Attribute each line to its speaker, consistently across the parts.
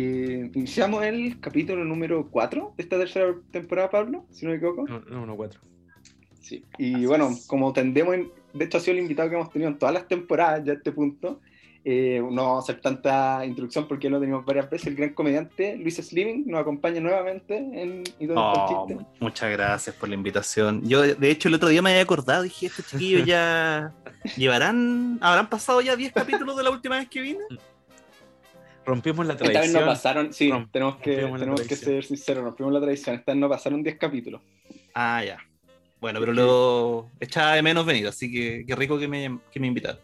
Speaker 1: Eh, iniciamos el capítulo número 4 de esta tercera temporada, Pablo, si no me equivoco.
Speaker 2: No, no, no, cuatro.
Speaker 1: Sí. Y bueno, como tendemos, en- de hecho ha sido el invitado que hemos tenido en todas las temporadas ya a este punto, eh, no vamos a hacer tanta introducción porque lo tenemos varias veces, el gran comediante Luis Slimming nos acompaña nuevamente en ¿Y dónde está el
Speaker 3: Oh,
Speaker 1: chiste?
Speaker 3: mu- muchas gracias por la invitación. Yo, de hecho, el otro día me había acordado, dije, estos chiquillos ya llevarán, habrán pasado ya 10 capítulos de la última vez que vine.
Speaker 2: Rompimos la
Speaker 1: Esta vez
Speaker 2: tradición.
Speaker 1: no pasaron, sí,
Speaker 2: Rom-
Speaker 1: tenemos que, tenemos que
Speaker 2: tradición.
Speaker 1: ser sinceros, rompimos la tradición, esta vez no pasaron 10 capítulos.
Speaker 3: Ah, ya. Bueno, pero lo echaba de menos venir, así que qué rico que me, que me invitaron.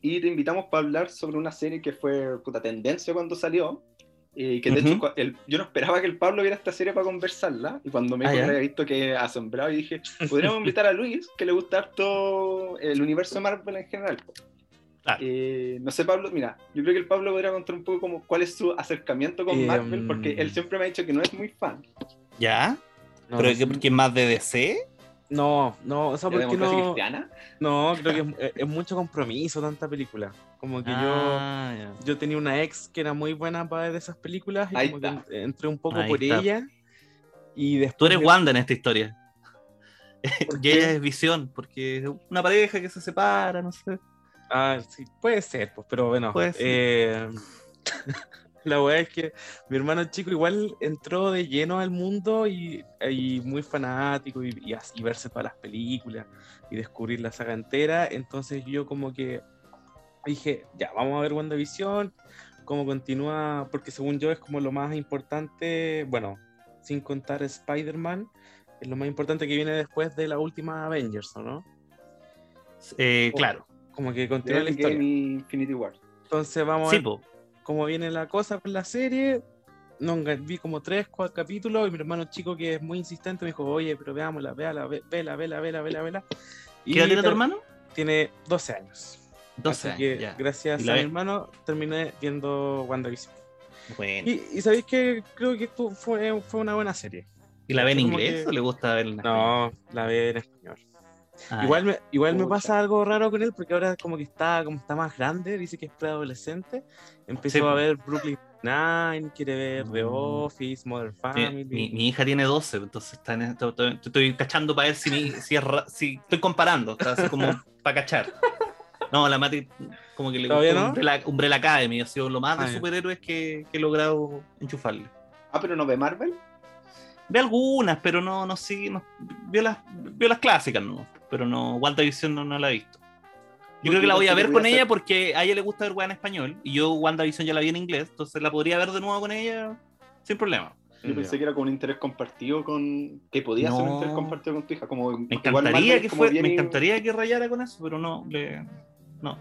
Speaker 1: Y te invitamos para hablar sobre una serie que fue puta tendencia cuando salió. eh, que de
Speaker 3: Ujú.
Speaker 1: hecho cua- el- yo no esperaba que el Pablo viera esta serie para conversarla. Y cuando me
Speaker 3: Ah,
Speaker 1: dijo había visto, que asombrado y dije: Podríamos invitar a Luis, que le gusta harto el universo de Marvel en general.
Speaker 3: Claro.
Speaker 1: Eh, no sé, Pablo, mira, yo creo que el Pablo podría contar un poco como cuál es su acercamiento con
Speaker 2: Eh,
Speaker 1: Marvel, porque
Speaker 2: mm.
Speaker 1: él siempre me ha dicho que no es muy fan.
Speaker 3: ¿Ya?
Speaker 2: No,
Speaker 3: ¿Pero
Speaker 2: no,
Speaker 3: que, que es más de DC?
Speaker 2: no, no, o sea,
Speaker 1: ¿De
Speaker 2: porque no.
Speaker 1: cristiana?
Speaker 2: No, creo que es, es mucho compromiso tanta película. Como que
Speaker 3: Ah,
Speaker 2: yo, yo tenía una ex que era muy buena para ver esas películas y
Speaker 1: Ahí
Speaker 2: como que
Speaker 1: está.
Speaker 2: entré un poco
Speaker 3: Ahí
Speaker 2: por
Speaker 3: está.
Speaker 2: ella. Y después.
Speaker 3: Tú eres
Speaker 2: de-
Speaker 3: Wanda en esta historia.
Speaker 2: ¿Por
Speaker 3: y ella es Visión, porque es una pareja que se separa, no sé.
Speaker 2: Ah, sí, puede ser, pues, pero bueno.
Speaker 3: Puede ser.
Speaker 2: eh, la verdad es que mi hermano chico igual entró de lleno al mundo y, y muy fanático y, y así verse para las películas y descubrir la saga entera. Entonces yo como que dije, ya, vamos a ver WandaVision, cómo continúa, porque según yo es como lo más importante, bueno, sin contar Spider-Man, es lo más importante que viene después de la última Avengers, ¿o no?
Speaker 3: Eh, claro.
Speaker 2: Como que continúa la historia.
Speaker 1: y Infinity War.
Speaker 2: Entonces vamos a
Speaker 3: Sí,
Speaker 2: ver
Speaker 3: po.
Speaker 2: cómo viene la cosa con la serie. No, vi como tres, cuatro capítulos y mi hermano chico que es muy insistente me dijo, oye, pero veámosla, véala, ve- vela, vela, vela, vela, vela.
Speaker 3: ¿Qué edad tiene tu hermano?
Speaker 2: Tiene 12 años.
Speaker 3: 12
Speaker 2: Así que
Speaker 3: años, ya.
Speaker 2: gracias
Speaker 3: ¿Y
Speaker 2: a mi hermano terminé viendo WandaVision.
Speaker 3: Bueno.
Speaker 2: Y, y sabéis que creo que esto fue, fue una buena serie.
Speaker 3: ¿Y la ve en inglés
Speaker 2: que-
Speaker 3: o le gusta verla en español?
Speaker 2: No, la ve en español.
Speaker 3: Ah,
Speaker 2: igual me, igual me pasa algo raro con él porque ahora como que está, como está más grande, dice que es preadolescente. Empezó
Speaker 3: Sí,
Speaker 2: a ver Brooklyn Nine, quiere ver The
Speaker 3: Mm.
Speaker 2: Office, Modern
Speaker 3: Mi,
Speaker 2: Family.
Speaker 3: mi- mi hija tiene 12, entonces está en esto, estoy, estoy cachando para ver si, mi- si, es ra- si estoy comparando, está así como para cachar. No, la Mati como que le
Speaker 2: ¿Todavía
Speaker 3: gusta
Speaker 2: no?
Speaker 3: Umbrella, Umbrella Academy, ha sido lo más
Speaker 2: Ah,
Speaker 3: de
Speaker 2: ya.
Speaker 3: superhéroes que, que he logrado enchufarle.
Speaker 1: Ah, pero no ve Marvel.
Speaker 3: Ve algunas, pero no, no sí, no, vio, las, vio las clásicas, no, pero no, WandaVision no, no la he visto. Yo creo que la voy a ver con ella porque a ella le gusta ver weá en español y yo WandaVision ya la vi en inglés, entonces la podría ver de nuevo con ella sin problema.
Speaker 1: Yo pensé que era como un interés compartido con. que podía ser un
Speaker 3: No.
Speaker 1: interés compartido con tu hija. Como,
Speaker 3: Me encantaría, que,
Speaker 1: como
Speaker 3: fue, me encantaría que rayara con eso, pero no, le, no.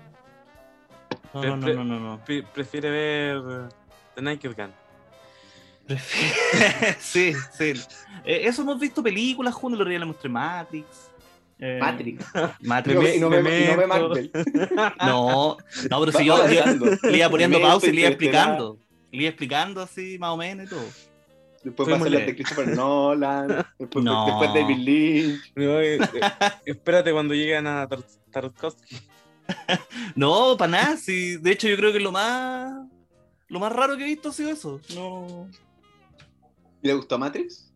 Speaker 3: No, no, no, no, no, no.
Speaker 2: Pre- prefiere ver The Naked Gun.
Speaker 3: Prefiero- sí, sí. Eh, eso hemos visto películas juntos, otro día le mostré Matrix. Eh,
Speaker 1: Matrix.
Speaker 3: Matrix.
Speaker 1: no, ve- y no no ve
Speaker 2: Memento.
Speaker 1: Marvel.
Speaker 3: No, no, pero si yo, le iba poniendo pausa y le iba explicando. Le iba explicando así, más o menos y todo.
Speaker 1: Después
Speaker 3: Soy
Speaker 1: va a ser la de Christopher Nolan. Después,
Speaker 3: No.
Speaker 1: después David Lynch.
Speaker 2: No, eh, eh, espérate cuando lleguen a Tar- Tarkovsky.
Speaker 3: No, para nada. Sí. De hecho, yo creo que lo más, lo más raro que he visto ha sido eso. No.
Speaker 1: ¿Y le gustó Matrix?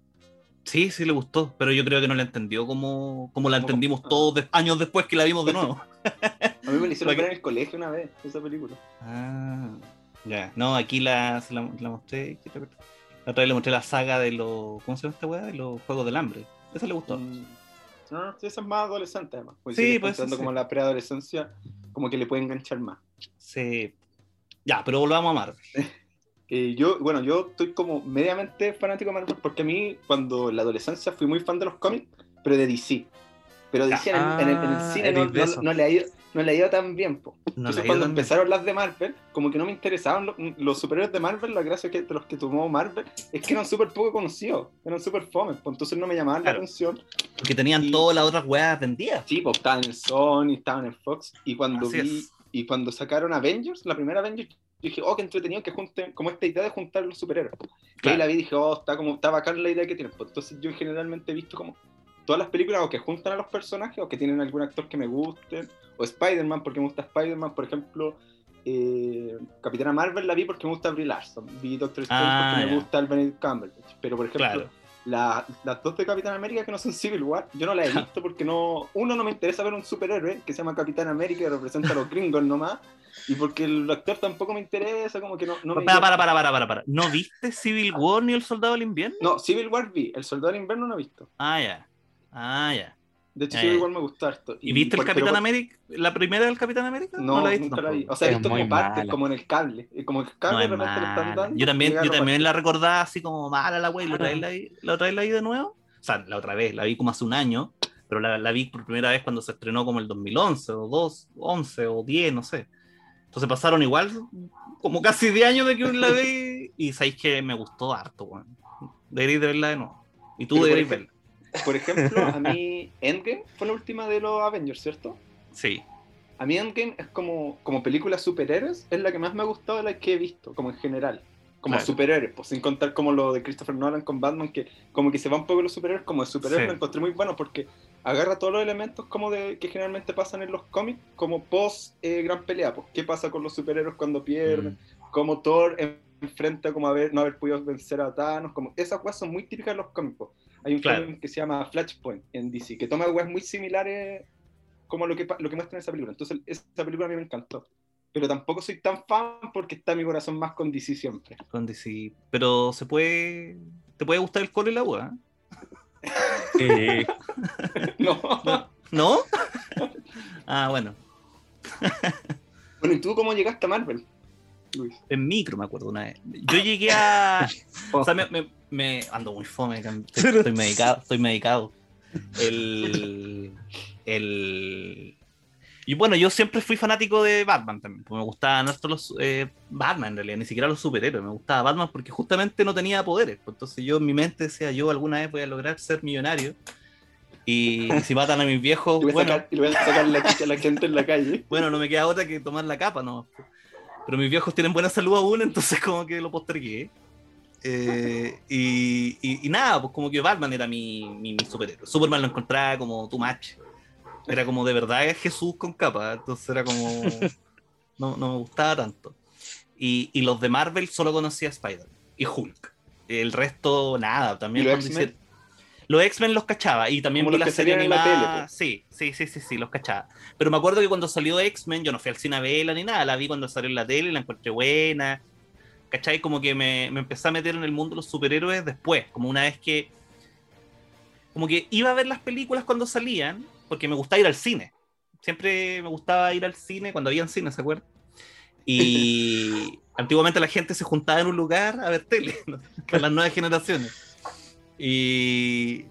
Speaker 3: Sí, sí le gustó, pero yo creo que no la entendió como, como la
Speaker 1: Como-
Speaker 3: entendimos
Speaker 1: ah.
Speaker 3: todos de- años después que la vimos de nuevo.
Speaker 1: A mí me la hicieron ver en el colegio una vez, esa película.
Speaker 3: Ah, ya. No, aquí la, la, la mostré. La otra vez le mostré la saga de los. ¿Cómo se llama esta weá? De los Juegos del Hambre. Esa le gustó.
Speaker 1: Mm. No, sí, esa es más adolescente además. Porque
Speaker 3: Sí, pues, sí.
Speaker 1: como la preadolescencia, como que le puede enganchar más.
Speaker 3: Sí. Ya, pero volvamos a Marvel.
Speaker 1: Eh, yo, bueno, yo estoy como mediamente fanático de Marvel porque a mí, cuando en la adolescencia, fui muy fan de los cómics, pero de DC. Pero DC en, el, en el- en el
Speaker 2: Ah,
Speaker 1: cine no, no- no le ha ido, no le ha ido tan bien. po. Entonces, cuando
Speaker 3: bien.
Speaker 1: empezaron las de Marvel, como que no me interesaban lo- los superhéroes de Marvel, la gracia que, de los que tomó Marvel es que eran súper poco conocidos, eran súper fome, pues, entonces no me llamaban
Speaker 3: Claro.
Speaker 1: la atención.
Speaker 3: Porque tenían
Speaker 1: Y-
Speaker 3: todas las otras weas vendidas.
Speaker 1: Sí, pues estaban en Sony, estaban en Fox, y cuando
Speaker 3: Así
Speaker 1: vi,
Speaker 3: es.
Speaker 1: y cuando sacaron Avengers, la primera Avengers, yo dije, oh, qué entretenido que junten, como esta idea de juntar los superhéroes. Y ahí
Speaker 3: Claro.
Speaker 1: la vi y dije, oh, está como, está bacán la idea que tienen. Pues, entonces yo generalmente he visto como todas las películas o que juntan a los personajes o que tienen algún actor que me guste, o Spider-Man, porque me gusta Spider-Man, por ejemplo, eh, Capitana Marvel la vi porque me gusta Brie Larson. Vi Doctor Strange
Speaker 3: Ah,
Speaker 1: porque
Speaker 3: ya.
Speaker 1: me gusta el Benedict Cumberbatch. Pero, por ejemplo,
Speaker 3: Claro.
Speaker 1: La- las dos de Capitán América que no son Civil War, yo no las he visto porque no, uno no me interesa ver un superhéroe que se llama Capitán América y representa a los gringos nomás, y porque el actor tampoco me interesa, como que no, no me...
Speaker 3: Para, para, para, para, para, para. ¿No viste Civil War ni El Soldado del Invierno?
Speaker 1: No, Civil War vi, El Soldado del Invierno no he visto.
Speaker 3: Ah, ya. Ah, ya.
Speaker 1: De hecho,
Speaker 3: ya.
Speaker 1: War me gustó harto.
Speaker 3: ¿Y viste el Capitán
Speaker 1: pero-
Speaker 3: América? ¿La primera del Capitán América?
Speaker 1: No,
Speaker 3: la viste
Speaker 1: nunca la vi.
Speaker 3: tampoco.
Speaker 1: O sea, he
Speaker 2: Es
Speaker 1: visto como partes, como en el cable. Y Como el
Speaker 3: No
Speaker 1: cable
Speaker 3: es
Speaker 1: de repente lo están dando.
Speaker 3: Yo también, yo también la recordaba así como mala la wey. ¿La otra, vez la, vi, ¿La otra vez la vi de nuevo? O sea, la otra vez, la vi como hace un año, pero la, la vi por primera vez cuando se estrenó como el 2011 o 2, 11 o 10, no sé. Entonces pasaron igual como casi 10 años de que la vi y sabéis que me gustó harto, weón. Deberéis de verla de nuevo. Y tú deberéis verla.
Speaker 1: Por ejemplo, a mí Endgame fue la última de los Avengers, ¿cierto?
Speaker 3: Sí.
Speaker 1: A mí Endgame es como, como película superhéroes, es la que más me ha gustado de las que he visto, como en general. Como
Speaker 3: Claro.
Speaker 1: superhéroes, pues sin contar como lo de Christopher Nolan con Batman, que como que se va un poco los superhéroes, como de superhéroes
Speaker 3: Sí.
Speaker 1: lo encontré muy bueno porque agarra todos los elementos como de que generalmente pasan en los cómics, como post eh, gran pelea, pues qué pasa con los superhéroes cuando pierden,
Speaker 3: Mm.
Speaker 1: como Thor enfrenta como haber, no haber podido vencer a Thanos, como esas cosas son muy típicas de los cómics. po. Hay un
Speaker 3: Claro.
Speaker 1: cómic que se llama Flashpoint en DC, que toma weas muy similares como lo que, lo que muestra en esa película. Entonces, esa película a mí me encantó. Pero tampoco soy tan fan porque está mi corazón más con DC siempre.
Speaker 3: Con DC. Pero se puede. ¿Te puede gustar el colo y la agua?
Speaker 2: Eh,
Speaker 1: No.
Speaker 3: ¿No? ah, bueno.
Speaker 1: Bueno, ¿y tú cómo llegaste a Marvel? Luis.
Speaker 3: En micro, me acuerdo una vez. Yo llegué a. O sea, me, me- me- ando muy fome, estoy, estoy medicado, estoy medicado. El. El. Y bueno, yo siempre fui fanático de Batman también. porque me gustaban harto los. eh, Batman en realidad, ni siquiera los superhéroes. Me gustaba Batman porque justamente no tenía poderes. pues, Entonces yo en mi mente decía, yo alguna vez voy a lograr ser millonario. Y, si matan a mis viejos,
Speaker 1: Y voy a
Speaker 3: bueno,
Speaker 1: sacar, y voy a sacar la a la gente en la calle.
Speaker 3: bueno, no me queda otra que tomar la capa, ¿no? Pero mis viejos tienen buena salud aún, entonces como que lo postergué. Eh, y, y- y nada, pues como que Batman era mi, mi, mi superhéroe. Superman lo encontraba como too much. Era como de verdad es Jesús con capa, entonces era como... No, no me gustaba tanto. Y, y los de Marvel solo conocía a Spider y Hulk. El resto, nada. También
Speaker 1: ¿Y los
Speaker 3: cuando hicieron- Los X-Men los cachaba y también vi la serie
Speaker 1: en la
Speaker 3: animada.
Speaker 1: tele,
Speaker 3: Sí, sí, sí, sí, sí, los cachaba. Pero me acuerdo que cuando salió X-Men, yo no fui al cine a verla ni nada, la vi cuando salió en la tele la encontré buena. ¿Cachai? Como que me, me empecé a meter en el mundo de los superhéroes después, como una vez que. Como que iba a ver las películas cuando salían, porque me gustaba ir al cine. Siempre me gustaba ir al cine cuando había cine, ¿se acuerdan? Y antiguamente la gente se juntaba en un lugar a ver tele, ¿no? con las nuevas generaciones. Y,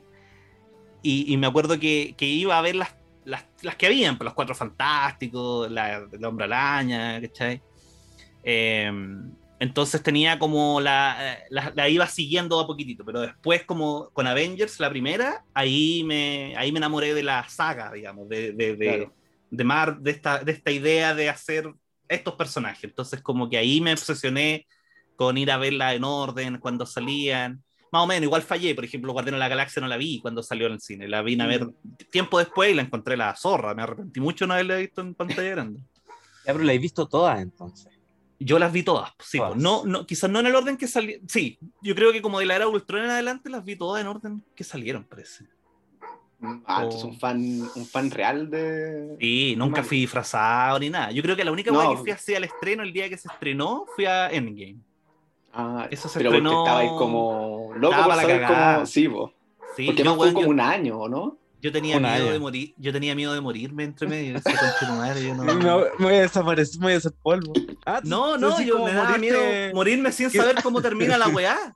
Speaker 3: y, y me acuerdo que, que iba a ver las, las, las que habían, pues, los Cuatro Fantásticos, la, la Hombre Araña, ¿cachai? Eh, entonces tenía como la, la, la iba siguiendo a poquitito, pero después como con Avengers, la primera, ahí me, ahí me enamoré de la saga, digamos, de, de, de,
Speaker 1: Claro.
Speaker 3: de Mar, de esta, de esta idea de hacer estos personajes. Entonces como que ahí me obsesioné con ir a verla en orden cuando salían. Más o menos, igual fallé, por ejemplo, Guardián de la Galaxia no la vi cuando salió en el cine, la vine a ver tiempo después y la encontré la zorra, me arrepentí mucho no haberla visto en pantalla grande.
Speaker 2: ya, pero la he visto todas entonces.
Speaker 3: Yo las vi todas, sí,
Speaker 2: Todas.
Speaker 3: pues, no, no, quizás no en el orden que salieron, sí, yo creo que como de la era Ultron en adelante las vi todas en orden que salieron, parece.
Speaker 1: Ah,
Speaker 3: Oh.
Speaker 1: entonces un fan, un fan real de.
Speaker 3: Sí, nunca fui disfrazado ni nada. Yo creo que la única
Speaker 1: No.
Speaker 3: vez que fui así al estreno, el día que se estrenó, fui a Endgame.
Speaker 1: Ah,
Speaker 3: Eso se
Speaker 1: pero porque estaba ahí como loco
Speaker 3: Estaba
Speaker 1: por
Speaker 3: la
Speaker 1: saber cómo. Sí, po.
Speaker 3: Sí,
Speaker 1: Porque
Speaker 3: yo,
Speaker 1: más fue
Speaker 3: weón,
Speaker 1: como
Speaker 3: yo-
Speaker 1: un año, ¿o no?
Speaker 3: yo tenía
Speaker 2: un
Speaker 3: miedo
Speaker 2: año.
Speaker 3: de morir, yo tenía miedo de morirme entre medio. Ese madre, yo no...
Speaker 2: Me, me voy a desaparecer, me voy a hacer polvo. Ah,
Speaker 3: No, no, yo me
Speaker 2: morirte-
Speaker 3: miedo morirme sin saber cómo termina la weá.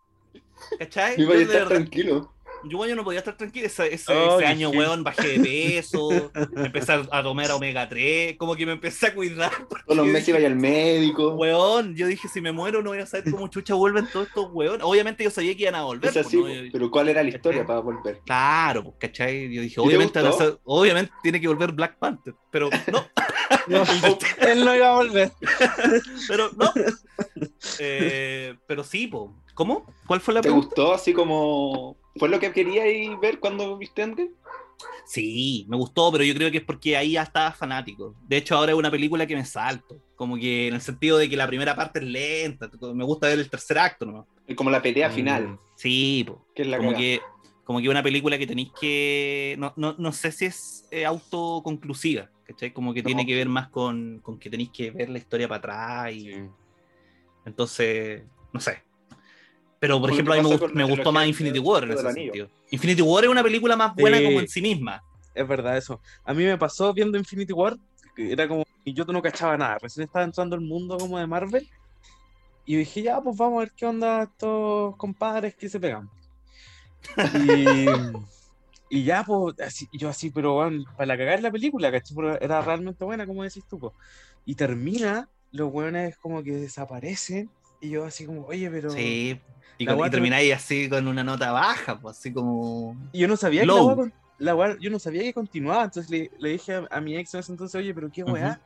Speaker 3: ¿Cachai?
Speaker 1: A
Speaker 3: de
Speaker 1: estar
Speaker 3: verdad-
Speaker 1: tranquilo.
Speaker 3: Yo, yo no podía estar tranquilo. Ese, ese,
Speaker 2: Oh,
Speaker 3: ese año, weón, bajé de peso, empecé a tomar omega 3, como que me empecé a cuidar.
Speaker 1: Todos los meses iba al médico.
Speaker 3: Weón, yo dije, si me muero no voy a saber cómo chucha vuelven todos estos weón. Obviamente yo sabía que iban a volver.
Speaker 1: Es así,
Speaker 3: pues, ¿no?
Speaker 1: pero ¿cuál era la historia para volver?
Speaker 3: Claro, pues, ¿cachai? Yo dije,
Speaker 1: te
Speaker 3: obviamente, obviamente tiene que volver Black Panther, pero no,
Speaker 2: No, él no iba a volver.
Speaker 3: pero no. Eh, pero sí, po. ¿Cómo? ¿Cuál fue la
Speaker 1: ¿Te
Speaker 3: pregunta?
Speaker 1: gustó así como... ¿Fue lo que queríais ver cuando viste Endgame?
Speaker 3: Sí, me gustó, pero yo creo que es porque ahí ya estaba fanático. De hecho, ahora es una película que me salto. Como que en el sentido de que la primera parte es lenta. Me gusta ver el tercer acto ¿no?
Speaker 1: Como la pelea final.
Speaker 3: Mm, sí,
Speaker 1: que es la
Speaker 3: como que como que una película que tenéis que. No, no, no sé si es eh, autoconclusiva, ¿cachai? Como que tiene que ver más con, con que tenéis que ver la historia para atrás. Y... Entonces, no sé. Pero, por ejemplo, a mí me, gustó más Infinity War en ese sentido. Infinity War es una película más buena como en sí misma.
Speaker 2: Es verdad eso. A mí me pasó viendo Infinity War, que era como, y yo no cachaba nada, recién estaba entrando el mundo como de Marvel, y dije, ya, pues vamos a ver qué onda estos compadres que se pegan. Y, y ya, pues, así, yo así, pero bueno, para cagar la película, ¿cachai? Era realmente buena, como decís tú, pues. Y termina, los buenos como que desaparecen, y yo así como, oye, pero...
Speaker 3: Sí, y, termináis así con una nota baja, pues así como...
Speaker 2: Y yo no sabía que la, yo no sabía que continuaba, entonces le, le dije a, mi ex entonces, oye, pero qué weá.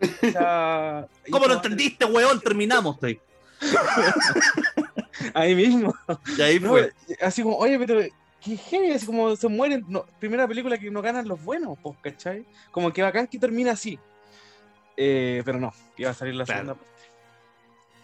Speaker 3: ¿Cómo lo entendiste, weón? Terminamos, estoy.
Speaker 2: ahí mismo.
Speaker 3: Y ahí fue.
Speaker 2: Así como, oye, pero qué heavy, así como se mueren. primera película que no ganan los buenos, pues, ¿cachai? Como que bacán que termina así. Eh, pero no, iba a salir la segunda parte.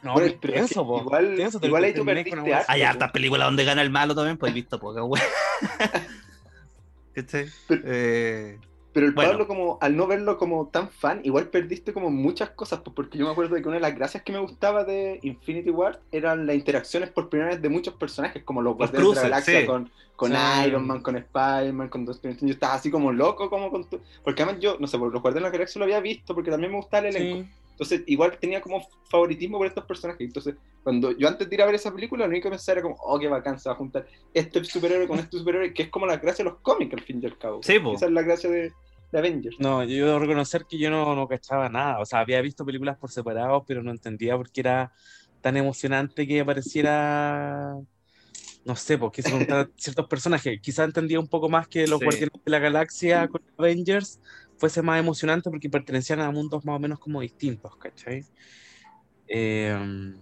Speaker 1: No, bueno, pero po. igual, igual ahí tú perdiste
Speaker 3: Hay hartas películas donde gana el malo también, pues he visto poca, weón.
Speaker 1: ¿Cachai? Eh, pero el Pablo, como al no verlo como tan fan, igual perdiste como muchas cosas, pues, porque yo me acuerdo de que una de las gracias que me gustaba de Infinity War eran las interacciones por primera vez de muchos personajes, como los,
Speaker 3: Guardianes de la
Speaker 1: Galaxia con, con Iron Man, con Spider-Man, con dos Yo estaba así como loco, como con tu... Porque además yo, no sé, por los Guardianes de la Galaxia lo había visto, porque también me gustaba el elenco. Entonces, igual tenía como favoritismo por estos personajes. Entonces, cuando yo antes de ir a ver esa película, lo único que pensaba era como, oh, qué bacán, se va a juntar este superhéroe con este superhéroe, que es como la gracia de los cómics, al fin y al cabo.
Speaker 3: Sí,
Speaker 1: Esa es la gracia de, Avengers.
Speaker 2: No, yo debo reconocer que yo no, no cachaba nada. O sea, había visto películas por separado, pero no entendía por qué era tan emocionante que apareciera. No sé, porque se juntaran ciertos personajes. Quizás entendía un poco más que los Guardianes de la Galaxia con Avengers fuese más emocionante porque pertenecían a mundos más o menos como distintos, ¿cachai? Eh,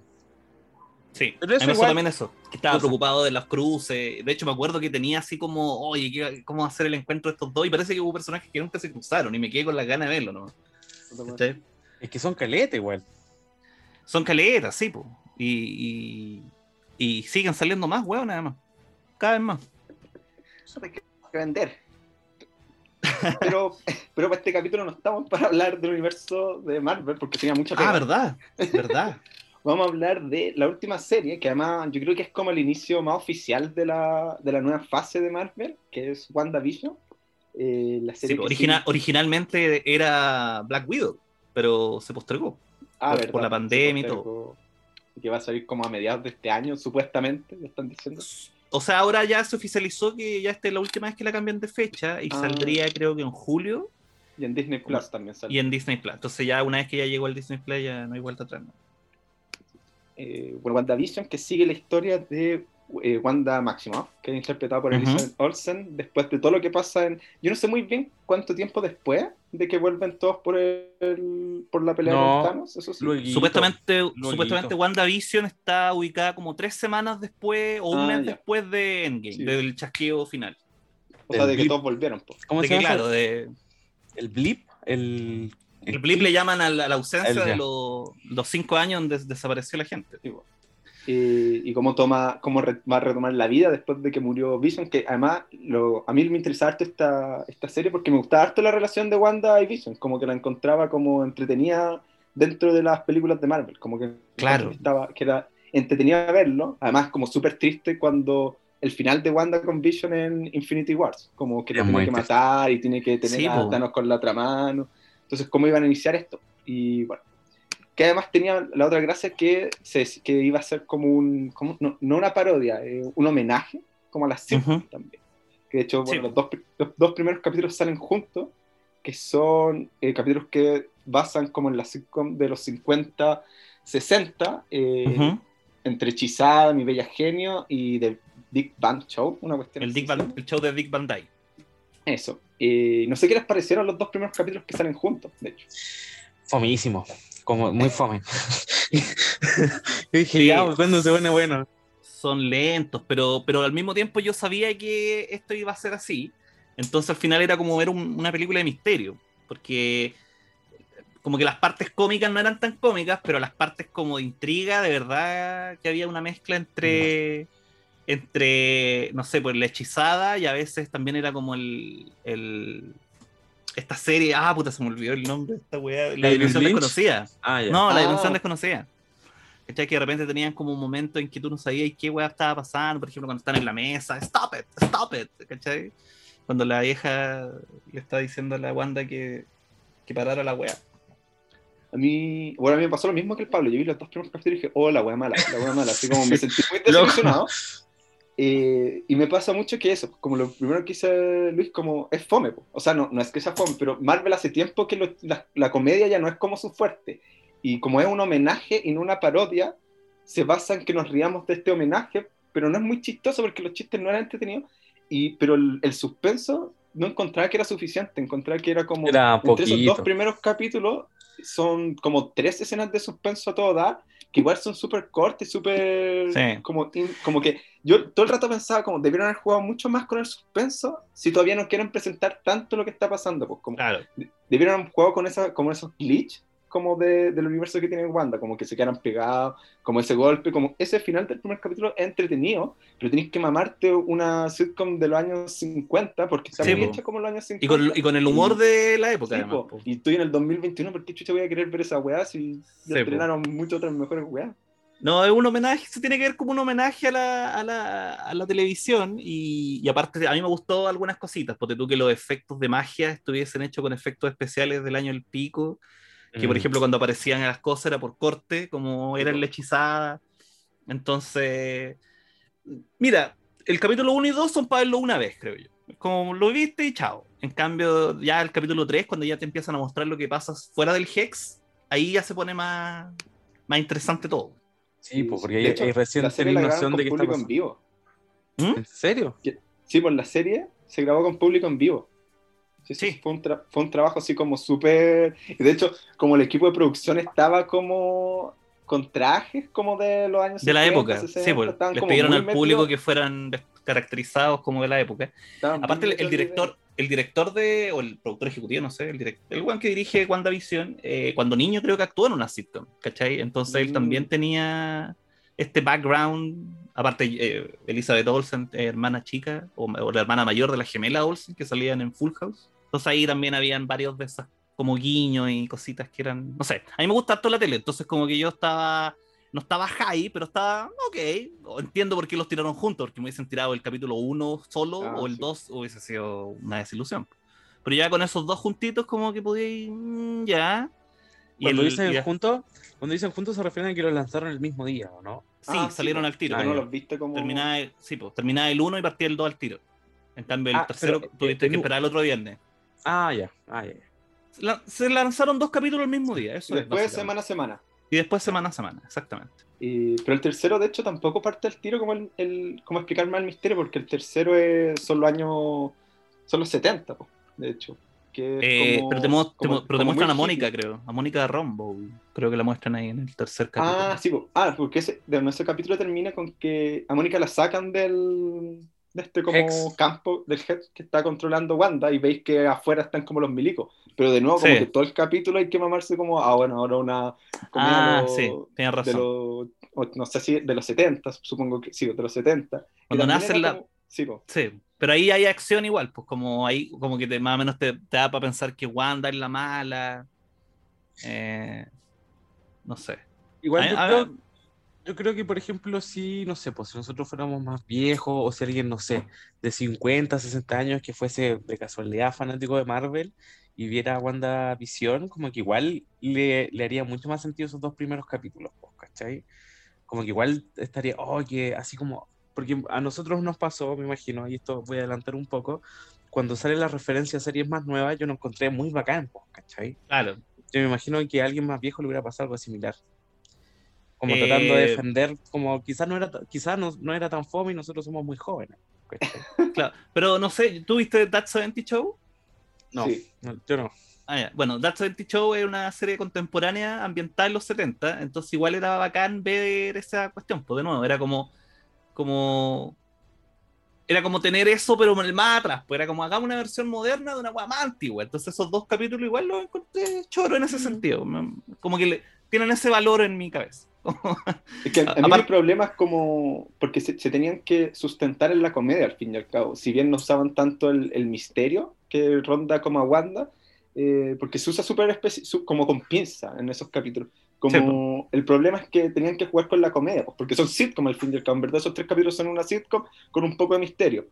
Speaker 3: Sí, pero eso también eso, que estaba preocupado de las cruces. De hecho, me acuerdo que tenía así como, oye, ¿cómo hacer el encuentro de estos dos? Y parece que hubo personajes que nunca se cruzaron y me quedé con las ganas de verlo, ¿no?
Speaker 2: Es que son caletas igual.
Speaker 3: Son caletas, sí, pues. Y, y, siguen saliendo más, weón, nada más. Cada vez más.
Speaker 1: Eso hay que vender. Pero, pero para este capítulo no estamos para hablar del universo de Marvel porque tenía mucha
Speaker 3: pena. Ah, verdad, verdad
Speaker 1: vamos a hablar de la última serie, que además yo creo que es como el inicio más oficial de la, de la nueva fase de Marvel, que es WandaVision.
Speaker 3: Eh, la serie Originalmente era Black Widow, pero se postergó
Speaker 1: ah,
Speaker 3: por, la pandemia y todo.
Speaker 1: Que va a salir como a mediados de este año, supuestamente, están diciendo.
Speaker 3: O sea, ahora ya se oficializó que ya esta es la última vez que la cambian de fecha y ah. saldría creo que en julio.
Speaker 1: Y en Disney Plus también
Speaker 3: sale. Y en Disney Plus. Entonces ya una vez que ya llegó el Disney Plus ya no hay vuelta atrás. ¿no?
Speaker 1: eh, WandaVision, que sigue la historia de eh, Wanda Maximoff, que es interpretada por Elizabeth Olsen, después de todo lo que pasa en... Yo no sé muy bien cuánto tiempo después de que vuelven todos por el, por la pelea de Thanos, eso sí.
Speaker 3: supuestamente, supuestamente WandaVision está ubicada como tres semanas después o un ah, mes después de Endgame, del chasqueo final.
Speaker 1: O sea, de que todos volvieron.
Speaker 3: ¿Cómo se llama? Claro, de...
Speaker 2: El blip, el
Speaker 3: el blip le llaman a la, ausencia de los, cinco años donde desapareció la gente.
Speaker 1: Y, cómo toma, cómo va a retomar la vida después de que murió Vision, que además lo, a mí me interesaba harto esta, esta serie porque me gustaba harto la relación de Wanda y Vision, como que la encontraba como entretenida dentro de las películas de Marvel, como que,
Speaker 3: claro.
Speaker 1: estaba, que era entretenida verlo, además como súper triste cuando el final de Wanda con Vision en Infinity Wars, como que lo tiene que matar y tiene que tener a Thanos con la otra mano. Entonces, ¿cómo iban a iniciar esto? Y bueno, que además tenía la otra gracia que, se, que iba a ser como un, como, no, una parodia, eh, un homenaje, como a las Simpsons también. Que de hecho, bueno, los, dos, los, dos, primeros capítulos salen juntos, que son eh, capítulos que basan como en la sitcom de los 50, 60, eh, entre Hechizada, Mi Bella Genio y The Big Bang Show, una cuestión.
Speaker 3: El, el show de Big Bang Day.
Speaker 1: Eso. Eh, no sé qué les parecieron los dos primeros capítulos que salen juntos, de hecho.
Speaker 2: Fomísimo, como muy fome. yo dije, ya, pues, cuando se pone bueno.
Speaker 3: Son lentos, pero, pero al mismo tiempo yo sabía que esto iba a ser así. Entonces al final era como ver un- una película de misterio, porque como que las partes cómicas no eran tan cómicas, pero las partes como de intriga, de verdad que había una mezcla entre, entre no sé, pues la hechizada y a veces también era como el, el- esta serie, ah, puta, se me olvidó el nombre de esta weá, la
Speaker 2: ¿David
Speaker 3: dimensión
Speaker 2: Lynch?
Speaker 3: desconocida.
Speaker 2: Ah, ya.
Speaker 3: No, la dimensión desconocida. ¿Cachai? Que de repente tenían como un momento en que tú no sabías qué weá estaba pasando, por ejemplo, cuando están en la mesa, stop it, stop it, ¿cachai? Cuando la vieja le está diciendo a la Wanda que, que parara la weá.
Speaker 1: A mí, bueno, a mí me pasó lo mismo que el Pablo. Yo vi los dos primeros capítulos y dije, oh, la wea mala, la wea mala. Así como me sentí muy desilusionado. Eh, y me pasa mucho que eso, como lo primero que dice Luis, como es fome. po. O sea, no, no es que sea fome, pero Marvel hace tiempo que lo- la, la comedia ya no es como su fuerte. Y como es un homenaje y no una parodia, se basa en que nos riamos de este homenaje, pero no es muy chistoso porque los chistes no eran entretenidos. Y, pero el, el suspenso no encontraba que era suficiente, encontraba que era como...
Speaker 2: Era
Speaker 1: entre esos dos primeros capítulos son como tres escenas de suspenso a todo dar, que igual son súper cortas súper...
Speaker 3: Sí.
Speaker 1: Como, como que yo todo el rato pensaba como debieron haber jugado mucho más con el suspenso si todavía no quieren presentar tanto lo que está pasando. Pues como
Speaker 3: Claro.
Speaker 1: debieron haber jugado con esa, como esos glitch como de- del universo que tiene Wanda, como que se quedaran pegados, como ese golpe, como ese final del primer capítulo es entretenido, pero tenés que mamarte una sitcom de los años 50, porque está
Speaker 3: Sí,
Speaker 1: muy
Speaker 3: po.
Speaker 1: hecha como los años 50.
Speaker 3: Y con, y con el humor de la época,
Speaker 1: Sí,
Speaker 3: además.
Speaker 1: po. Y estoy en el 2021, ¿por qué chucha voy a querer ver esa weá si
Speaker 3: Sí,
Speaker 1: estrenaron muchas otras mejores weas?
Speaker 3: No, es un homenaje, se tiene que ver como un homenaje a la, a la, a la televisión y, y aparte a mí me gustó algunas cositas, porque tú que los efectos de magia estuviesen hechos con efectos especiales del año del pico, que por
Speaker 2: Mm.
Speaker 3: ejemplo cuando aparecían las cosas era por corte, como era en la hechizada. Entonces, mira, el capítulo 1 y 2 son para verlo una vez, creo yo. Como lo viste y chao. En cambio, ya el capítulo 3, cuando ya te empiezan a mostrar lo que pasa fuera del Hex, ahí ya se pone más, más interesante todo.
Speaker 2: Sí, pues, porque
Speaker 1: De
Speaker 2: hay,
Speaker 1: hecho,
Speaker 2: hay recién
Speaker 1: la serie la
Speaker 2: noción de que
Speaker 1: con
Speaker 2: está
Speaker 1: público en vivo.
Speaker 3: ¿Mm?
Speaker 2: ¿En serio?
Speaker 1: Sí, pues la serie se grabó con público en vivo. Sí, sí,
Speaker 3: Sí.
Speaker 1: Fue, un fue un trabajo así como súper... Y de hecho, como el equipo de producción estaba como con trajes como de los años
Speaker 3: de la
Speaker 1: 50,
Speaker 3: época.
Speaker 1: 60,
Speaker 3: sí, pues, les pidieron al público
Speaker 1: metidos-
Speaker 3: que fueran caracterizados como de la época.
Speaker 1: estaban
Speaker 3: Aparte, el, director, el director de, o el productor ejecutivo, no sé, el director, el one que dirige WandaVision, eh, cuando niño creo que actuó en una sitcom, ¿cachai? Entonces él
Speaker 1: Mm.
Speaker 3: también tenía este background, aparte eh, Elizabeth Olsen, eh, hermana chica, o, o la hermana mayor de la gemela Olsen, que salían en Full House. Entonces ahí también habían varios de esas como guiños y cositas que eran, no sé, a mí me gusta harto la tele, entonces como que yo estaba, no estaba high, pero estaba, ok, entiendo por qué los tiraron juntos, porque me hubiesen tirado el capítulo 1 solo
Speaker 1: Ah,
Speaker 3: o el
Speaker 1: sí.
Speaker 3: 2 hubiese sido una desilusión. Pero ya con esos dos juntitos como que podía ir, mm, ya. Y
Speaker 2: Cuando
Speaker 3: el-
Speaker 2: dicen
Speaker 3: y-
Speaker 2: juntos, cuando dicen juntos se refieren a que los lanzaron el mismo día, ¿o no?
Speaker 3: Sí,
Speaker 1: Ah,
Speaker 3: salieron
Speaker 1: pues,
Speaker 3: al tiro.
Speaker 2: Ah,
Speaker 1: pero no los viste como...
Speaker 3: Terminaba, el- sí, pues, terminaba el 1 y partía el 2 al tiro. En cambio, el
Speaker 2: Ah,
Speaker 3: tercero
Speaker 2: pero,
Speaker 3: tuviste
Speaker 2: eh,
Speaker 3: que
Speaker 2: en-
Speaker 3: esperar el otro viernes.
Speaker 2: Ah, ya, ah, ya.
Speaker 3: La- se lanzaron dos capítulos el mismo día, eso es,
Speaker 1: Después
Speaker 3: básicamente.
Speaker 1: semana a semana.
Speaker 3: Y después semana a semana, exactamente.
Speaker 1: Y- pero el tercero, de hecho, tampoco parte al tiro como el, el- como explicar más el misterio, porque el tercero es, son los años, son los 70, po, de hecho. Que
Speaker 3: Eh,
Speaker 1: como-
Speaker 3: pero te, mo- te
Speaker 1: como-
Speaker 3: mo- pero te
Speaker 1: como
Speaker 3: muestran a Mónica,
Speaker 1: hippie.
Speaker 3: creo. A Mónica de Rombo. Creo que la muestran ahí en el tercer capítulo.
Speaker 1: Ah, sí, ah, porque ese, de ese capítulo termina con que a Mónica la sacan del de este como
Speaker 2: Hex.
Speaker 1: campo del Hex que está controlando Wanda y veis que afuera están como los milicos. Pero de nuevo, como
Speaker 3: Sí.
Speaker 1: que todo el capítulo hay que mamarse como, ah, bueno, ahora una
Speaker 3: Ah,
Speaker 1: de los-
Speaker 3: sí, tienes
Speaker 1: de
Speaker 3: razón.
Speaker 1: los, o no sé si de los 70, supongo que sí, de los 70. Y
Speaker 3: Cuando
Speaker 1: también
Speaker 3: nace
Speaker 1: era
Speaker 3: la-
Speaker 1: como- sí, po.
Speaker 3: Sí, pero ahí hay acción igual, pues como ahí, como que te, más o menos te, te da para pensar que Wanda es la mala. Eh, no sé.
Speaker 2: Igual
Speaker 3: A-
Speaker 2: yo,
Speaker 3: a-
Speaker 2: creo, yo creo que, por ejemplo, si, no sé, pues si nosotros fuéramos más viejos o si alguien, no sé, de 50, 60 años que fuese de casualidad fanático de Marvel y viera WandaVision, como que igual le, le haría mucho más sentido esos dos primeros capítulos, pues, ¿cachai? Como que igual estaría, oh, que así como, porque a nosotros nos pasó, me imagino, y esto voy a adelantar un poco, cuando sale la referencia a series más nuevas, yo lo encontré muy bacán, ¿cachai?
Speaker 3: Claro.
Speaker 2: Yo me imagino que a alguien más viejo le hubiera pasado algo similar. Como
Speaker 3: Eh,
Speaker 2: tratando de defender, como quizás no era, quizás no, no era tan fome y nosotros somos muy jóvenes. ¿cachai?
Speaker 3: Claro. Pero no sé, ¿tú viste That 70 Show?
Speaker 2: No,
Speaker 1: Sí.
Speaker 2: no, yo no.
Speaker 3: Ah, ya. Bueno, That 70 Show es una serie contemporánea ambientada en los 70, entonces igual era bacán ver esa cuestión, pues de nuevo, era como, como era como tener eso, pero más atrás. Pues era como hagamos una versión moderna de una más antigua. Entonces, esos dos capítulos igual los encontré choro en ese sentido. Como que le, tienen ese valor en mi cabeza.
Speaker 1: es que a, mí el problema es como. Porque se, tenían que sustentar en la comedia al fin y al cabo. Si bien no usaban tanto el, el misterio que ronda como a Wanda, eh, porque se usa súper como con pinza en esos capítulos. Como el problema es que tenían que jugar con la comedia, pues, porque son sitcom al fin y al cabo. En verdad, esos tres capítulos son una sitcom con un poco de misterio.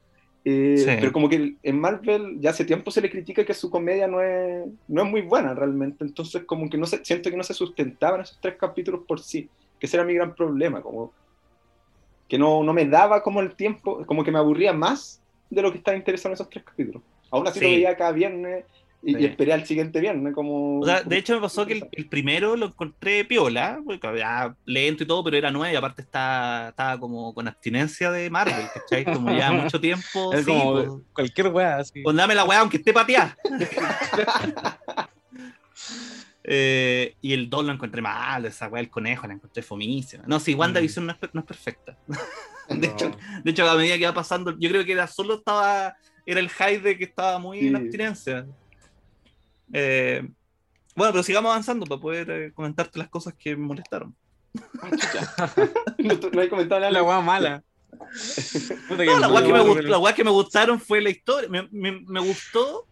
Speaker 1: Eh, pero como que en Marvel ya hace tiempo se le critica que su comedia no es, no es muy buena realmente. Entonces, como que no se, siento que no se sustentaban esos tres capítulos por sí. Que ese era mi gran problema. Como que no, no me daba como el tiempo, como que me aburría más de lo que estaba interesado en esos tres capítulos. Aún así lo veía cada viernes y, esperé al siguiente viernes. Como,
Speaker 3: de hecho, me pasó que el, primero lo encontré piola, lento y todo, pero era nuevo y aparte estaba, estaba como con abstinencia de Marvel, ¿cachai? Como ya mucho tiempo.
Speaker 2: Es como pues. cualquier weá. Así.
Speaker 3: Pues dame la weá aunque esté pateada. Eh, y el 2 lo encontré mal, esa weá, el conejo la encontré fomísima. No, sí, WandaVision mm. no, es, no es perfecta. de, hecho, de hecho, a medida que iba pasando, yo creo que era solo estaba, era el hype de que estaba muy en abstinencia. Eh, bueno, pero sigamos avanzando para poder eh, comentarte las cosas que me molestaron.
Speaker 1: Ah, no, hay comentado nada.
Speaker 2: La weá mala.
Speaker 3: no, la weá que, me gustaron fue la historia. Me, me, me, gustó.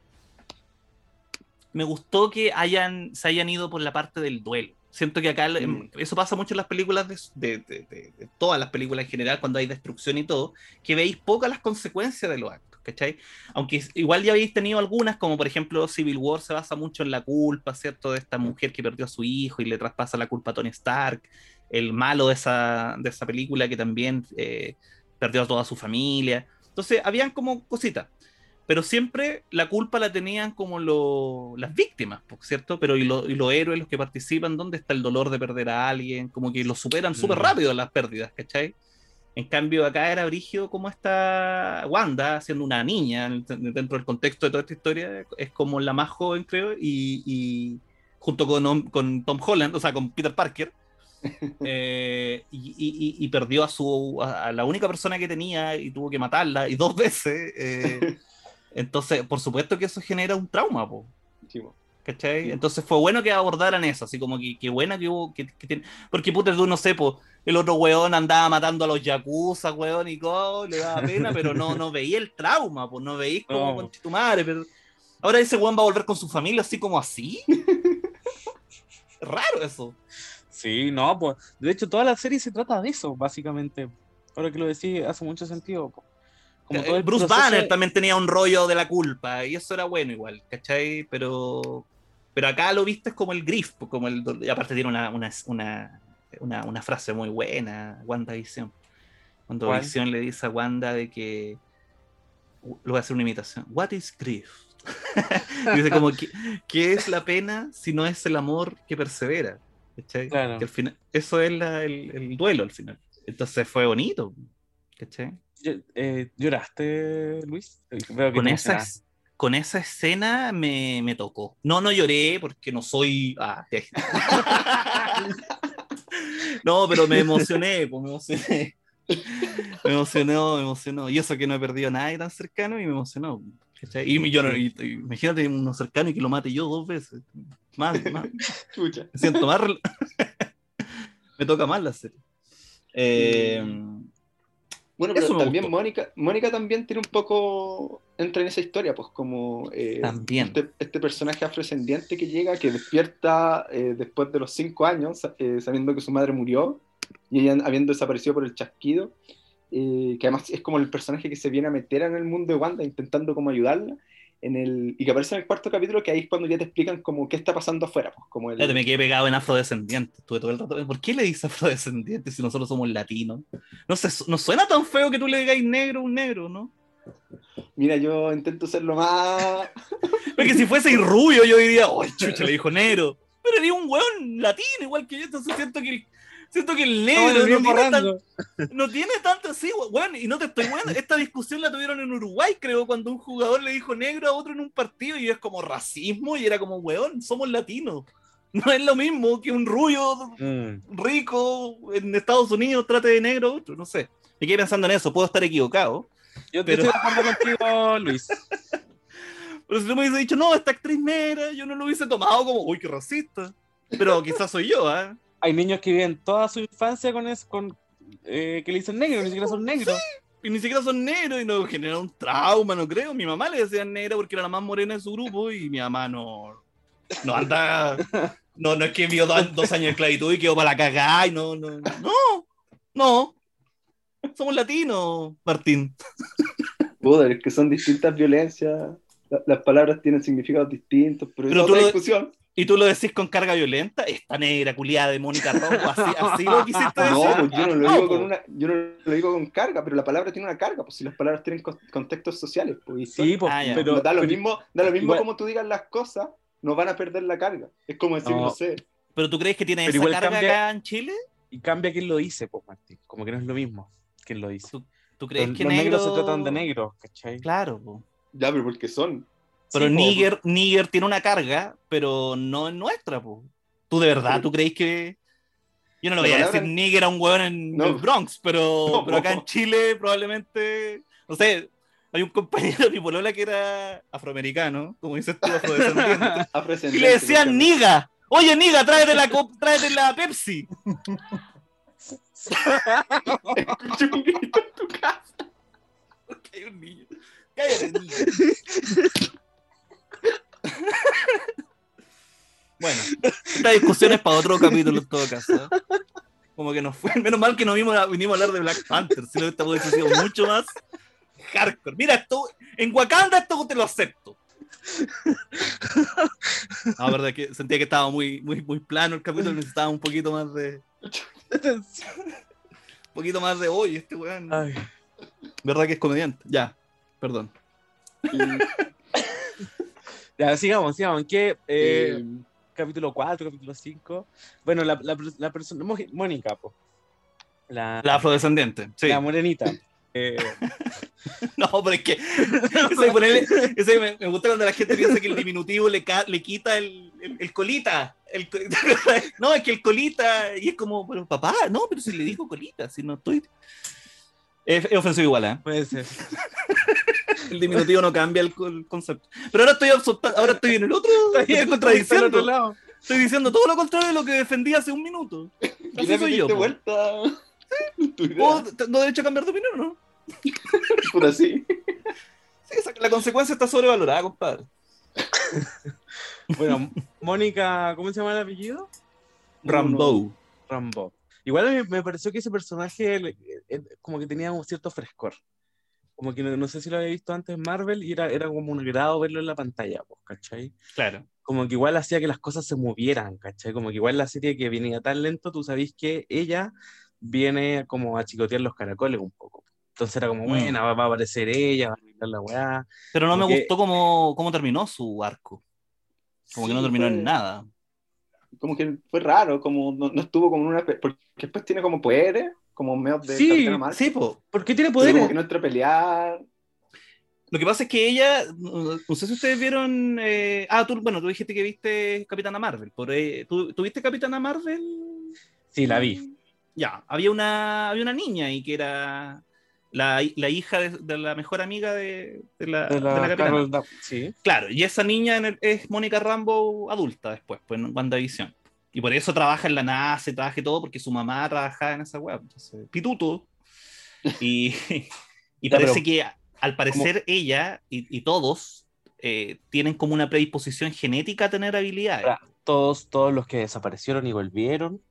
Speaker 3: Me gustó que hayan, se hayan ido por la parte del duelo. Siento que acá mm. eso pasa mucho en las películas de, de, de, todas las películas en general, cuando hay destrucción y todo, que veis pocas las consecuencias de los actos. ¿Cachai? Aunque igual ya habéis tenido algunas, como por ejemplo Civil War se basa mucho en la culpa, ¿cierto? De esta mujer que perdió a su hijo y le traspasa la culpa a Tony Stark, el malo de esa, de esa película que también eh, perdió a toda su familia. Entonces, habían como cositas. Pero siempre la culpa la tenían como las víctimas, ¿cierto? Pero y, y, los héroes, los que participan, ¿dónde está el dolor de perder a alguien? Como que lo superan súper rápido las pérdidas, ¿cachai? En cambio, acá era Brigio como esta Wanda, siendo una niña dentro del contexto de toda esta historia, es como la más joven, creo, y, junto con, con, Tom Holland, o sea, con Peter Parker, eh, y, perdió a, su, a la única persona que tenía y tuvo que matarla, y dos veces. Eh, entonces, por supuesto que eso genera un trauma, po. ¿Cachai? Entonces fue bueno que abordaran eso, así como que, que buena que hubo. Que, porque puta, tú no sé, po, el otro weón andaba matando a los yakuza, weón, y todo, le daba pena, pero no, no veía el trauma, pues no veía como con tu madre, pero ahora ese weón va a volver con su familia así como así. Raro eso.
Speaker 2: Sí, no, pues de hecho toda la serie se trata de eso, básicamente. Ahora que lo decís, hace mucho sentido.
Speaker 3: Como todo el Bruce Banner también tenía un rollo de la culpa, y eso era bueno igual, ¿cachai? Pero pero acá lo viste como el grif, como el, y aparte tiene una, una, frase muy buena, WandaVision. Cuando Visión le dice a Wanda de que, lo voy a hacer una imitación, What is grief? dice como, ¿qué, es la pena si no es el amor que persevera? Claro. al final, eso es el, duelo al final. Entonces fue bonito.
Speaker 2: Eh, ¿Lloraste, Luis?
Speaker 3: Con esas, con esa escena me, me, tocó. No, no lloré porque no soy. Ah, no, pero me emocioné, pues me emocioné. Me emocionó, me emocionó. Y eso que no he perdido a nadie tan cercano y me emocionó. Y, yo, imagínate uno cercano y que lo mate yo dos veces. Más, más. Me siento más. me toca más la serie. Eh,
Speaker 1: bueno, pero también Mónica, Mónica también tiene un poco, entra en esa historia, pues como eh, este, este, personaje afrodescendiente que llega, que despierta eh, después de los cinco años, eh, sabiendo que su madre murió y ella habiendo desaparecido por el chasquido, que además es como el personaje que se viene a meter en el mundo de Wanda intentando como ayudarla, el, y que aparece en el cuarto capítulo, que ahí es cuando ya te explican como qué está pasando afuera. Pues, como el...
Speaker 3: me quedé pegado en afrodescendiente. Estuve todo el rato. ¿Por qué le dices afrodescendiente si nosotros somos latinos? No sé, no suena tan feo que tú le digáis negro a un negro, ¿no?
Speaker 1: Mira, yo intento ser lo más.
Speaker 3: Porque si fuese rubio, yo diría, ¡oh, chucha! Le dijo negro. Pero era un weón latino, igual que yo, entonces siento que Siento que el negro no tiene, tanto así, bueno, y no te estoy bueno, esta discusión la tuvieron en Uruguay, creo, cuando un jugador le dijo negro a otro en un partido y es como racismo y era como, weón, somos latinos. No es lo mismo que un rubio mm. rico en Estados Unidos trate de negro a otro, no sé. Me quedé pensando en eso, puedo estar equivocado.
Speaker 2: Yo
Speaker 3: Pero-
Speaker 2: estoy de acuerdo contigo, Luis.
Speaker 3: Pero si tú me hubiese dicho, no, esta actriz negra, yo no lo hubiese tomado como, uy, qué racista. Pero quizás soy yo, ¿ah?
Speaker 2: Hay niños que viven toda su infancia con eso, con eh, que le dicen negro, ni siquiera son negros.
Speaker 3: Y ni siquiera son negros y no genera un trauma, no creo. Mi mamá le decía negra porque era la más morena de su grupo y mi mamá no. No anda. No, no es que vivió dos, dos años de esclavitud y quedó para la cagada y no, no. No, no. Somos latinos, Martín.
Speaker 1: Puta, es que son distintas violencias. La- las palabras tienen significados distintos, pero,
Speaker 3: Pero
Speaker 1: es otra
Speaker 3: lo-
Speaker 1: discusión.
Speaker 3: Y tú lo decís con carga violenta, esta negra culiada de Mónica Rojo, así, así lo quisiste decir.
Speaker 1: No, pues yo no lo
Speaker 3: No,
Speaker 1: digo con una, yo no lo digo con carga, pero la palabra tiene una carga, pues si las palabras tienen con- contextos sociales, pues,
Speaker 2: Sí, pues,
Speaker 3: Ah, ya.
Speaker 2: pero,
Speaker 1: da lo
Speaker 2: pero-
Speaker 1: mismo, da lo mismo
Speaker 2: igual-
Speaker 1: como tú digas las cosas, no van a perder la carga. Es como decir, no,
Speaker 2: No.
Speaker 1: sé,
Speaker 3: ¿Pero tú crees que tiene esa carga
Speaker 2: cambia-
Speaker 3: acá en Chile?
Speaker 2: y cambia quién lo dice, pues, Martín. Como que no es lo mismo quién lo dice.
Speaker 3: ¿Tú crees
Speaker 2: Los,
Speaker 3: que
Speaker 2: los
Speaker 3: negro...
Speaker 2: negros se tratan de negros, ¿cachai?
Speaker 3: Claro, po.
Speaker 1: ya, pero porque son.
Speaker 3: Pero
Speaker 2: Sí, po,
Speaker 3: Níger tiene una carga, pero no es nuestra, po. ¿Tú de verdad, tú crees que.? Yo no le
Speaker 1: La
Speaker 3: voy a decir Níger a un hueón en
Speaker 1: No.
Speaker 3: el Bronx, pero,
Speaker 1: No.
Speaker 3: pero acá en Chile probablemente. No sé, hay un compañero de mi polola que era afroamericano, como dices tú, afrodescendiente. y le decían Niga. Oye, Niga, tráete la, tráete la Pepsi.
Speaker 1: Escuché un grito en tu casa.
Speaker 3: Porque hay un niño. Cállate, niño. bueno, esta discusión es para otro capítulo en todo caso. ¿eh? Como que nos fue. Menos mal que no vinimos a, vinimos a hablar de Black Panther, si no, esta hubiese sido mucho más hardcore. Mira, esto, en Wakanda esto te lo acepto. No, verdad que sentía que estaba muy, muy, muy plano el capítulo, necesitaba un poquito más de. Un poquito más de hoy, este weón.
Speaker 2: Ay,
Speaker 3: ¿Verdad que es comediante? Ya, perdón.
Speaker 2: Ya, sigamos, sigamos. ¿En qué eh,
Speaker 1: Eh,
Speaker 2: capítulo 4, capítulo 5? Bueno, la, la, la persona, Mónica, po. La,
Speaker 3: La afrodescendiente, sí.
Speaker 2: la morenita. Eh,
Speaker 3: No, pero es que ese, de ponerle- ese me, me gusta cuando la gente piensa que el diminutivo le, ca- le quita el, el- el colita. El no, es que el colita, y es como, pero papá, no, pero si le dijo colita, si no estoy. Es, es ofensivo igual, ¿eh?
Speaker 2: puede ser.
Speaker 3: El diminutivo no cambia el, co- el concepto. Pero ahora estoy, ahora estoy en el otro, estoy contradiciendo.
Speaker 2: otro lado.
Speaker 3: Estoy diciendo todo lo contrario de lo que defendí hace un minuto.
Speaker 1: y
Speaker 3: Así soy yo.
Speaker 1: vuelta.
Speaker 3: ¿Puedo- ¿Tengo derecho a cambiar de opinión o no?
Speaker 1: Puta, sí.
Speaker 3: Sí, esa- la consecuencia está sobrevalorada, compadre.
Speaker 2: Bueno, Mónica, ¿cómo se llama el apellido?
Speaker 3: Rambo.
Speaker 2: Rambo. Igual me, me pareció que ese personaje eh, como que tenía un cierto frescor. Como que no, no sé si lo había visto antes en Marvel y era, era como un agrado verlo en la pantalla, pues, ¿cachai?
Speaker 3: Claro.
Speaker 2: Como que igual hacía que las cosas se movieran, ¿cachai? Como que igual la serie que venía tan lento, tú sabís que ella viene como a chicotear los caracoles un poco. Entonces era como,
Speaker 3: Mm.
Speaker 2: buena, va, va a aparecer ella, va a arreglar la weá.
Speaker 3: Pero no me
Speaker 2: que-
Speaker 3: gustó cómo, cómo terminó su arco. Como que no terminó
Speaker 1: fue-
Speaker 3: en nada.
Speaker 1: Como que fue raro, como no, no estuvo como una. Porque después tiene como poderes, como medio de
Speaker 2: Sí,
Speaker 1: Capitana Marvel,
Speaker 3: Sí, po.
Speaker 2: ¿Por qué tiene
Speaker 1: pero como
Speaker 2: poderes?
Speaker 1: que no entra a pelear.
Speaker 3: Lo que pasa es que ella, no sé si ustedes vieron, eh, ah, tú, bueno, tú dijiste que viste Capitana Marvel. Por, eh, ¿tú, ¿tú viste Capitana Marvel?
Speaker 2: Sí, la vi.
Speaker 3: Ya, había una, había una niña ahí que era la, la hija de, de la mejor amiga de, de la,
Speaker 2: De
Speaker 3: de la
Speaker 2: la
Speaker 3: Capitana.
Speaker 2: Carol Sí.
Speaker 3: Claro, y esa niña en el- es Mónica Rambo adulta después, pues en WandaVision. Y por eso trabaja en la NASA trabaja y todo, porque su mamá trabajaba en esa web. Entonces, pituto. Y, y parece que al parecer ella y, y todos eh, tienen como una predisposición genética a tener habilidades.
Speaker 2: Ahora, Todos, todos los que desaparecieron y volvieron,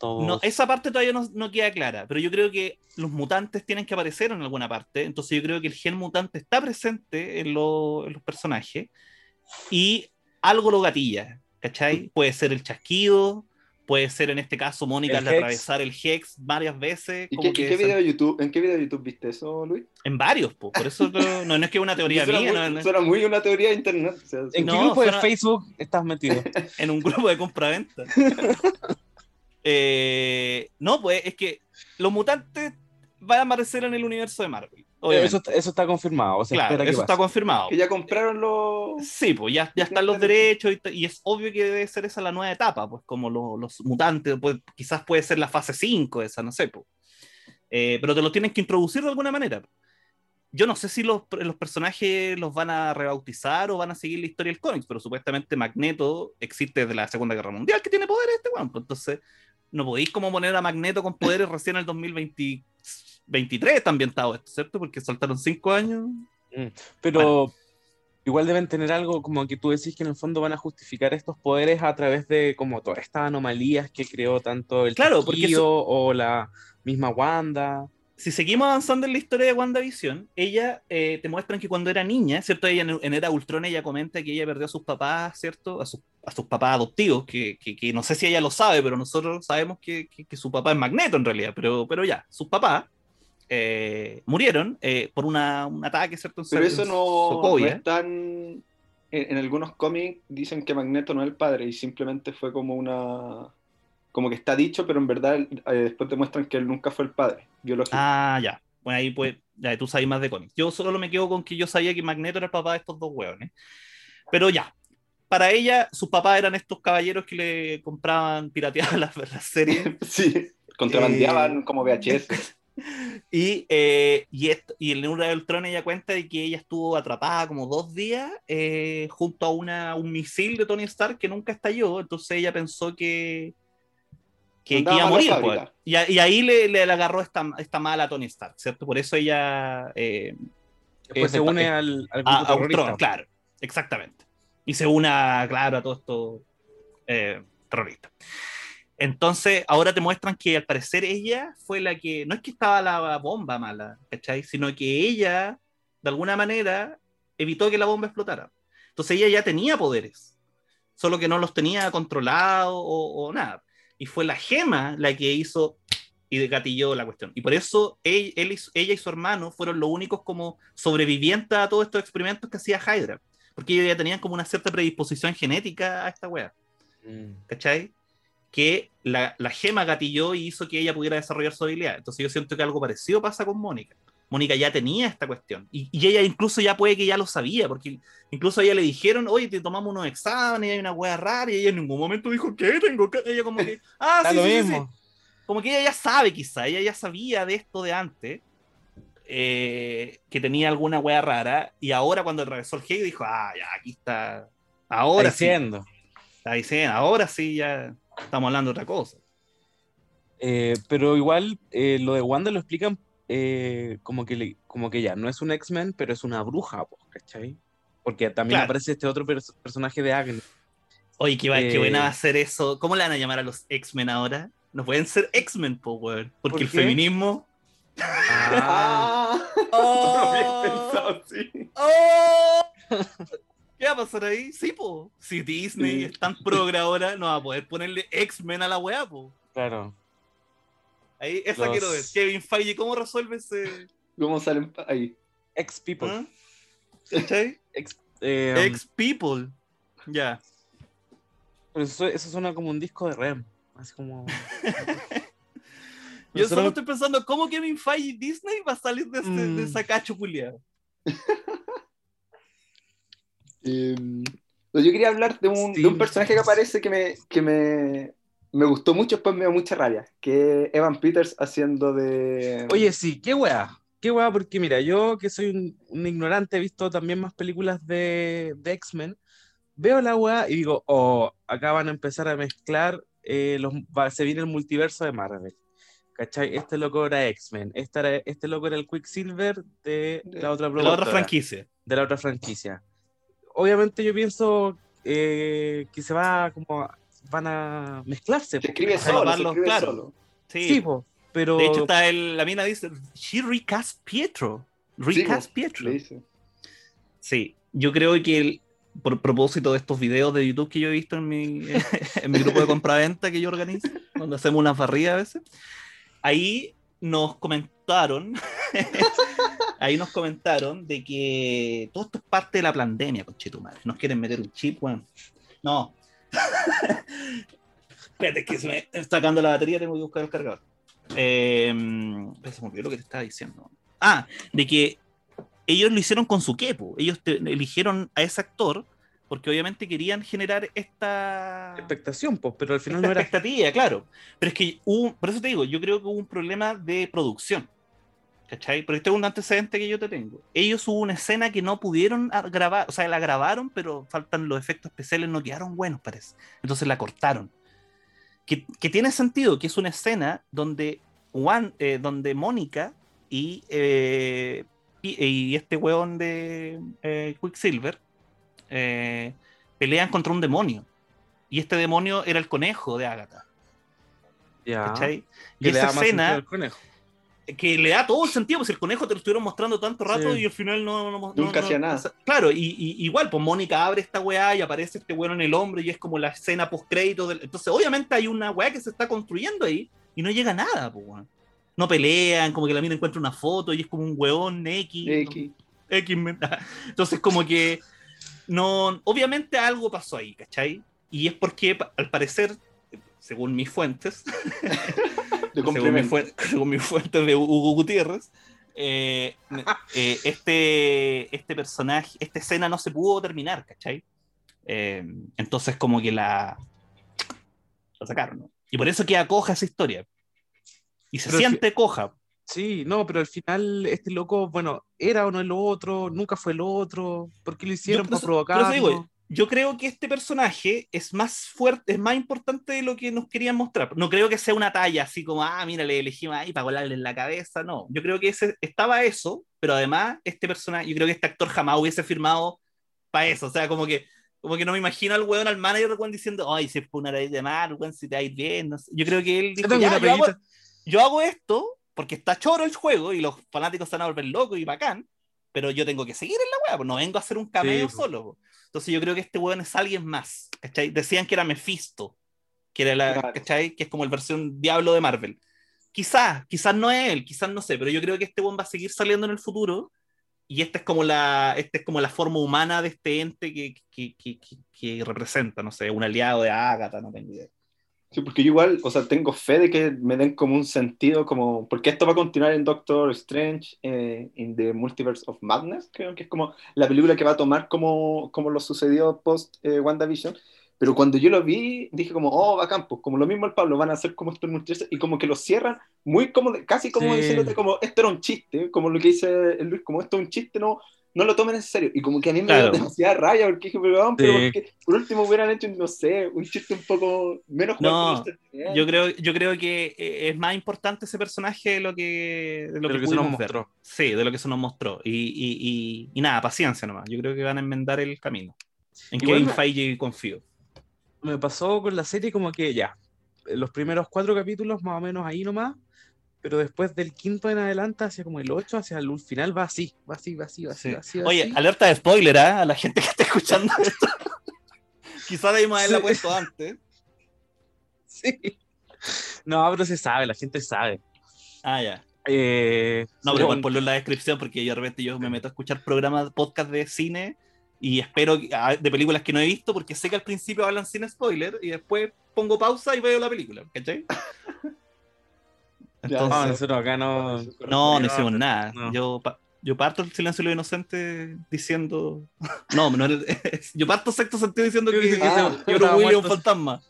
Speaker 2: todos...
Speaker 3: No, esa parte todavía no, no queda clara, pero yo creo que los mutantes tienen que aparecer en alguna parte, entonces yo creo que el gen mutante está presente en, lo- en los personajes y algo lo gatilla, ¿cachai? Puede ser el chasquido, puede ser en este caso Mónica
Speaker 2: El
Speaker 3: al atravesar el Hex varias veces,
Speaker 1: ¿Y
Speaker 3: como
Speaker 1: qué, y
Speaker 3: que
Speaker 1: qué
Speaker 3: se-
Speaker 1: video de YouTube, en qué video de YouTube viste eso, Luis?
Speaker 3: en varios, po, por eso no, no, no es que es una teoría
Speaker 1: suena,
Speaker 3: mía,
Speaker 1: muy,
Speaker 3: no, no,
Speaker 1: suena muy una teoría de internet. o sea,
Speaker 2: ¿En
Speaker 3: No,
Speaker 2: qué grupo
Speaker 3: suena-
Speaker 2: de Facebook estás metido?
Speaker 3: en un grupo de compraventa. Eh, no, pues es que los mutantes van a aparecer en el universo de Marvel. obviamente.
Speaker 2: eso, eso está confirmado, o sea,
Speaker 3: Claro,
Speaker 2: espera que
Speaker 3: eso está
Speaker 2: pase.
Speaker 3: confirmado.
Speaker 1: que ya compraron los.
Speaker 3: Sí, pues ya, ya están los derechos y, es obvio que debe ser esa la nueva etapa, pues como lo- los mutantes, pues, quizás puede ser la fase 5 esa, no sé, pues. Eh, pero te lo tienen que introducir de alguna manera. yo no sé si los, los, personajes los van a rebautizar o van a seguir la historia del cómics, pero supuestamente Magneto existe desde la Segunda Guerra Mundial que tiene poderes este weón. Pues entonces, no podéis como poner a Magneto con poderes recién en el 2023 está ambientado esto, ¿cierto? Porque saltaron cinco años.
Speaker 2: Mm, pero igual deben tener algo como que tú decís que en el fondo van a justificar estos poderes a través de como todas estas anomalías que creó tanto el
Speaker 3: claro,
Speaker 2: o la misma Wanda
Speaker 3: si seguimos avanzando en la historia de WandaVision, ella eh, te muestran que cuando era niña, ¿cierto? Ella en, Era Ultron, ella comenta que ella perdió a sus papás, ¿cierto? A, a sus papás adoptivos, que, que, no sé si ella lo sabe, pero nosotros sabemos que, que, su papá es Magneto en realidad, pero, pero ya, sus papás eh, murieron eh, por una, un ataque, ¿cierto?
Speaker 1: pero eso no, no es tan... En, en algunos cómics dicen que Magneto no es el padre y simplemente fue como una como que está dicho, pero en verdad eh, después te muestran que él nunca fue el padre biológico.
Speaker 3: Ah, ya. Bueno, ahí pues, ya tú sabes más de cómics. Yo solo me quedo con que yo sabía que Magneto era el papá de estos dos hueones. Pero ya, para ella, sus papás eran estos caballeros que le compraban, pirateaban las, las series.
Speaker 1: sí, contrabandeaban eh, como VHS.
Speaker 3: y, eh, y, esto, y en Una del Trono ella cuenta de que ella estuvo atrapada como dos días junto a una, un misil de Tony Stark que nunca estalló. Entonces ella pensó que, que, iba a morir. Pues. Y, ahí le, le, agarró esta, esta mala Tony Stark, ¿cierto? Por eso ella. Eh,
Speaker 2: Después se une al,
Speaker 3: al grupo a, claro, exactamente. Y se une, claro, a todos estos eh, terroristas. Entonces, ahora te muestran que al parecer ella fue la que. No es que estaba la bomba mala, ¿cachai? Sino que ella, de alguna manera, evitó que la bomba explotara. Entonces, ella ya tenía poderes, solo que no los tenía controlados o, o nada y fue la gema la que hizo y degatilló la cuestión. Y por eso él, ella y su hermano fueron los únicos como sobrevivientes a todos estos experimentos que hacía Hydra, porque ellos ya tenían como una cierta predisposición genética a esta wea. Mm. ¿Cachai? Que la, la, gema gatilló y hizo que ella pudiera desarrollar su habilidad. Entonces yo siento que algo parecido pasa con Mónica. Mónica ya tenía esta cuestión. Y, ella incluso ya puede que ya lo sabía, porque incluso a ella le dijeron, oye, te tomamos unos exámenes hay una wea rara, y ella en ningún momento dijo, ¿qué tengo? que Ella como que, ah, sí, sí, sí, Como que ella ya sabe quizá, ella ya sabía de esto de antes, eh, que tenía alguna wea rara, y ahora cuando regresó el Hegel dijo, ah, ya, aquí está, ahora
Speaker 2: está diciendo.
Speaker 3: Está diciendo, ahora sí ya estamos hablando de otra cosa.
Speaker 2: Eh, pero igual eh, lo de Wanda lo explican eh, como, que como que ya no es un X-Men, pero es una bruja, ¿cachai? Porque también aparece este otro personaje de Agnes.
Speaker 3: Oye, qué, qué buena hacer eso. ¿Cómo le van a llamar a los X-Men ahora? No pueden ser X-Men, Power. Porque el feminismo. Ah. oh, oh. ¿Qué va a pasar ahí? Sí, po. Si Disney es tan progre ahora, no va a poder ponerle X-Men a la weá, po.
Speaker 2: Claro.
Speaker 3: Ahí, esa quiero ver. Kevin Feige, ¿cómo resuelve ese?
Speaker 1: ¿Cómo salen ahí?
Speaker 2: Ex people. ¿Ah?
Speaker 3: Ex, eh, Ex people. Ya.
Speaker 2: Pero eso, eso, suena como un disco de Rem. Así como.
Speaker 3: Yo solo estoy pensando, ¿cómo Kevin Feige Disney va a salir de, este, de mm. esa cacho?
Speaker 1: Em, yo quería hablar de un, de un, personaje que aparece que me, que me, me gustó mucho, después me dio mucha rabia, que Evan Peters haciendo de...
Speaker 2: Oye, sí, qué weá, qué weá, porque mira, yo que soy un, ignorante, he visto también más películas de, de X-Men, veo la weá y digo, oh, acá van a empezar a mezclar, eh, los, se viene el multiverso de Marvel. ¿Cachai? Este loco era X-Men, este, este loco era el Quicksilver de la otra,
Speaker 3: de la otra franquicia.
Speaker 2: De la otra franquicia. Obviamente yo pienso eh, que se va como van a mezclarse.
Speaker 1: Se escribe solo, claro.
Speaker 2: Sí, pero...
Speaker 3: De hecho, está el, la mina dice, she recast Pietro. Recast Pietro. Sí, yo creo que el, por propósito de estos videos de YouTube que yo he visto en mi, en mi grupo de compraventa que yo organizo, donde hacemos una farrilla a veces, ahí nos comentaron, ahí nos comentaron de que todo esto es parte de la pandemia, madre Nos quieren meter un chip, bueno. No, Espérate, que se me está sacando la batería, tengo que buscar el cargador. Eh, se me olvidó lo que te estaba diciendo. Ah, de que ellos lo hicieron con su quepo. Ellos eligieron a ese actor porque obviamente querían generar esta
Speaker 2: expectación, pues, pero al final no era
Speaker 3: expectativa, claro. Pero es que hubo, por eso te digo, yo creo que hubo un problema de producción. ¿Cachai? Pero este es un antecedente que yo te tengo. Ellos hubo una escena que no pudieron grabar, o sea, la grabaron, pero faltan los efectos especiales, no quedaron buenos, parece. Entonces la cortaron. Que, que tiene sentido, que es una escena donde, Juan, eh, donde Mónica y, eh, y, y, este hueón de eh, Quicksilver eh, pelean contra un demonio. Y este demonio era el conejo de Agatha.
Speaker 2: Ya.
Speaker 3: ¿Cachai? Y
Speaker 2: Que
Speaker 3: esa escena
Speaker 2: conejo.
Speaker 3: Que le da todo el sentido, pues el conejo te lo estuvieron mostrando tanto rato
Speaker 2: Sí.
Speaker 3: y al final no... no- no-
Speaker 1: Nunca
Speaker 3: no-
Speaker 1: hacía nada.
Speaker 3: Claro, y, y- igual, pues Mónica abre esta weá y aparece este weón en el hombro y es como la escena post-crédito. del- Entonces, obviamente hay una weá que se está construyendo ahí y no llega nada, pues weón. No pelean, como que la mina encuentra una foto y es como un weón X.
Speaker 1: X.
Speaker 3: X-Men. Entonces, como que no, obviamente algo pasó ahí, ¿cachai? Y es porque, al parecer, según mis fuentes,
Speaker 1: De
Speaker 3: según
Speaker 1: complemento.
Speaker 3: fuentes, según mis fuentes de Hugo Gutiérrez, eh, eh, este, este personaje, esta escena no se pudo terminar, ¿cachai? Eh, entonces, como que la, la sacaron, ¿no? Y por eso queda coja esa historia. Y se
Speaker 2: Pero
Speaker 3: siente coja.
Speaker 2: Sí, no, pero al final este loco, bueno, era o no el otro, nunca fue el otro, ¿por qué lo hicieron
Speaker 3: Yo-
Speaker 2: para
Speaker 3: eso-
Speaker 2: provocar?
Speaker 3: por eso digo, yo creo que este personaje es más fuerte, es más importante de lo que nos querían mostrar. No creo que sea una talla así como, ah, mira, le elegimos ahí para volarle en la cabeza. No, yo creo que ese, estaba eso, pero además este personaje, yo creo que este actor jamás hubiese firmado para eso. O sea, como que, como que no me imagino al weón, al manager, weón, diciendo, ay, si es por una raíz de mar, weón, si te va a ir bien. no sé. Yo creo que él dijo,
Speaker 2: tengo
Speaker 3: "Ya, yo, hago,
Speaker 2: peguita".
Speaker 3: yo hago esto porque está choro el juego y los fanáticos se van a volver locos y bacán, pero yo tengo que seguir en la weá, pues no vengo a hacer un cameo
Speaker 2: Sí, po.
Speaker 3: solo. Entonces yo creo que este weón es alguien más, ¿cachai? Decían que era Mephisto, que era la,
Speaker 1: Claro.
Speaker 3: ¿cachai? Que es como el versión diablo de Marvel. Quizás, quizás no es él, quizás no sé, pero yo creo que este weón va a seguir saliendo en el futuro y esta es como la, esta es como la forma humana de este ente que, que, que, que- que representa, no sé, un aliado de Agatha, no tengo idea.
Speaker 1: Sí, porque yo igual, o sea, tengo fe de que me den como un sentido, como, porque esto va a continuar en Doctor Strange eh, in the Multiverse of Madness, creo que es como la película que va a tomar como, como lo sucedió post eh, WandaVision, pero cuando yo lo vi, dije como, oh, bacán, pues como lo mismo el Pablo, van a hacer como esto en multiverso, y como que lo cierran muy como, de- casi como
Speaker 2: Sí.
Speaker 1: diciéndote como, esto era un chiste, como lo que dice el Luis, como esto es un chiste, no, no lo tomen en serio, y como que a mí me
Speaker 3: Claro.
Speaker 1: dio demasiada raya, porque dije, pero, vamos, pero
Speaker 2: Sí.
Speaker 1: porque por último hubieran hecho, no sé, un chiste un poco menos
Speaker 3: No. Yo creo, yo creo que eh, es más importante ese personaje de lo que, de lo
Speaker 2: De
Speaker 3: que,
Speaker 2: lo que se nos
Speaker 3: ver.
Speaker 2: mostró.
Speaker 3: Sí, de lo que se nos mostró. Y, y, y, y nada, paciencia nomás. Yo creo que van a enmendar el camino. En Kevin
Speaker 2: me-
Speaker 3: Feige confío.
Speaker 2: Me pasó con la serie como que ya, los primeros cuatro capítulos más o menos ahí nomás, pero después del quinto en adelante, hacia como el 8, hacia el final va así, va así, va así, va así,
Speaker 3: Sí.
Speaker 2: va así, va
Speaker 3: Oye,
Speaker 2: así.
Speaker 3: alerta de spoiler ¿ah? a la gente que está escuchando esto. Quizá debimos haberla
Speaker 2: Sí.
Speaker 3: puesto antes.
Speaker 2: Sí. No, pero se sabe, la gente sabe.
Speaker 3: Ah, ya.
Speaker 2: Eh,
Speaker 3: No, pero
Speaker 2: son-
Speaker 3: ponlo en la descripción porque yo de repente yo me meto a escuchar programas, podcast de cine y espero ah, de películas que no he visto porque sé que al principio hablan sin spoiler y después pongo pausa y veo la película, ¿cachai?
Speaker 1: Ya,
Speaker 2: No,
Speaker 3: Entonces,
Speaker 2: nosotros acá no.
Speaker 3: no, no
Speaker 2: no,
Speaker 3: hicimos
Speaker 2: no,
Speaker 3: nada.
Speaker 2: no.
Speaker 3: Yo, yo parto el silencio de los inocentes diciendo. No, no yo parto sexto sentido diciendo que,
Speaker 1: que
Speaker 3: que Bruce
Speaker 2: estaba
Speaker 3: Willis es un
Speaker 2: muerto.
Speaker 3: fantasma.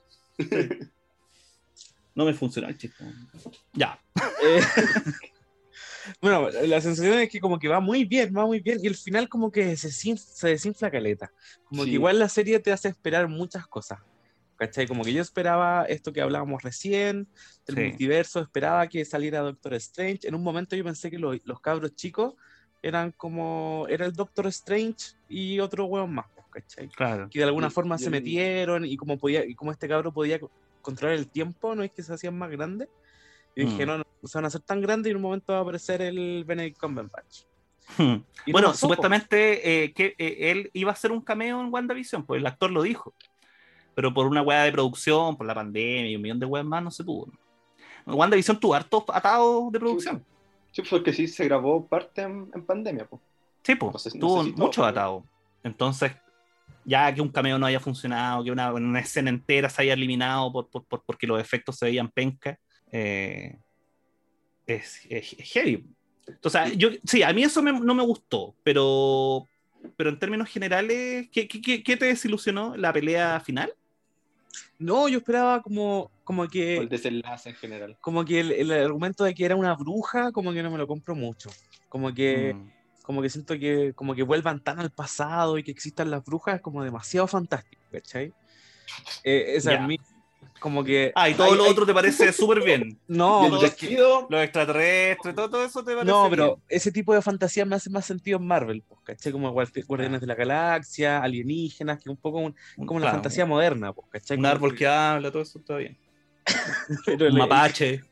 Speaker 3: No me funciona el chiste. Ya.
Speaker 2: Eh, bueno, la sensación es que como que va muy bien, va muy bien, y el final como que se, se desinfla caleta. Como
Speaker 1: Sí.
Speaker 2: que igual la serie te hace esperar muchas cosas. ¿Cachai? Como que yo esperaba esto que hablábamos recién, del
Speaker 3: Sí.
Speaker 2: multiverso, esperaba que saliera Doctor Strange. En un momento yo pensé que lo- los cabros chicos eran como, era el Doctor Strange y otro hueón más, pues, ¿cachai?
Speaker 3: Claro.
Speaker 2: que de alguna
Speaker 1: Y-
Speaker 2: forma
Speaker 1: y
Speaker 2: se metieron y como podía y como este cabro podía co- controlar el tiempo, no es que se hacían más grandes. Y dije,
Speaker 3: Mm.
Speaker 2: no, no, se van a hacer tan grandes y en un momento va a aparecer el Benedict Cumberbatch.
Speaker 3: Hmm.
Speaker 2: No
Speaker 3: Bueno, supuestamente eh, que eh, él iba a hacer un cameo en WandaVision, pues el actor lo dijo. Pero por una weá de producción, por la pandemia y un millón de weas más, no se pudo. WandaVision tuvo hartos atados de producción.
Speaker 1: Sí, porque sí se grabó parte en, en pandemia, pues.
Speaker 3: Sí, pues, tuvo muchos atados. Entonces, ya que un cameo no haya funcionado, que una, una escena entera se haya eliminado por, por- por- porque los efectos se veían penca, eh, es, es- es heavy. Entonces, yo, sí, a mí eso me- no me gustó, pero, pero en términos generales, ¿qué, qué- qué- qué te desilusionó la pelea final?
Speaker 2: No, yo esperaba como, como
Speaker 1: O el
Speaker 2: que,
Speaker 1: desenlace en general.
Speaker 2: como que el, el argumento de que era una bruja, como que no me lo compro mucho. Como que,
Speaker 3: Mm.
Speaker 2: como que siento que, como que vuelvan tan al pasado y que existan las brujas es como demasiado fantástico, ¿cachai? Eh, esa es mi, como que...
Speaker 3: Ah, y todo
Speaker 2: hay-
Speaker 3: lo
Speaker 2: hay-
Speaker 3: otro te parece súper bien.
Speaker 2: No,
Speaker 3: Los extraterrestres, todo, todo eso te parece
Speaker 2: No, pero
Speaker 3: bien.
Speaker 2: ese tipo de fantasía me hace más sentido en Marvel, pues, ¿cachai? Como Guardi- Guardianes de la Galaxia, alienígenas, que es un poco un- como la fantasía moderna, pues, ¿cachai?
Speaker 3: Un árbol que habla, todo eso está bien.
Speaker 2: pero
Speaker 3: Un mapache.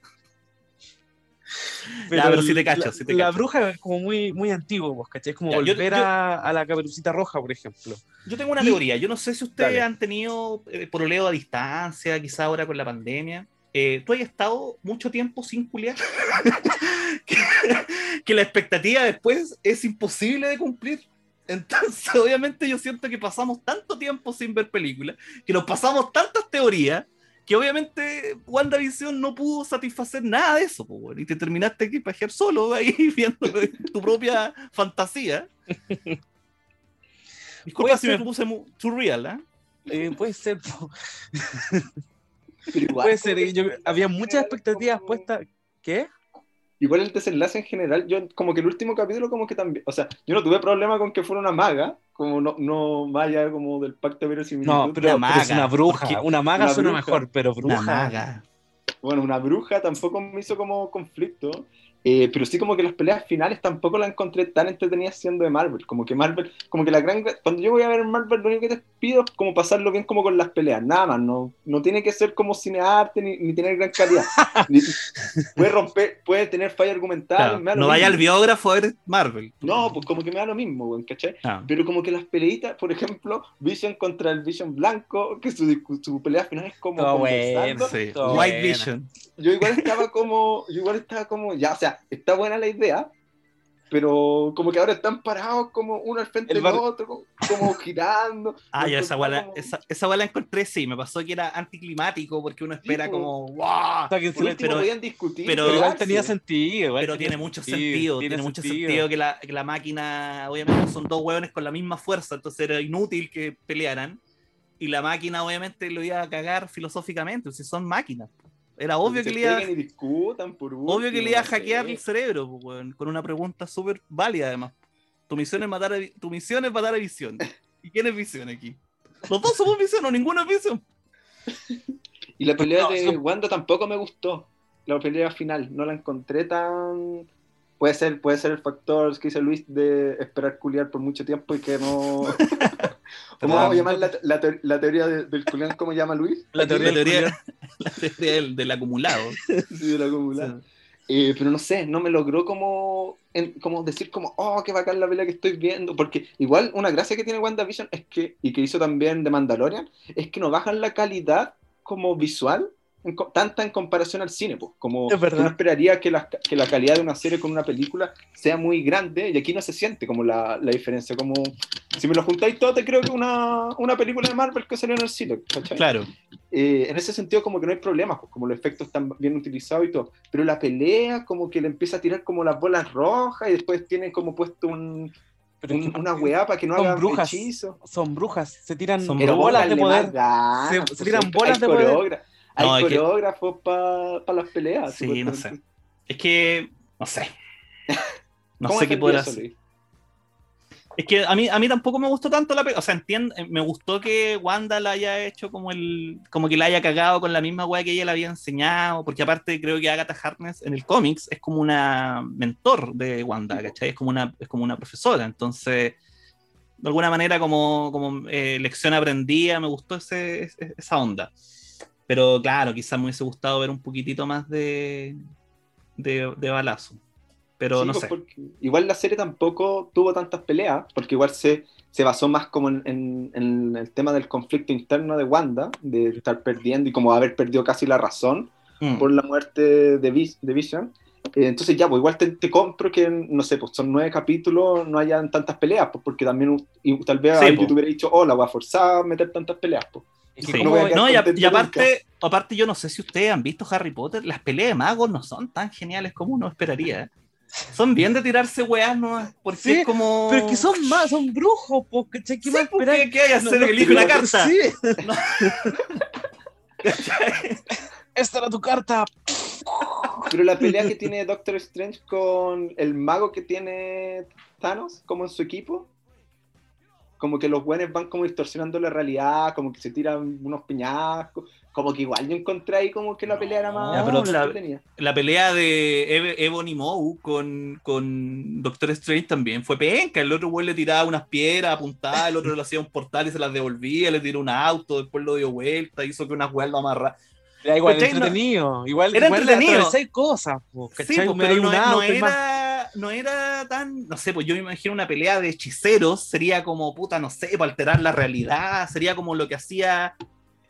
Speaker 2: Pero
Speaker 3: Ya, pero sí te cacho,
Speaker 2: la,
Speaker 3: sí te
Speaker 2: la
Speaker 3: cacho.
Speaker 2: bruja es como muy, muy antiguo, pues, ¿cachai? Es como
Speaker 3: Ya, yo-
Speaker 2: volver
Speaker 3: yo-
Speaker 2: A, a la caperucita roja, por ejemplo.
Speaker 3: Yo tengo una
Speaker 2: Y-
Speaker 3: teoría. Yo no sé si ustedes
Speaker 2: Dale.
Speaker 3: han tenido eh, pololeo a distancia, quizá ahora con la pandemia. Eh, ¿Tú has estado mucho tiempo sin culiar? que, que la expectativa después es imposible de cumplir. Entonces, obviamente, yo siento que pasamos tanto tiempo sin ver películas, que nos pasamos tantas teorías, que obviamente WandaVision no pudo satisfacer nada de eso, po, y te terminaste que pajear solo ahí viendo tu propia fantasía. Disculpa
Speaker 2: Puede
Speaker 3: si me
Speaker 2: ser.
Speaker 3: puse mu- too real, ¿ah?
Speaker 2: Eh, puede ser, po.
Speaker 1: pero igual,
Speaker 2: puede ser.
Speaker 1: que-
Speaker 2: eh, yo- había muchas expectativas
Speaker 1: como-
Speaker 2: puestas. ¿Qué?
Speaker 1: Igual el desenlace en general, yo como que el último capítulo como que también, o sea, yo no tuve problema con que fuera una maga, como no, no vaya como del pacto de verosimilitud.
Speaker 2: No, pero,
Speaker 3: Una
Speaker 2: pero es
Speaker 3: maga,
Speaker 2: una bruja. Una maga
Speaker 1: una
Speaker 2: suena
Speaker 1: bruja.
Speaker 2: mejor, pero bruja.
Speaker 3: Una maga.
Speaker 1: Bueno, una bruja tampoco me hizo como conflicto, eh, pero sí como que las peleas finales tampoco las encontré tan entretenidas siendo de Marvel, como que Marvel, como que la gran, cuando yo voy a ver Marvel lo único que te pido es como pasarlo bien como con las peleas, nada más, no, no tiene que ser como cinearte ni, ni tener gran calidad, Ni- puede romper, puede tener falla argumental,
Speaker 3: Claro,
Speaker 1: me da lo
Speaker 3: no vaya al biógrafo a ver Marvel.
Speaker 1: No, pues como que me da lo mismo, weón, ¿cachai?
Speaker 3: Ah.
Speaker 1: Pero como que las peleitas, por ejemplo, Vision contra el Vision blanco, que su, su pelea final es como
Speaker 2: Todo bueno,
Speaker 3: Sí.
Speaker 2: Todo
Speaker 3: White. Vision.
Speaker 1: Yo igual estaba como, yo igual estaba como, ya, o sea, está buena la idea, pero como que ahora están parados como uno al frente
Speaker 2: El
Speaker 1: del otro, como, como girando.
Speaker 3: Ah, ya, esa guala,
Speaker 1: como-
Speaker 3: esa, esa guala encontré, sí, me pasó que era anticlimático porque uno espera
Speaker 1: Sí,
Speaker 3: como, ¡wow!
Speaker 2: O sea, que
Speaker 3: pero-
Speaker 1: podían discutir.
Speaker 3: pero
Speaker 2: pero igual tenía sentido. igual
Speaker 3: Pero
Speaker 2: tenía
Speaker 3: tiene mucho sentido, tiene, mucho sentido que la, que la máquina, obviamente son dos hueones con la misma fuerza, entonces era inútil que pelearan. Y la máquina obviamente lo iba a cagar filosóficamente, si son máquinas. Era obvio que, le iba,
Speaker 1: discutan por
Speaker 3: obvio que le iba a hackear el cerebro, pues, weón, con una pregunta súper válida además. Tu misión, es matar a, tu misión es matar a Visión. ¿Y quién es Visión aquí? Los dos somos Visión o ninguno es Visión.
Speaker 1: Y la pelea
Speaker 2: No,
Speaker 1: de
Speaker 2: son-
Speaker 1: Wanda tampoco me gustó. La pelea final, no la encontré tan. Puede ser, puede ser el factor que dice Luis de esperar culiar por mucho tiempo y que no. ¿Cómo vamos a llamar la, la te- la teoría de- del culiar? ¿Cómo llama Luis?
Speaker 2: La teoría,
Speaker 3: La teoría-
Speaker 2: del
Speaker 3: La teoría del, del acumulado.
Speaker 1: Sí, del acumulado. Eh, pero no sé, no me logró como, en- como decir como, oh, qué bacán la pelea que estoy viendo, porque igual una gracia que tiene WandaVision es que, y que hizo también de Mandalorian, es que no bajan la calidad como visual, en tanta en comparación al cine, pues, como
Speaker 2: Es verdad.
Speaker 1: uno esperaría que la, que la calidad de una serie con una película sea muy grande, y aquí no se siente como la, la diferencia, como, si me lo juntáis todo, te creo que una, una película de Marvel que salió en el cine, ¿cachai?
Speaker 3: Claro.
Speaker 1: Eh, en ese sentido como que no hay problemas, pues, como los efectos están bien utilizados y todo, pero la pelea como que le empieza a tirar como las bolas rojas y después tiene como puesto un, un- una weá para que no
Speaker 2: son
Speaker 1: haga
Speaker 2: brujas.
Speaker 1: hechizo.
Speaker 2: Son brujas, se tiran
Speaker 3: Son
Speaker 1: Pero
Speaker 2: bolas de poder.
Speaker 1: más
Speaker 2: Se-
Speaker 1: pues,
Speaker 2: se tiran bolas de poder.
Speaker 1: Hay
Speaker 3: No, es que-
Speaker 1: coreógrafos para las peleas.
Speaker 3: Sí, no sé. Es que, no sé. No
Speaker 1: ¿Cómo
Speaker 3: sé qué podrás hacer. Es que a mí, a mí tampoco me gustó tanto la película. O sea, entiendo, me gustó que Wanda la haya hecho como el. como que la haya cagado con la misma weá que ella le había enseñado. Porque aparte creo que Agatha Harkness en el cómics es como una mentor de Wanda, ¿cachai? Es como una, es como una profesora. Entonces, de alguna manera, como, como eh, lección aprendida, me gustó ese- esa onda. Pero claro, quizás me hubiese gustado ver un poquitito más de, de, de balazo. Pero
Speaker 1: Sí,
Speaker 3: no
Speaker 1: pues,
Speaker 3: sé.
Speaker 1: igual la serie tampoco tuvo tantas peleas, porque igual se, se basó más como en, en- en el tema del conflicto interno de Wanda, de estar perdiendo y como haber perdido casi la razón
Speaker 3: Mm.
Speaker 1: por la muerte de, Vis- de Vision. Eh, entonces ya, pues igual te, te compro que, no sé, pues son nueve capítulos, no hayan tantas peleas, pues porque también y tal vez
Speaker 3: Sí,
Speaker 1: yo te hubiera dicho, hola, voy a forzar a meter tantas peleas. Pues.
Speaker 2: Es
Speaker 3: Sí.
Speaker 2: que
Speaker 1: No
Speaker 2: como-
Speaker 3: y, a-
Speaker 1: contento
Speaker 3: y aparte, aparte, yo no sé si ustedes han visto Harry Potter, las peleas de magos no son tan geniales como uno esperaría. ¿eh? Son bien de tirarse weas, ¿no? Porque
Speaker 2: Sí,
Speaker 3: es como.
Speaker 2: Pero es que son más, son brujos, po, ¿cachai? ¿Qué
Speaker 3: Sí,
Speaker 2: más
Speaker 3: pues, qué hay a hacer?
Speaker 2: No, no,
Speaker 3: Elige una carta.
Speaker 2: Sí. Esta era tu carta.
Speaker 1: Pero la pelea que tiene Doctor Strange con el mago que tiene Thanos, como en su equipo, como que los buenos van como distorsionando la realidad, como que se tiran unos piñascos, como que igual yo encontré ahí como que la pelea era más
Speaker 3: Ya, pero la-
Speaker 1: entretenida.
Speaker 3: La pelea de Eb- Ebony Maw con, con Doctor Strange también fue penca. El otro güey le tiraba unas piedras, apuntaba, el otro le hacía un portal y se las devolvía, le tiró un auto, después lo dio vuelta, hizo que unas weas lo amarra.
Speaker 2: Era igual entretenido. Igual,
Speaker 3: Era
Speaker 2: igual
Speaker 3: entretenido.
Speaker 2: atravesáis cosas, po,
Speaker 3: pero
Speaker 2: dais
Speaker 3: no,
Speaker 2: más.
Speaker 3: No era tan, no sé, pues yo me imagino una pelea de hechiceros, sería como, puta, no sé, para alterar la realidad, sería como lo que hacía,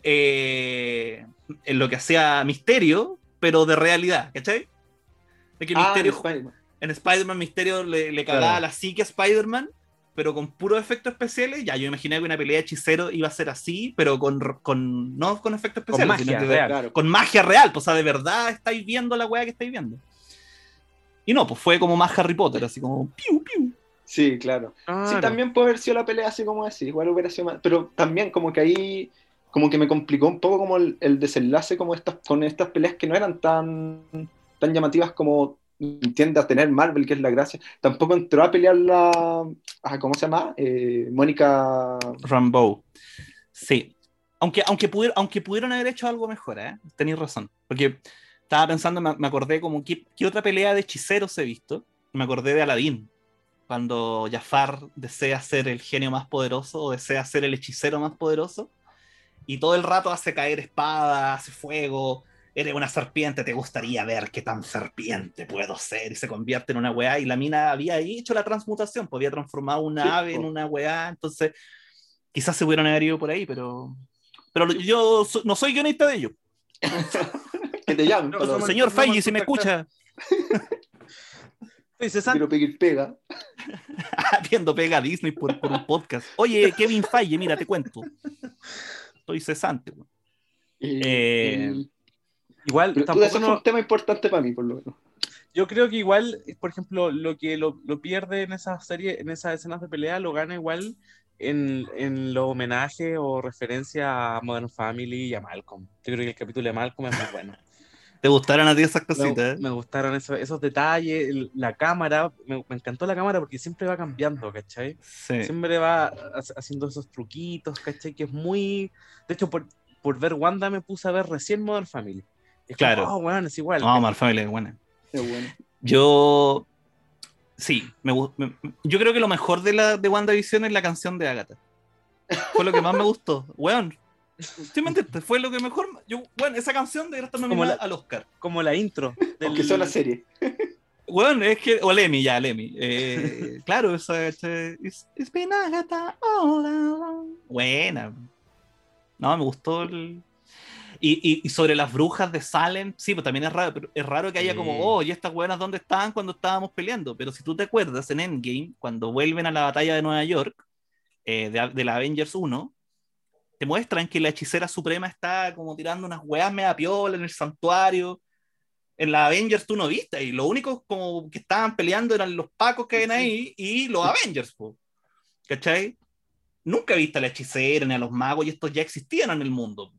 Speaker 3: eh, en lo que hacía Misterio, pero de realidad, ¿cachai? De que
Speaker 1: Ah,
Speaker 3: Misterio,
Speaker 1: en Spider-Man.
Speaker 3: Misterio le, le cagaba
Speaker 2: Claro.
Speaker 3: la psique a Spider-Man, pero con puros efectos especiales. Ya, yo imaginé que una pelea de hechicero iba a ser así, pero con, con no con efectos
Speaker 2: Con
Speaker 3: especiales, sino
Speaker 2: magia
Speaker 3: que
Speaker 2: real.
Speaker 1: Claro.
Speaker 3: con magia real. Pues, o sea, de verdad estáis viendo la weá que estáis viendo. Y no, pues fue como más Harry Potter, así como piu, piu.
Speaker 1: Sí, claro. Sí,
Speaker 2: Claro.
Speaker 1: también puede haber sido la pelea así como así, igual hubiera sido más, pero también como que ahí como que me complicó un poco como el, el desenlace como estas, con estas peleas que no eran tan, tan llamativas como tiende a tener Marvel, que es la gracia. Tampoco entró a pelear la, ah, ¿cómo se llama? Eh, Mónica...
Speaker 3: Rambo. Sí. Aunque, aunque, pudier- aunque pudieron haber hecho algo mejor, ¿eh? Tenéis razón. Porque estaba pensando, me, me acordé como, ¿qué, qué otra pelea de hechiceros he visto? Me acordé de Aladdin. Cuando Jafar desea ser el genio más poderoso o desea ser el hechicero más poderoso. Y todo el rato hace caer espada, hace fuego. Eres una serpiente, te gustaría ver qué tan serpiente puedo ser. Y se convierte en una weá. Y la mina había hecho la transmutación. Podía transformar una
Speaker 1: Sí,
Speaker 3: ave en
Speaker 1: po.
Speaker 3: una weá. Entonces, quizás se hubieran ido por ahí, pero. Pero yo so- no soy guionista de ello.
Speaker 1: Que te llamen,
Speaker 2: No,
Speaker 1: para-
Speaker 2: somos-
Speaker 3: Señor Feige, si me escucha,
Speaker 2: Estoy cesante.
Speaker 1: quiero pedir pega.
Speaker 3: viendo pega a Disney por, por un podcast. Oye, Kevin Feige, mira, te cuento. Estoy cesante. Eh,
Speaker 2: Igual,
Speaker 1: pero
Speaker 2: tampoco no-
Speaker 1: un tema importante para mí, por lo menos.
Speaker 2: yo creo que igual, por ejemplo, lo que lo, lo pierde en esa serie, en esas escenas de pelea, lo gana igual en, en los homenajes o referencia a Modern Family y a Malcolm. Yo creo que el capítulo de Malcolm es muy bueno.
Speaker 3: ¿Te gustaron a ti esas cositas?
Speaker 2: me gustaron esos, esos detalles, la cámara, me, me encantó la cámara porque siempre va cambiando, ¿cachai?
Speaker 3: Sí.
Speaker 2: Siempre va ha- haciendo esos truquitos, ¿cachai? Que es muy... De hecho, por, por ver Wanda me puse a ver recién Modern Family. Es como,
Speaker 3: Claro.
Speaker 2: oh, weón, es igual.
Speaker 3: No, Mar Family es buena.
Speaker 1: Qué bueno.
Speaker 3: Yo. Sí, me, me- yo creo que lo mejor de, la, de WandaVision es la canción de Agatha. Fue lo que más me gustó. Weón. ¿Sí me entiendes? Fue lo que mejor. Yo, bueno, esa canción debería estar
Speaker 2: Como
Speaker 3: nominada
Speaker 2: la-
Speaker 3: al Oscar.
Speaker 2: Como la intro. del-
Speaker 1: Aunque sea una serie.
Speaker 3: Bueno, es que. O Lemmy, ya, Lemmy. Eh, claro, esa. este, It's, it's been Agatha all along. Buena. No, me gustó el. Y, y- y sobre las brujas de Salem, sí, pues también es raro, pero es raro que haya
Speaker 2: Sí.
Speaker 3: como, oh, ¿y estas buenas dónde estaban cuando estábamos peleando? Pero si tú te acuerdas en Endgame, cuando vuelven a la batalla de Nueva York, eh, de, de la Avengers 1, te muestran que la hechicera suprema está como tirando unas weas mega piola en el santuario. En la Avengers tú no viste, y lo único como que estaban peleando eran los pacos que ven ahí y los Avengers, po. ¿cachai? Nunca viste a la hechicera ni a los magos y estos ya existían en el mundo.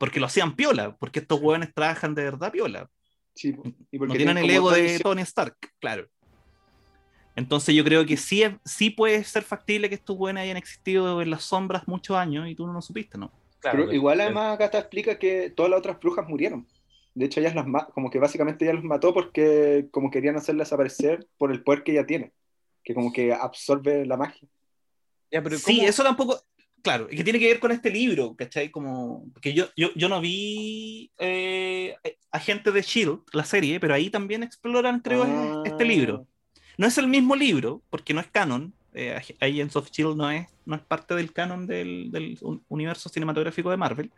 Speaker 3: Porque lo hacían piola, porque estos hueones trabajan de verdad piola.
Speaker 1: Sí, y
Speaker 3: No tienen el ego de Tony Stark, claro. Entonces yo creo que sí, es- sí puede ser factible que estos hueones hayan existido en las sombras muchos años y tú no lo supiste, ¿no?
Speaker 2: Claro,
Speaker 1: Pero igual además Agatha explica que todas las otras brujas murieron. De hecho, ellas las como que básicamente ella los mató porque como querían hacerla desaparecer por el poder que ella tiene, que como que absorbe la magia.
Speaker 2: Ya, pero
Speaker 3: sí, eso tampoco, claro, que tiene que ver con este libro, ¿cachai? Como, porque yo, yo, yo no vi eh, Agente de Shield, la serie, pero ahí también exploran, creo,
Speaker 1: Ah.
Speaker 3: este libro. No es el mismo libro, porque no es canon. Eh, Ag- Agents of Shield no es, no es parte del canon del, del un- universo cinematográfico de Marvel.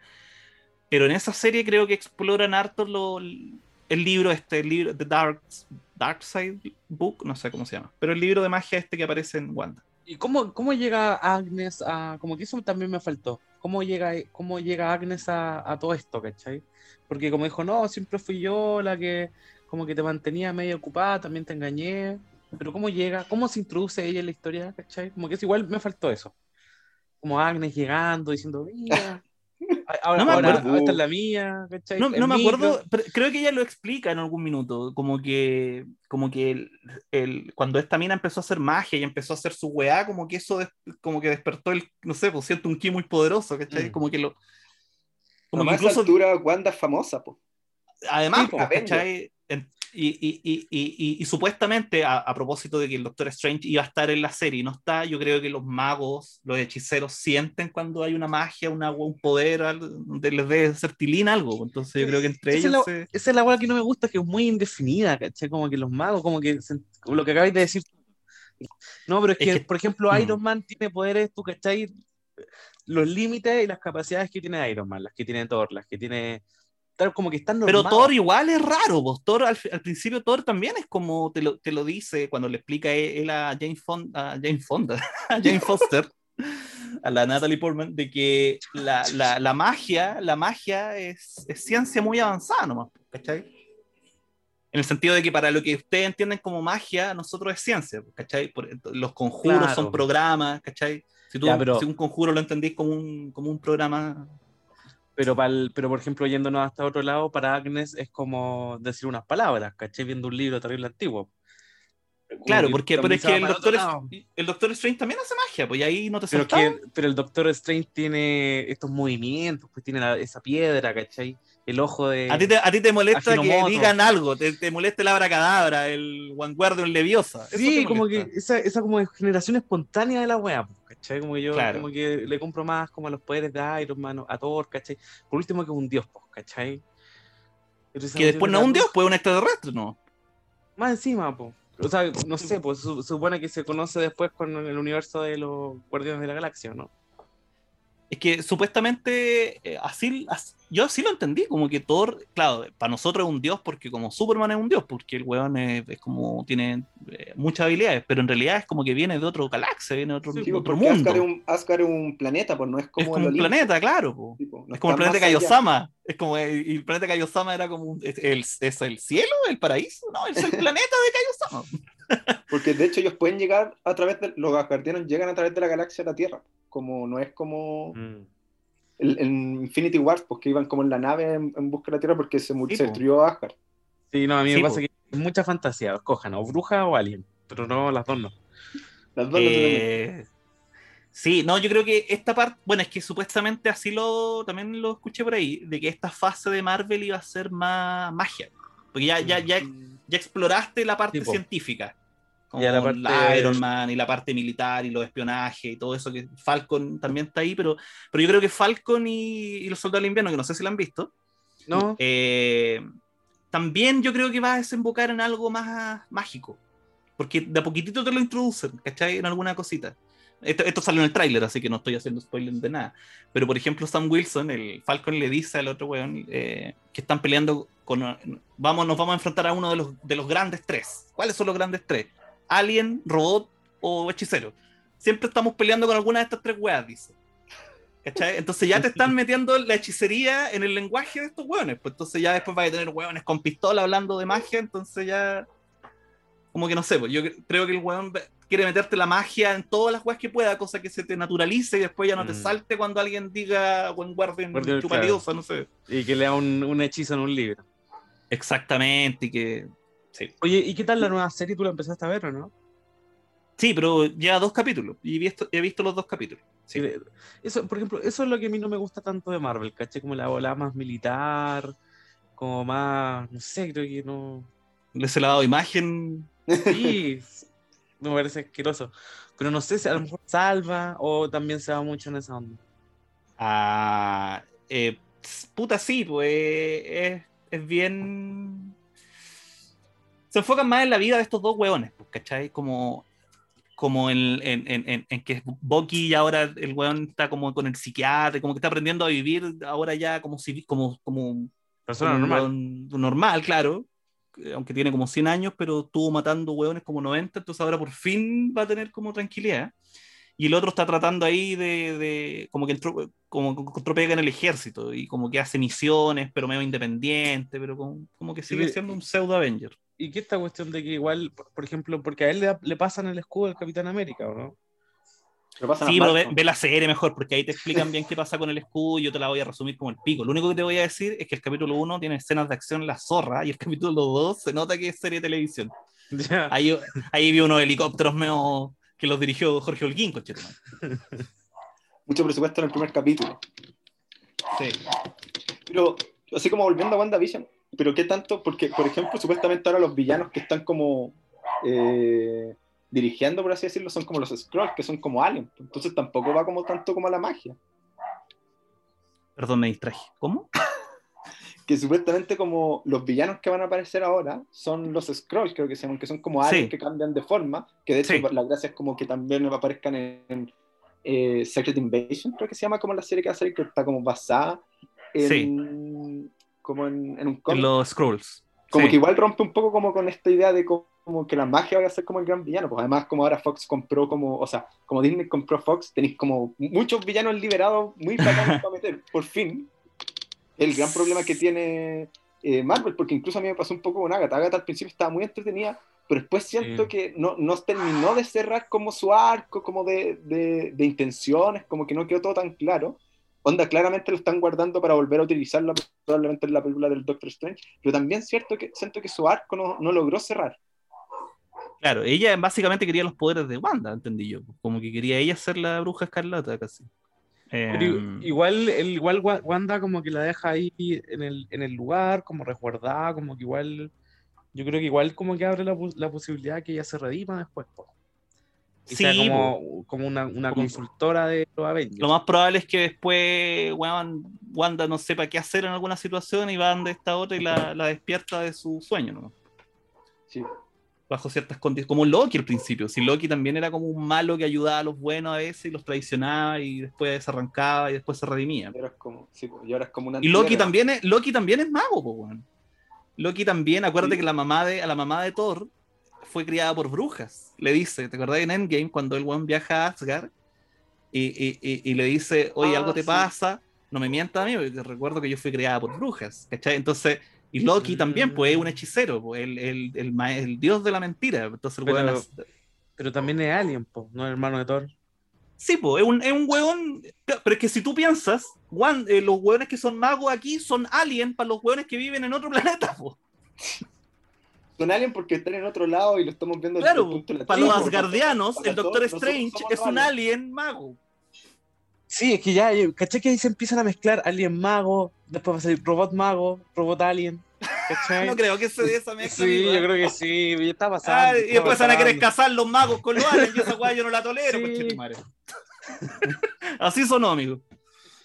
Speaker 3: Pero en esa serie creo que exploran harto lo- el libro, este, el libro, The Dark, Dark Side Book, no sé cómo se llama, pero el libro de magia este que aparece en Wanda.
Speaker 2: ¿Y cómo, cómo llega Agnes a.? Como que eso también me faltó. ¿Cómo llega, cómo llega Agnes a, a todo esto, cachai? Porque como dijo, no, siempre fui yo la que como que te mantenía medio ocupada, también te engañé. Pero ¿cómo llega? ¿Cómo se introduce ella en la historia, cachai? Como que es igual me faltó eso. Como Agnes llegando, diciendo, mira, Ahora,
Speaker 3: No me
Speaker 2: ahora,
Speaker 1: acuerdo.
Speaker 2: esta es la mía, ¿cachai?
Speaker 3: No, me
Speaker 2: micro.
Speaker 3: acuerdo, pero creo que ella lo explica en algún minuto, como que, como que el, el- cuando esta mina empezó a hacer magia y empezó a hacer su weá, como que eso des- como que despertó el, no sé, pues siento un ki muy poderoso, ¿cachai?
Speaker 2: Mm.
Speaker 3: Como que lo... Como que incluso,
Speaker 1: altura, Wanda es famosa,
Speaker 3: además,
Speaker 1: Sí,
Speaker 3: pues. En- y, y, y, y, supuestamente, a, a propósito de que el Doctor Strange iba a estar en la serie y no está, yo creo que los magos, los hechiceros sienten cuando hay una magia, una, un poder, algo, donde les debe ser tilín algo. Entonces yo creo que entre
Speaker 2: Esa es
Speaker 3: ellos...
Speaker 2: la-
Speaker 3: se-
Speaker 2: Esa es la hueá que no me gusta, que es muy indefinida, ¿cachai? Como que los magos, como que se- como lo que acabáis de decir. No, pero es,
Speaker 3: Es
Speaker 2: que,
Speaker 3: que-
Speaker 2: por ejemplo,
Speaker 3: Mm.
Speaker 2: Iron Man tiene poderes, tú, ¿cachai? Los límites y las capacidades que tiene Iron Man, las que tiene Thor, las que tiene. Como que están
Speaker 3: Pero. Thor igual es raro, vos. Thor al, al principio Thor también es como te lo, te lo dice cuando le explica él él a Jane Fonda, a Jane Fonda, a Jane Foster, a la Natalie Portman, de que la, la, la magia, la magia es, es ciencia muy avanzada nomás, ¿cachai? En el sentido de que para lo que ustedes entienden como magia, nosotros es ciencia, ¿cachai? Por- los conjuros
Speaker 2: Claro.
Speaker 3: son programas, ¿cachai? Si, tú,
Speaker 2: Ya, pero-
Speaker 3: si un conjuro lo entendís como un, como un programa
Speaker 2: Pero, pa'l- pero, por ejemplo, yéndonos hasta otro lado, para Agnes es como decir unas palabras, ¿cachai? Viendo un libro terrible antiguo.
Speaker 3: Claro,
Speaker 2: que
Speaker 3: porque pero es que el doctor, el doctor Strange también hace magia, pues y ahí no te
Speaker 2: Pero, que, pero el Doctor Strange tiene estos movimientos, pues tiene la- esa piedra, ¿cachai? El ojo de.
Speaker 3: A ti te, a ti te molesta que digan algo, te, te molesta el abracadabra, el Vanguardian Leviosa. Eso
Speaker 2: Sí, como que esa, esa como generación espontánea de la wea, pues, ¿cachai? Como que yo
Speaker 3: Claro.
Speaker 2: como que le compro más como a los poderes de Iron Man, a Thor, ¿cachai? Por último que es un dios, pues, ¿cachai? Esa
Speaker 3: Que después no es un dios, pues es un extraterrestre, ¿no?
Speaker 2: Más encima, pues. O sea, no sé, pues se supone que se conoce después con el universo de los Guardianes de la Galaxia, ¿no?
Speaker 3: Es que supuestamente eh, así, as- yo así lo entendí, como que Thor, claro, para nosotros es un dios porque como Superman es un dios, porque el weón es, es como tiene eh, muchas habilidades, pero en realidad es como que viene de otro galaxia, viene de otro,
Speaker 2: Sí,
Speaker 1: po,
Speaker 3: otro mundo.
Speaker 1: Asgard es, un, Asgard es un planeta, pues no es como,
Speaker 3: es como
Speaker 1: el
Speaker 3: un
Speaker 1: Olimpo.
Speaker 3: planeta, claro. po.
Speaker 1: Sí, po, no
Speaker 3: Es como el planeta. Kaiosama. Es como el, y el planeta Kaiosama era como un- es el, es el cielo, el paraíso. No, es el planeta de Kaiosama.
Speaker 1: Porque de hecho ellos pueden llegar a través de. Los asgardianos llegan a través de la galaxia a la Tierra. Como no es como.
Speaker 2: Mm.
Speaker 1: el, el Infinity Wars, porque iban como en la nave en, en busca de la Tierra porque se,
Speaker 3: Sí,
Speaker 1: se destruyó Asgard.
Speaker 2: Sí, no, a mí
Speaker 3: Sí,
Speaker 2: me pasa
Speaker 3: po.
Speaker 2: que es mucha fantasía, escojan o bruja o alien, pero no las dos no.
Speaker 1: Las dos no
Speaker 3: Eh, sí, no, yo creo que esta parte, bueno, es que supuestamente así lo, también lo escuché por ahí, de que esta fase de Marvel iba a ser más magia. Porque ya, ya, ya, ya exploraste la parte científica. Como
Speaker 2: la
Speaker 3: la
Speaker 2: parte-
Speaker 3: Iron Man y la parte militar y los espionajes y todo eso que Falcon también está ahí, pero, pero yo creo que Falcon y, y los soldados del invierno, que no sé si lo han visto,
Speaker 2: No,
Speaker 3: eh, también yo creo que va a desembocar en algo más mágico. Porque de a poquitito te lo introducen, ¿cachai? En alguna cosita. Esto, esto sale en el tráiler, así que no estoy haciendo spoiler de nada. Pero por ejemplo, Sam Wilson, el Falcon, le dice al otro weón eh, que están peleando con. Vamos, nos vamos a enfrentar a uno de los, de los grandes tres. ¿Cuáles son los grandes tres? Alien, robot o hechicero. Siempre estamos peleando con alguna de estas tres weas, dice. ¿Cachai? Entonces ya te están metiendo la hechicería en el lenguaje de estos weones. Pues entonces ya después vas a tener weones con pistola hablando de magia. Entonces ya. Como que no sé, pues yo cre- creo que el weón ve- quiere meterte la magia en todas las weas que pueda, cosa que se te naturalice y después ya no te
Speaker 2: Mm.
Speaker 3: salte cuando alguien diga buen Guardián, chupaliosa, no sé.
Speaker 2: y que lea un, un hechizo en un libro.
Speaker 3: Exactamente, y que. Sí.
Speaker 2: Oye, ¿y qué tal la nueva serie? ¿Tú la empezaste a ver o no?
Speaker 3: Sí, pero ya dos capítulos. Y he visto, he visto los dos capítulos. Sí.
Speaker 2: Eso, por ejemplo, eso es lo que a mí no me gusta tanto de Marvel, ¿caché? Como la ola más militar, como más, no sé, creo que no...
Speaker 3: Les he dado imagen.
Speaker 2: Sí, me parece asqueroso. Pero no sé si a lo mejor salva o también se va mucho en esa onda.
Speaker 3: a. eh, puta, sí, pues. Es, es bien. Se enfocan más en la vida de estos dos hueones, pues, ¿cachai? Como. Como en, en, en, en- que Bucky y ahora el weón está como con el psiquiatra, como que está aprendiendo a vivir ahora ya como, como, como
Speaker 2: Persona
Speaker 3: como un
Speaker 2: normal.
Speaker 3: weón normal, claro. eh, Aunque tiene como 100 años, pero estuvo matando hueones como 90, entonces ahora por fin va a tener como tranquilidad. Y el otro está tratando ahí de, de- como que entró, como que en el ejército y como que hace misiones, pero medio independiente, pero como, como que sigue siendo un pseudo Avenger.
Speaker 2: Y que esta cuestión de que igual, por ejemplo, porque a él le, le pasan el escudo del Capitán América, ¿o no?
Speaker 3: Sí, pero ve, la serie mejor, porque ahí te explican bien qué pasa con el escudo y yo te la voy a resumir como el pico. Lo único que te voy a decir es que el capítulo 1 tiene escenas de acción la zorra y el capítulo 2 se nota que es serie de televisión. Ahí, ahí vi unos helicópteros medio que los dirigió Jorge Holguín, cochete.
Speaker 1: Mucho presupuesto en el primer capítulo. Sí. Pero, así como volviendo a WandaVision, pero qué tanto, porque, por ejemplo, supuestamente ahora los villanos que están como eh, dirigiendo, por así decirlo, son como los Scrolls, que son como aliens. Entonces tampoco va como tanto como a la magia.
Speaker 3: Perdón, me distraje. ¿Cómo?
Speaker 1: que supuestamente como los villanos que van a aparecer ahora son los Scrolls, creo que se llaman, que son como aliens que cambian de forma, que de hecho la gracia es como que también aparezcan en, eh, Secret Invasion, creo que se llama como la serie que va a salir, que está como basada en, como en, un
Speaker 3: cómic. Los Scrolls.
Speaker 1: Como que igual rompe un poco como con esta idea de como, que la magia va a ser como el gran villano, pues además como ahora Fox compró como, o sea, como Disney compró Fox, tenéis como muchos villanos liberados muy bacanos para meter, por fin, el gran problema que tiene eh, Marvel, porque incluso a mí me pasó un poco con Agatha. Agatha al principio estaba muy entretenida, pero después siento que no, no, terminó de cerrar como su arco, como de, de, intenciones, como que no quedó todo tan claro. Onda, claramente lo están guardando para volver a utilizarlo probablemente en la película del Doctor Strange, pero también cierto que siento que su arco no, no logró cerrar.
Speaker 3: Claro, ella básicamente quería los poderes de Wanda, entendí yo. Como que quería ella ser la bruja escarlata casi.
Speaker 2: Em, igual, el, igual Wanda como que la deja ahí en el, en el lugar, como resguardada, como que igual, yo creo que igual como que abre la, la posibilidad que ella se redima después. Y sea como, como una, una consultora de los Avengers.
Speaker 3: Lo más probable es que después Wanda no sepa qué hacer en alguna situación y van de esta otra y la, la despierta de su sueño. ¿no?
Speaker 1: Sí
Speaker 3: bajo ciertas condiciones, como Loki al principio. Si Loki también era como un malo que ayudaba a los buenos a veces y los traicionaba y después se arrancaba y después se redimía.
Speaker 1: Y, como, y ahora es como una
Speaker 3: y Loki también es, Loki también es mago, pues, Loki también, acuérdate que la mamá de, a la mamá de Thor fue criada por brujas. Le dice, ¿te acordás en Endgame cuando el buen viaja a Asgard y, y, y, le dice, oye, algo ah, te pasa? No me mientas a mí, porque recuerdo que yo fui criada por brujas, ¿cachai? Entonces, y Loki también, pues es un hechicero, pues, el, el, el, dios de la mentira. Entonces,
Speaker 2: pero, pero también es alien, pues, no es hermano de Thor.
Speaker 3: Sí, pues, es un, es un hueón. Pero es que si tú piensas, eh, los hueones que son magos aquí son alien para los hueones que viven en otro planeta, pues.
Speaker 1: Son alien porque están en otro lado y lo estamos viendo
Speaker 3: Claro, el punto para los asgardianos, el Doctor Strange es un alien mago.
Speaker 2: Sí, es que ya, ¿cachai? Que ahí se empiezan a mezclar alien mago, después va a salir robot mago, robot alien.
Speaker 3: ¿cachai? no creo que se dé esa mezcla.
Speaker 2: Sí, yo creo que sí, ya está pasando. Ah,
Speaker 3: y después van a querer casar los magos con los aliens, y esa weá yo no la tolero, sí. madre. Así sonó, amigo.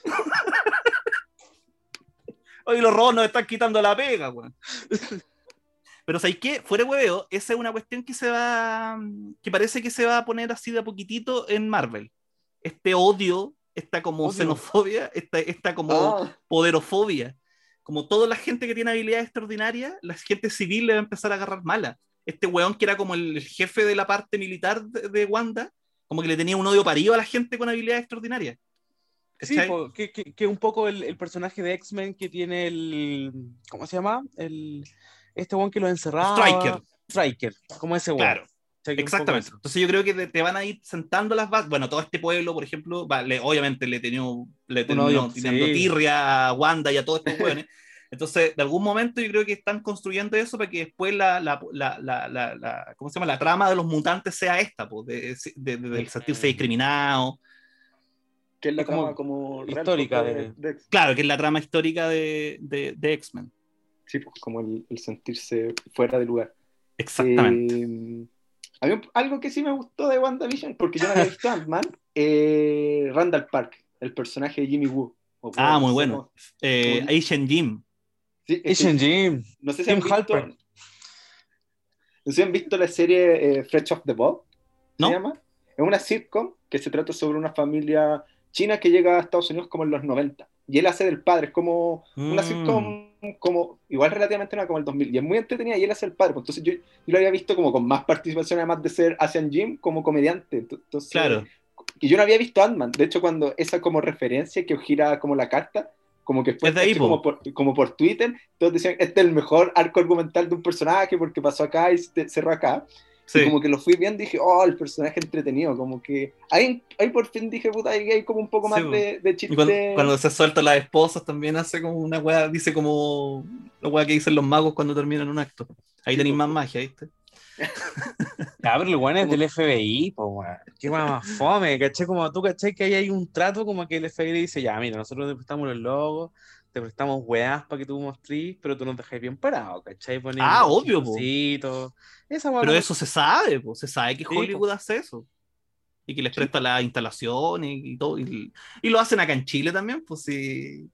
Speaker 3: Hoy los robots nos están quitando la pega, weón. Pero ¿sabes qué? Fuera de hueveo, esa es una cuestión que se va. que parece que se va a poner así de a poquitito en Marvel. Este odio esta como xenofobia, esta, esta como ah. poderofobia. Como toda la gente que tiene habilidades extraordinarias, la gente civil le va a empezar a agarrar mala. Este weón que era como el, jefe de la parte militar de, Wanda, como que le tenía un odio parido a la gente con habilidades extraordinarias.
Speaker 2: Sí, que, que, un poco el, personaje de X-Men que tiene el. ¿Cómo se llama? El, este weón que lo encerraba.
Speaker 3: Striker.
Speaker 2: Striker, como ese weón. Claro.
Speaker 3: Exactamente. Entonces yo creo que te, van a ir sentando las bases. Bueno, todo este pueblo, por ejemplo, obviamente le tenía le teniendo tirria a Wanda y a todos estos jóvenes. Entonces, de algún momento yo creo que están construyendo eso para que después la, la, la, la ¿cómo se llama? La trama de los mutantes sea esta, pues, de, de, del sentirse discriminado.
Speaker 1: Que es la trama como,
Speaker 2: histórica de,
Speaker 3: Claro, que es la trama histórica de, de X-Men.
Speaker 1: Sí, pues como el, el, sentirse fuera de lugar.
Speaker 3: Exactamente.
Speaker 1: Eh, algo que sí me gustó de WandaVision, porque yo no había visto Ant-Man, eh, Randall Park, el personaje de Jimmy Woo.
Speaker 3: ah, muy bueno. Eh, Asian Jim.
Speaker 2: Sí, Asian Jim.
Speaker 1: No sé si han visto, no sé si han visto la serie eh, Fresh of the Bob. ¿No? Se llama. Es una sitcom que se trata sobre una familia china que llega a Estados Unidos como en los 90. Y él hace del padre, es como una mm. sitcom como, igual relativamente una como el 2000, y es muy entretenida y él hace el padre, pues, entonces yo, yo, lo había visto como con más participación además de ser Asian Jim como comediante, entonces,
Speaker 3: claro.
Speaker 1: Y yo no había visto Ant-Man, de hecho cuando esa como referencia que gira como la carta, como que fue como, por, como por Twitter, todos decían, este es el mejor arco argumental de un personaje porque pasó acá y cerró acá. Y como que lo fui viendo y dije, oh, el personaje entretenido. Como que ahí, ahí por fin dije, puta, ahí hay como un poco más de, de, chiste.
Speaker 3: Cuando, cuando, se suelta las esposas también hace como una weá, dice como la weá que dicen los magos cuando terminan un acto. Ahí tenéis más magia, ¿viste?
Speaker 2: Ya, pero lo es del FBI, pues, weón. Qué más fome, caché como tú, caché que ahí hay un trato como que el FBI dice, ya, mira, nosotros te prestamos los logos, te prestamos weas para que tú mostrís, pero tú nos dejáis bien parado, ¿cachai?
Speaker 3: ah, obvio, po.
Speaker 2: Esa
Speaker 3: Pero eso se sabe, pues, se sabe que Hollywood hace eso. Y que les presta las instalaciones y todo. Y, lo hacen acá en Chile también, pues sí.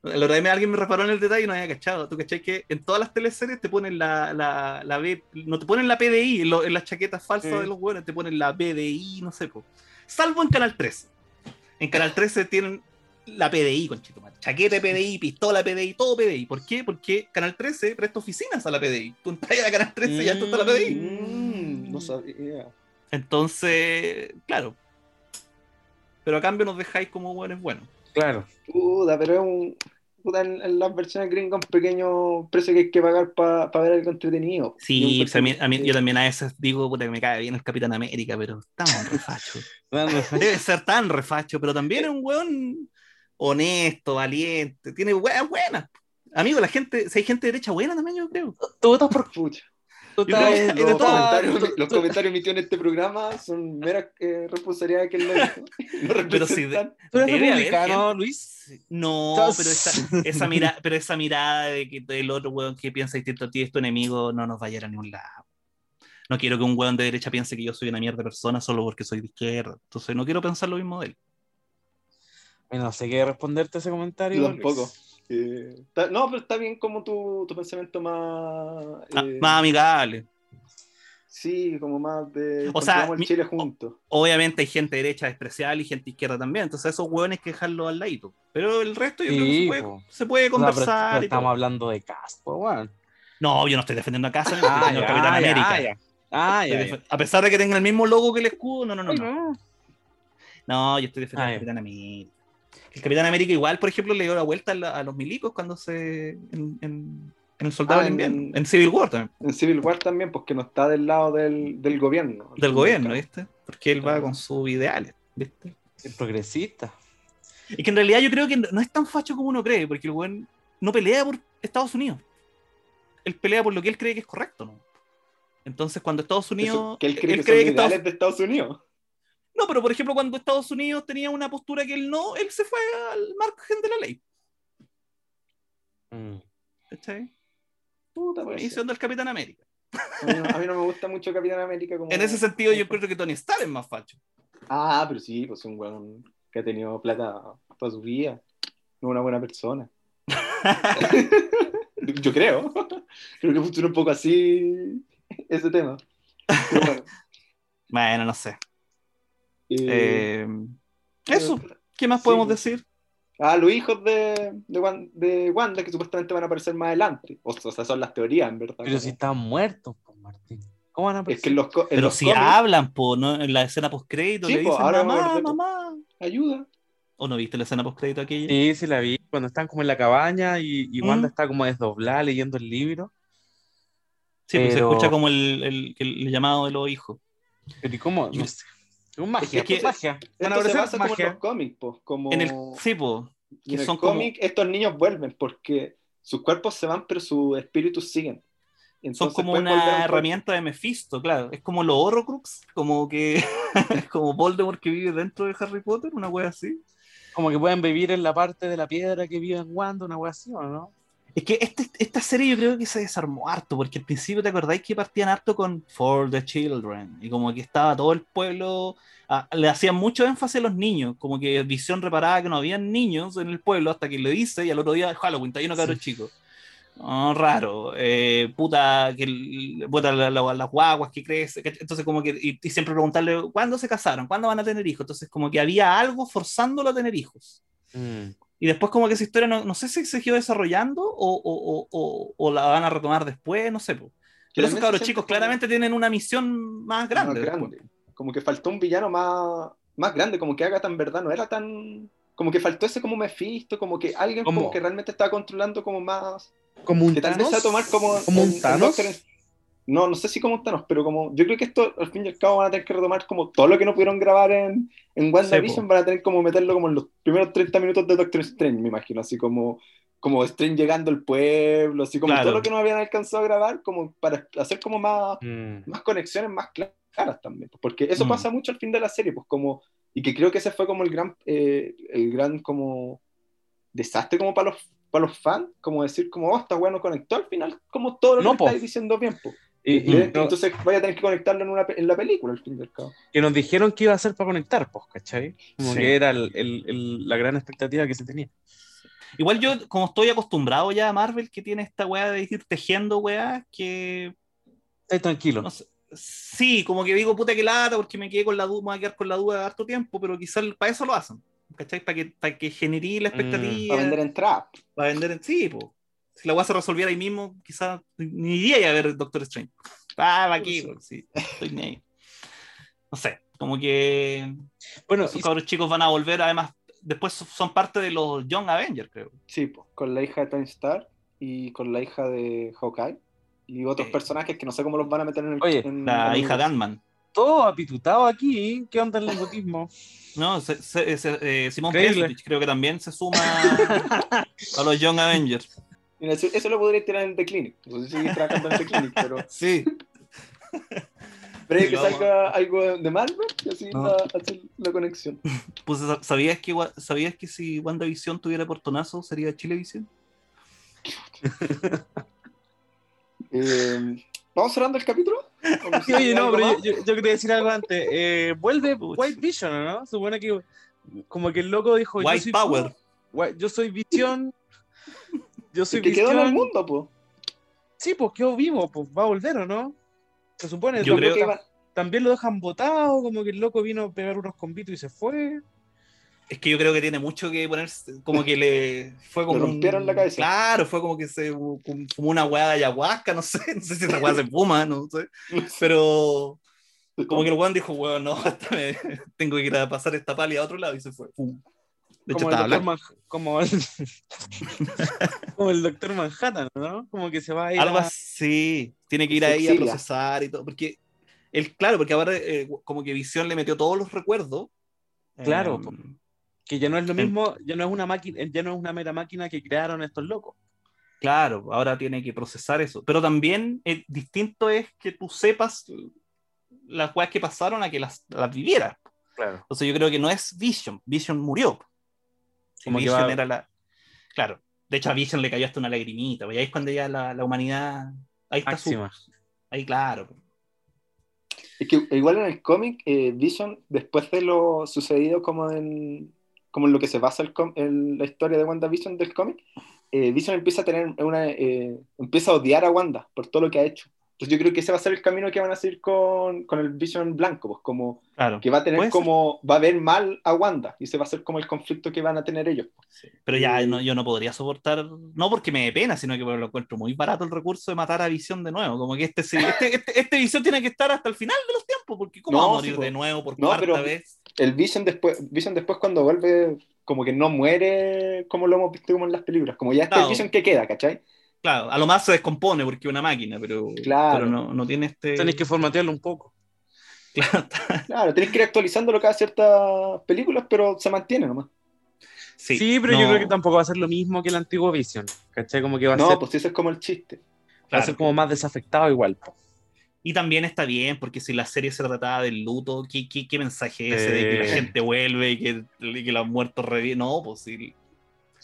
Speaker 3: La verdad que alguien me reparó en el detalle y no había cachado. ¿Tú cachai que en todas las teleseries te ponen la, la, la B, no te ponen la PDI, en, las chaquetas falsas de los buenos te ponen la PDI, no sé, pues. Salvo en Canal 13. En Canal 13 tienen la PDI, conchito, chaqueta PDI, pistola PDI, todo PDI. ¿Por qué? Porque Canal 13 presta oficinas a la PDI. Tú entras a Canal 13 y ya está la PDI.
Speaker 1: Mm, no sabía.
Speaker 3: Entonces, claro. Pero a cambio nos dejáis como buenos buenos.
Speaker 2: Claro.
Speaker 1: Puta, pero es un. Puta, en, las versiones gringas un pequeño precio que hay que pagar para ver algo entretenido.
Speaker 3: Sí, pues a mí, a mí, yo también a veces digo, puta, que me cae bien el Capitán América, pero tan refacho. Debe ser tan refacho, pero también es un weón honesto, valiente, tiene buenas, buenas. Amigo, la gente, si hay gente derecha buena también, yo creo.
Speaker 1: Tú votas por pucha. los, comentarios, los comentarios emitidos en este programa son mera eh, responsabilidad de lo
Speaker 3: no Pero si de,
Speaker 2: ¿Tú eres republicano, Luis?
Speaker 3: No, pero esa, esa, mira, pero esa mirada de que el otro weón que piensa distinto a ti es tu enemigo no nos va a llegar a ningún lado. No quiero que un weón de derecha piense que yo soy una mierda de persona solo porque soy de izquierda. Entonces no quiero pensar lo mismo de él.
Speaker 2: No sé qué responderte a ese comentario.
Speaker 1: tampoco. Eh, no, pero está bien como tu, tu pensamiento más...
Speaker 3: Ah, eh, más amigable.
Speaker 1: Sí, como más de...
Speaker 3: O sea,
Speaker 1: Chile juntos.
Speaker 3: Obviamente hay gente derecha despreciable y gente izquierda también, entonces esos hueones que dejarlo al ladito. Pero el resto yo creo que se puede, se puede conversar.
Speaker 2: estamos hablando de Cast, pues bueno.
Speaker 3: No, yo no estoy defendiendo a Casa, estoy defendiendo a Capitán América.
Speaker 2: Ah, ya,
Speaker 3: A pesar de que tenga el mismo logo que el escudo, no, no, no. No, no yo estoy defendiendo a Capitán América. El Capitán América igual, por ejemplo, le dio la vuelta a, los milicos cuando se... En, el Soldado ah, en, Civil War también.
Speaker 1: En Civil War también, porque no está del lado del, del gobierno.
Speaker 3: Del gobierno, ¿viste? Porque él va con sus ideales, ¿viste?
Speaker 2: Es progresista.
Speaker 3: Y que en realidad yo creo que no es tan facho como uno cree, porque el buen no pelea por Estados Unidos. Él pelea por lo que él cree que es correcto, ¿no? Entonces, cuando Estados Unidos.
Speaker 1: que él cree, que, cree que Estados... de Estados Unidos.
Speaker 3: No, pero por ejemplo, cuando Estados Unidos tenía una postura que él no, él se fue al margen de la ley.
Speaker 2: Mm.
Speaker 3: ¿Cachai? Puta, pues. Misión del Capitán América.
Speaker 1: A mí, no, me gusta mucho Capitán América. Como...
Speaker 3: En ese sentido, yo creo que Tony Stark es más facho.
Speaker 1: Ah, pero sí, pues un weón que ha tenido plata toda su vida. No una buena persona. yo creo. Creo que funciona un poco así ese tema.
Speaker 3: bueno. bueno, no sé. Eh, eso, ¿qué más podemos pues. decir?
Speaker 1: Ah, los hijos de, de, Wanda, que supuestamente van a aparecer más adelante. O, sea, son las teorías, en verdad.
Speaker 2: Pero si están muertos, pues, Martín. ¿Cómo van a aparecer?
Speaker 1: Es que los,
Speaker 3: Pero si hablan, po, ¿no? en la escena post-crédito, le dicen, mamá, mamá,
Speaker 1: ayuda.
Speaker 3: ¿O no viste la escena post-crédito aquella?
Speaker 2: Sí, sí la vi. Cuando están como en la cabaña y, y Wanda mm. está como desdoblada leyendo el libro.
Speaker 3: Sí, pues se escucha como el, el, el, llamado de los hijos.
Speaker 2: Pero ¿y cómo? No sé.
Speaker 1: Es magia, es que, magia. Esto se basa como en los cómics, pues, como...
Speaker 3: En el, sí, pues.
Speaker 1: en el cómic estos niños vuelven porque sus cuerpos se van, pero sus espíritus siguen.
Speaker 3: son como una herramienta de Mephisto, claro. Es como los Horrocrux, como que como Voldemort que vive dentro de Harry Potter, una wea así.
Speaker 2: Como que pueden vivir en la parte de la piedra que vive en Wanda, una wea así, ¿o no?
Speaker 3: Es que este, esta serie yo creo que se desarmó harto, porque al principio te acordáis que partían harto con For the Children, y como que estaba todo el pueblo, ah, le hacían mucho énfasis a los niños, como que Visión reparaba que no habían niños en el pueblo hasta que le dice, y al otro día Halloween, está lleno de cabros chicos. raro, eh, puta, que, puta las guaguas que crecen, entonces como que, y, siempre preguntarle, ¿cuándo se casaron? ¿Cuándo van a tener hijos? Entonces como que había algo forzándolo a tener hijos.
Speaker 2: Mm.
Speaker 3: Y después como que esa historia no, no sé si se siguió desarrollando o, o, o, o, la van a retomar después, no sé. Pero esos cabros chicos claramente tienen una misión más grande.
Speaker 1: Como que faltó un villano más, más grande, como que Agatha en verdad no era tan... Como que faltó ese como Mephisto, como que alguien como que realmente estaba controlando como más...
Speaker 2: Como un
Speaker 1: que
Speaker 2: Thanos.
Speaker 1: Tal vez a tomar como,
Speaker 2: como un Thanos.
Speaker 1: No, no sé si como Thanos, pero como yo creo que esto al fin y al cabo van a tener que retomar como todo lo que no pudieron grabar en, en WandaVision,
Speaker 3: po.
Speaker 1: van a tener como meterlo como en los primeros 30 minutos de Doctor Strange, me imagino, así como, como Strange llegando al pueblo, así como
Speaker 3: Claro.
Speaker 1: todo lo que no habían alcanzado a grabar, como para hacer como más,
Speaker 2: Mm.
Speaker 1: más conexiones más claras también, porque eso
Speaker 3: Mm.
Speaker 1: pasa mucho al fin de la serie, pues como, y que creo que ese fue como el gran, eh, el gran como desastre como para los, para los fans, como decir como, oh, esta weá no conectó al final, como todo lo
Speaker 2: No,
Speaker 1: que estáis diciendo bien, pues.
Speaker 2: Y, y no-
Speaker 1: Entonces vaya a tener que conectarlo en, una, en la película al fin y al cabo.
Speaker 2: que nos dijeron que iba a ser para conectar, pues, ¿cachai? Como
Speaker 3: Sí.
Speaker 2: que era el- el- el- la gran expectativa que se tenía.
Speaker 3: Igual yo, como estoy acostumbrado ya a Marvel, que tiene esta weá de ir tejiendo weá, que
Speaker 2: Estáis tranquilo.
Speaker 3: no sé, sí, como que digo, puta que lata, porque me quedé con la duda, me voy a quedar con la duda de harto tiempo, pero quizás para eso lo hacen, ¿cachai? Para que, para que genere la expectativa,
Speaker 1: Para vender entradas.
Speaker 3: para vender en sí, po. Si la weá se resolviera ahí mismo, quizás ni iría a ver Doctor Strange. Ah, va aquí, po, sí, estoy ni ahí. No sé, como que
Speaker 2: Bueno,
Speaker 3: esos
Speaker 2: y-
Speaker 3: cabros chicos van a volver, además, después son parte de los Young Avengers, creo.
Speaker 1: Sí, pues, con la hija de Tony Stark y con la hija de Hawkeye. Y otros
Speaker 3: Eh.
Speaker 1: personajes que no sé cómo los van a meter en el.
Speaker 2: Oye,
Speaker 1: en
Speaker 3: La hija de. Ant-Man.
Speaker 2: todo apitutado aquí. ¿Qué onda el nepotismo?
Speaker 3: No, se, se- se- eh, Simón creo que también se suma a los Young Avengers.
Speaker 1: Eso, eso lo podría tirar en The Clinic. No sé si seguir trabajando en The Clinic, pero.
Speaker 3: Sí.
Speaker 1: Pero hay
Speaker 3: Sí,
Speaker 1: que salga algo de Marvel y así
Speaker 3: No.
Speaker 1: la, hacer la conexión.
Speaker 3: Pues ¿sabías que, ¿sabías que si WandaVision tuviera portonazo sería Chilevisión?
Speaker 1: Eh, ¿Vamos cerrando el capítulo? ¿O no sé,
Speaker 2: Oye, no, pero yo, yo- yo quería decir algo antes. Eh, vuelve
Speaker 3: Puch.
Speaker 2: White Vision, ¿o ¿no? Supone que como que el loco dijo... yo
Speaker 3: White
Speaker 2: soy
Speaker 3: Power.
Speaker 2: puro- yo soy visión. Yo soy
Speaker 1: que quedó en el mundo, pues.
Speaker 2: Sí, pues quedó vivo, pues va a volver, ¿o no? Se supone.
Speaker 3: Yo creo
Speaker 2: que También lo dejan botado, como que el loco vino a pegar unos convitos y se fue.
Speaker 3: Es que yo creo que tiene mucho que ponerse, como que le fue como.
Speaker 1: Le rompieron
Speaker 3: un-
Speaker 1: la cabeza.
Speaker 3: Claro, fue como que se fumó una weá de ayahuasca, no sé, no sé si esa weá se fuma, no sé. Pero como que el weón dijo, weón, no, me- tengo que ir a pasar esta pali a otro lado y se fue. Pum. De hecho,
Speaker 2: como, el
Speaker 3: estaba
Speaker 2: doctor. Man- como, el... como el doctor Manhattan, ¿no? Como que se va a ir
Speaker 3: Algo
Speaker 2: a-
Speaker 3: así. Tiene que ir ahí a procesar y todo. Porque, el, claro, porque ahora eh, como que Visión le metió todos los recuerdos.
Speaker 2: Claro, po. que ya no es lo mismo, ya no es una máquina, ya no es una mera máquina que crearon estos locos.
Speaker 3: Claro, ahora tiene que procesar eso. Pero también eh, distinto es que tú sepas las weas que pasaron a que las, las vivieras.
Speaker 2: Claro.
Speaker 3: Entonces yo creo que no es Vision. Vision murió.
Speaker 2: Como que
Speaker 3: Vision
Speaker 2: va-
Speaker 3: era la. Claro. De hecho, a Vision le cayó hasta una lagrimita. Y ahí es cuando ya la, la humanidad. Ahí está su.
Speaker 2: Máxima.
Speaker 3: Ahí, claro.
Speaker 1: Es que igual en el cómic, eh, Vision, después de lo sucedido como en, como en lo que se basa el com- en la historia de WandaVision del cómic, eh, Vision empieza a tener una, eh, empieza a odiar a Wanda por todo lo que ha hecho. Entonces yo creo que ese va a ser el camino que van a seguir con, con el Vision blanco, pues como
Speaker 3: Claro.
Speaker 1: que va a tener
Speaker 3: ser.
Speaker 1: como, va a ver mal a Wanda, y ese va a ser como el conflicto que van a tener ellos.
Speaker 3: Sí, Pero ya no- yo no podría soportar, no porque me dé pena, sino que lo encuentro muy barato el recurso de matar a Visión de nuevo. Como que este, este, este, este Visión tiene que estar hasta el final de los tiempos, porque ¿cómo
Speaker 1: No,
Speaker 3: va a morir
Speaker 1: sí,
Speaker 3: de nuevo por
Speaker 1: No,
Speaker 3: cuarta
Speaker 1: pero-
Speaker 3: vez?
Speaker 1: El Vision después, Vision después cuando vuelve, como que no muere como lo hemos visto como en las películas, como ya está el Vision que queda, ¿cachai?
Speaker 3: Claro, a lo más se descompone porque es una máquina, pero,
Speaker 1: Claro.
Speaker 3: pero no, no tiene este.
Speaker 2: Tenéis que formatearlo un poco.
Speaker 3: Claro,
Speaker 1: Claro, tenés que ir actualizándolo cada ciertas películas, pero se mantiene nomás.
Speaker 3: sí,
Speaker 2: Sí, pero yo creo que tampoco va a ser lo mismo que el antiguo Vision. ¿Cachai? Como que va a,
Speaker 1: No,
Speaker 2: ser,
Speaker 1: pues ese es como el chiste.
Speaker 2: va a ser como más desafectado igual. po.
Speaker 3: Y también está bien, porque si la serie se trataba del luto, ¿qué, qué, qué mensaje es ese de que la
Speaker 2: Eh.
Speaker 3: gente vuelve y que, y que los muertos reviven? No, pues sí.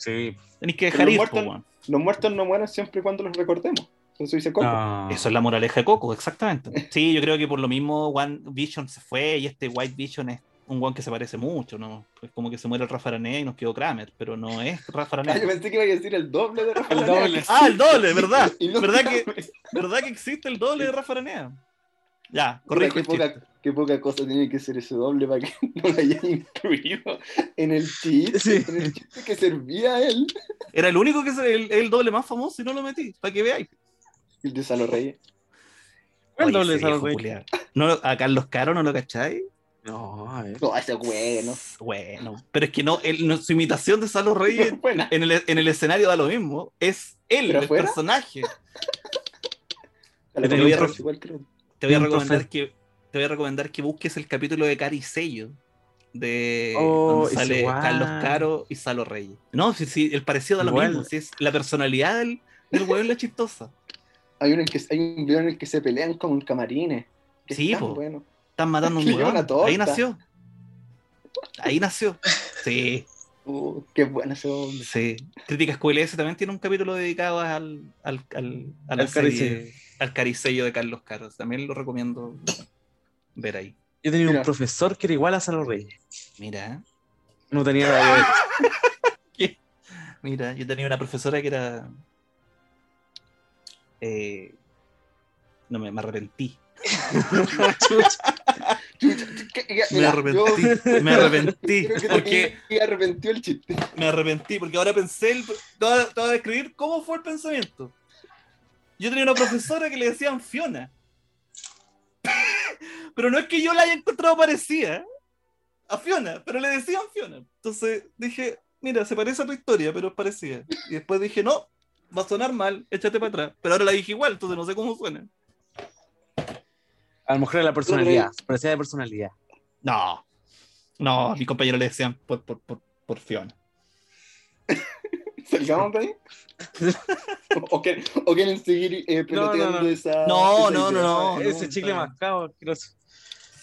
Speaker 2: Sí.
Speaker 3: Tenéis que dejar
Speaker 1: los
Speaker 3: ir,
Speaker 1: muertos-
Speaker 3: po.
Speaker 1: Los muertos no mueren siempre y cuando los recordemos. Eso dice Coco.
Speaker 2: No.
Speaker 3: Eso es la moraleja de Coco, exactamente. Sí, yo creo que por lo mismo One Vision se fue y este White Vision es un one que se parece mucho, ¿no? Es como que se muere el Rafa Aranea y nos quedó Kramer, pero no es Rafa
Speaker 1: Ah, yo pensé que iba a decir el doble de que
Speaker 3: Ah, el doble, ¿verdad?
Speaker 1: No
Speaker 3: ¿Verdad que. ¿Verdad que existe el doble de Rafa Aranea? Ya,
Speaker 1: qué, poca, qué poca cosa tiene que ser ese doble para que no lo hayan incluido en el chiste,
Speaker 2: Sí.
Speaker 1: en el chiste que servía a él.
Speaker 3: Era el único que es el, el doble más famoso y no lo metí, para que veáis.
Speaker 1: El de Salo Reyes.
Speaker 2: ¿Cuál
Speaker 3: Oye,
Speaker 2: doble de Salud
Speaker 3: viejo
Speaker 2: Rey?
Speaker 3: culiao. No, a Carlos Caro no lo cacháis.
Speaker 2: No, a ver.
Speaker 1: No, ese es bueno.
Speaker 3: Bueno, pero es que no, él- no, su imitación de Salo Reyes
Speaker 1: Buena.
Speaker 3: en el, en el escenario da lo mismo. Es él,
Speaker 1: ¿Pero
Speaker 3: el
Speaker 1: afuera?
Speaker 3: personaje. Te voy a. Te voy a recomendar que te voy a recomendar que busques el capítulo de Cari Sello de
Speaker 2: Oh,
Speaker 3: donde
Speaker 2: es
Speaker 3: sale
Speaker 2: igual.
Speaker 3: Carlos Caro y Salo Reyes. No, sí, sí, el parecido da lo
Speaker 2: Igual.
Speaker 3: mismo. sí, es la personalidad del, del hueón la chistosa.
Speaker 1: Hay, uno en que, hay un video en el que se pelean como en camarines. Que
Speaker 3: Sí,
Speaker 1: es tan
Speaker 3: po.
Speaker 1: bueno.
Speaker 3: Están matando a un
Speaker 1: torta.
Speaker 3: Ahí nació. Ahí nació. Sí,
Speaker 1: Uh, qué bueno ese hombre.
Speaker 3: sí. Críticas QLS también tiene un capítulo dedicado al, al, al, a la
Speaker 2: Al
Speaker 3: serie-
Speaker 2: caricello.
Speaker 3: al caricello de Carlos Caro. También lo recomiendo ver ahí.
Speaker 2: Yo tenía
Speaker 1: Mira.
Speaker 2: un profesor que era igual a Salo Reyes.
Speaker 3: Mira.
Speaker 2: No tenía nada que ver.
Speaker 3: Mira, yo tenía una profesora que era. eh, no me, me arrepentí.
Speaker 1: ¿Qué- qué-
Speaker 3: Me arrepentí. Me arrepentí. Porque
Speaker 1: te arrepentió el chiste.
Speaker 3: me arrepentí. Porque ahora pensé. El, te voy a describir cómo fue el pensamiento. Yo tenía una profesora que le decían Fiona. Pero no es que yo la haya encontrado parecida a Fiona, pero le decían Fiona. Entonces dije, mira, se parece a tu historia, pero es parecida. Y después dije, no, va a sonar mal, échate para atrás. Pero ahora la dije igual, entonces no sé cómo suena.
Speaker 2: A lo mejor era la personalidad. Parecía de personalidad.
Speaker 3: No, no, a mi compañero le decían por, por, por, por Fiona.
Speaker 1: ¿Salgamos de ahí? ¿O, quieren, o quieren seguir eh,
Speaker 2: no.
Speaker 1: esa.
Speaker 3: No,
Speaker 1: esa
Speaker 3: no, no, no.
Speaker 2: Ese chicle mascado. asqueroso.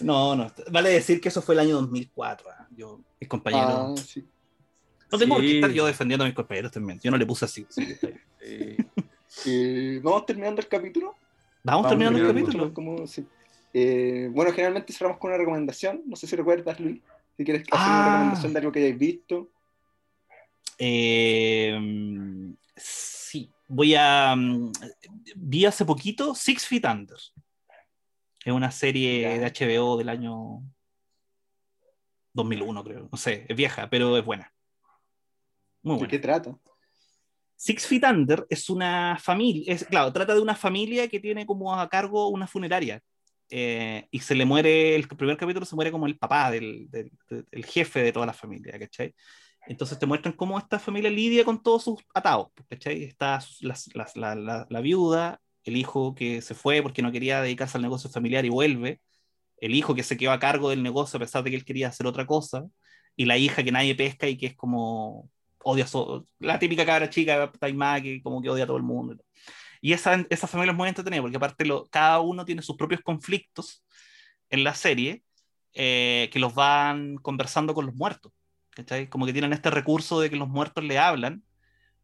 Speaker 3: No, no, vale decir que eso fue el año 2004. ah. Yo, mis compañeros.
Speaker 1: Ah, sí.
Speaker 3: no tengo
Speaker 2: sí.
Speaker 3: estar yo defendiendo a mis compañeros también. Yo no le puse así. que.
Speaker 2: Sí.
Speaker 1: Eh, Vamos terminando el capítulo.
Speaker 3: Vamos,
Speaker 2: Vamos
Speaker 3: terminando el capítulo.
Speaker 1: Como. Eh, bueno, generalmente cerramos con una recomendación. No sé si recuerdas, Luis. Si quieres hacer
Speaker 3: Ah.
Speaker 1: una recomendación de algo que hayáis visto.
Speaker 3: Eh, sí, voy a. mm, Vi hace poquito Six Feet Under. Es una serie de HBO del año 2001, creo. No sé, es vieja, pero es buena. Muy
Speaker 1: ¿De
Speaker 3: buena.
Speaker 1: qué trata?
Speaker 3: Six Feet Under es una familia, es, claro, trata de una familia que tiene como a cargo una funeraria. Eh, y se le muere, el primer capítulo se muere como el papá del, del- del- el jefe de toda la familia, ¿cachai? Entonces te muestran cómo esta familia lidia con todos sus atados, ¿cachai? Está las- la, la- la viuda, el hijo que se fue porque no quería dedicarse al negocio familiar y vuelve, el hijo que se quedó a cargo del negocio a pesar de que él quería hacer otra cosa, y la hija que nadie pesca y que es como odia, so- la típica cabra chica taimada que como que odia a todo el mundo. Y esa, esa familia es muy entretenida porque aparte lo, cada uno tiene sus propios conflictos en la serie eh, que los van conversando con los muertos. ¿Cachai? Como que tienen este recurso de que los muertos le hablan,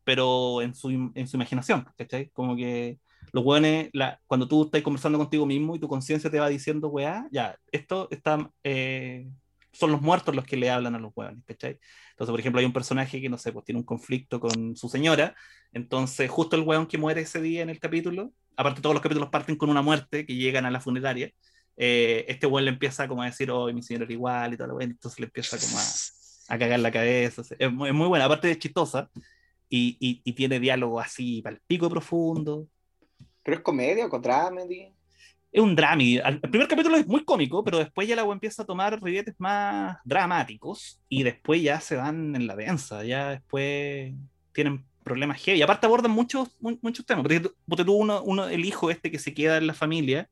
Speaker 3: pero en su, en su imaginación. ¿cachai? Como que los hueones, la, cuando tú estás conversando contigo mismo y tu conciencia te va diciendo, weá, ya, esto está, eh, son los muertos los que le hablan a los hueones, ¿cachai? Entonces, por ejemplo, hay un personaje que, no sé, pues tiene un conflicto con su señora, entonces justo el hueón que muere ese día en el capítulo, aparte todos los capítulos parten con una muerte que llegan a la funeraria, eh, este hueón le empieza como a decir, oh, mi señora era igual y todo lo bueno, entonces le empieza como a, a cagar la cabeza, es muy, es muy buena, aparte de chistosa, y, y, y tiene diálogo así, para el pico profundo,
Speaker 1: ¿Pero es comedia o dramedy?
Speaker 3: es un drama. El primer capítulo es muy cómico, pero después ya la empieza a tomar ribetes más dramáticos y después ya se van en la densa, ya después tienen problemas heavy. Y aparte abordan muchos, mu- muchos temas. Porque, tú uno, uno, el hijo este que se queda en la familia,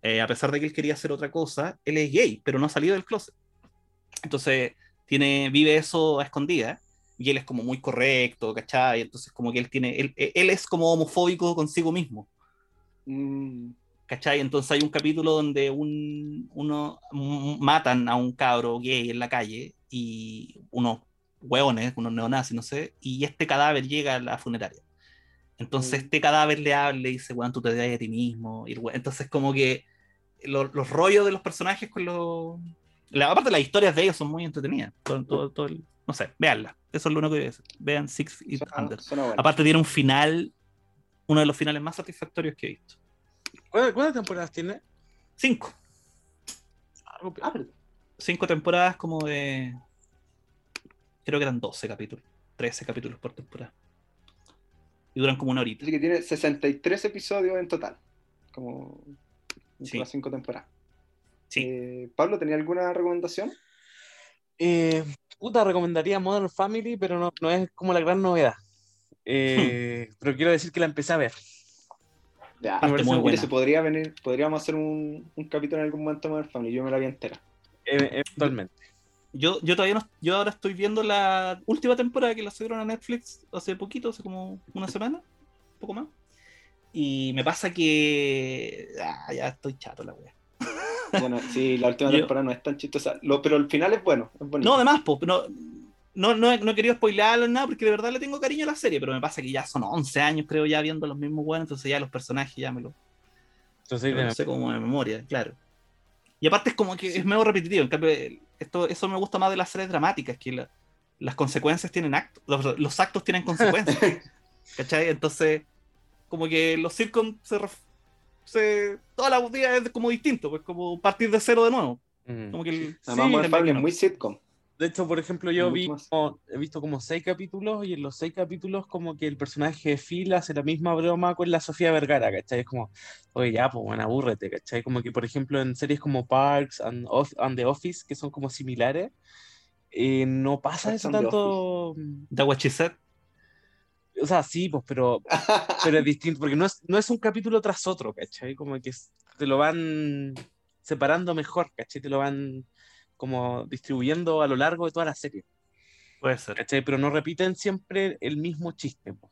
Speaker 3: eh, a pesar de que él quería hacer otra cosa, él es gay, pero no ha salido del closet. Entonces tiene, vive eso a escondida y él es como muy correcto, ¿cachai? Entonces como que él tiene, él, él es como homofóbico consigo mismo.
Speaker 1: Mm,
Speaker 3: ¿Cachai? Entonces hay un capítulo donde un, uno matan a un cabro gay en la calle y unos hueones, unos neonazis, no sé, y este cadáver llega a la funeraria. Entonces
Speaker 1: Mm.
Speaker 3: este cadáver le habla y dice, weón, tú te das a ti mismo. Y entonces como que lo- los rollos de los personajes con los... La, aparte las historias de ellos son muy entretenidas. Todo, todo- todo el- no sé, véanla. Eso es lo único que voy a decir. Vean Six Feet
Speaker 1: suena,
Speaker 3: Under.
Speaker 1: suena bueno.
Speaker 3: Aparte tiene un final, uno de los finales más satisfactorios que he visto.
Speaker 2: ¿Cuántas temporadas tiene?
Speaker 3: Cinco.
Speaker 1: Ah,
Speaker 3: cinco temporadas como de. Creo que eran 12 capítulos. 13 capítulos por temporada. Y duran como una horita.
Speaker 1: Así que tiene 63 episodios en total. Como en
Speaker 3: Sí.
Speaker 1: las cinco temporadas.
Speaker 3: Sí.
Speaker 1: Eh, Pablo, ¿tenía alguna recomendación?
Speaker 2: Eh, puta, recomendaría Modern Family, pero no, no es como la gran novedad. Eh, Pero quiero decir que la empecé a ver.
Speaker 1: Ya,
Speaker 2: Me parece
Speaker 3: muy buena.
Speaker 1: se podría venir, podríamos hacer un, un capítulo en algún momento de Modern Family, yo me la vi entera.
Speaker 2: E- Eventualmente.
Speaker 3: Yo, yo todavía no, yo ahora estoy viendo la última temporada que la subieron a Netflix hace poquito, hace como una semana, un poco más. Y me pasa que ah, ya estoy chato la wea.
Speaker 1: Bueno, sí, la última
Speaker 3: Yo-
Speaker 1: temporada no es tan chistosa, lo, pero el final es bueno, es.
Speaker 3: No, además, po, no, no, no, he- no he querido spoilearlo ni nada porque de verdad le tengo cariño a la serie, pero me pasa que ya son 11 años, creo, ya viendo los mismos buenos, entonces ya los personajes ya me los
Speaker 2: Entonces,
Speaker 3: no sé como de memoria, claro. Y aparte es como que es medio repetitivo, en cambio, esto, eso me gusta más de las series dramáticas, que la- las consecuencias tienen actos, los, los actos tienen consecuencias, ¿cachai? Entonces, como que los sitcoms se, se todas las días es como distinto, pues como partir de cero de nuevo.
Speaker 2: mm.
Speaker 3: Como que el-
Speaker 1: Además,
Speaker 2: Sí,
Speaker 1: Modern Family es muy sitcom.
Speaker 2: De hecho, por ejemplo, yo vi como- he visto como seis capítulos y en los seis capítulos como que el personaje de Phil hace la misma broma con la Sofía Vergara, ¿cachai? Es como, oye, ya, pues bueno, abúrrete, ¿cachai? Como que, por ejemplo, en series como Parks and, Off- and The Office, que son como similares, eh, no pasa
Speaker 1: Parks
Speaker 2: eso
Speaker 1: and the
Speaker 2: tanto...
Speaker 3: That's what she said.
Speaker 2: O sea, sí, pues, pero, pero es distinto, porque no es, no es un capítulo tras otro, ¿cachai? Como que te lo van separando mejor, ¿cachai? Te lo van como distribuyendo a lo largo de toda la serie.
Speaker 3: Puede ser.
Speaker 2: ¿cachai? Pero no repiten siempre el mismo chiste. po.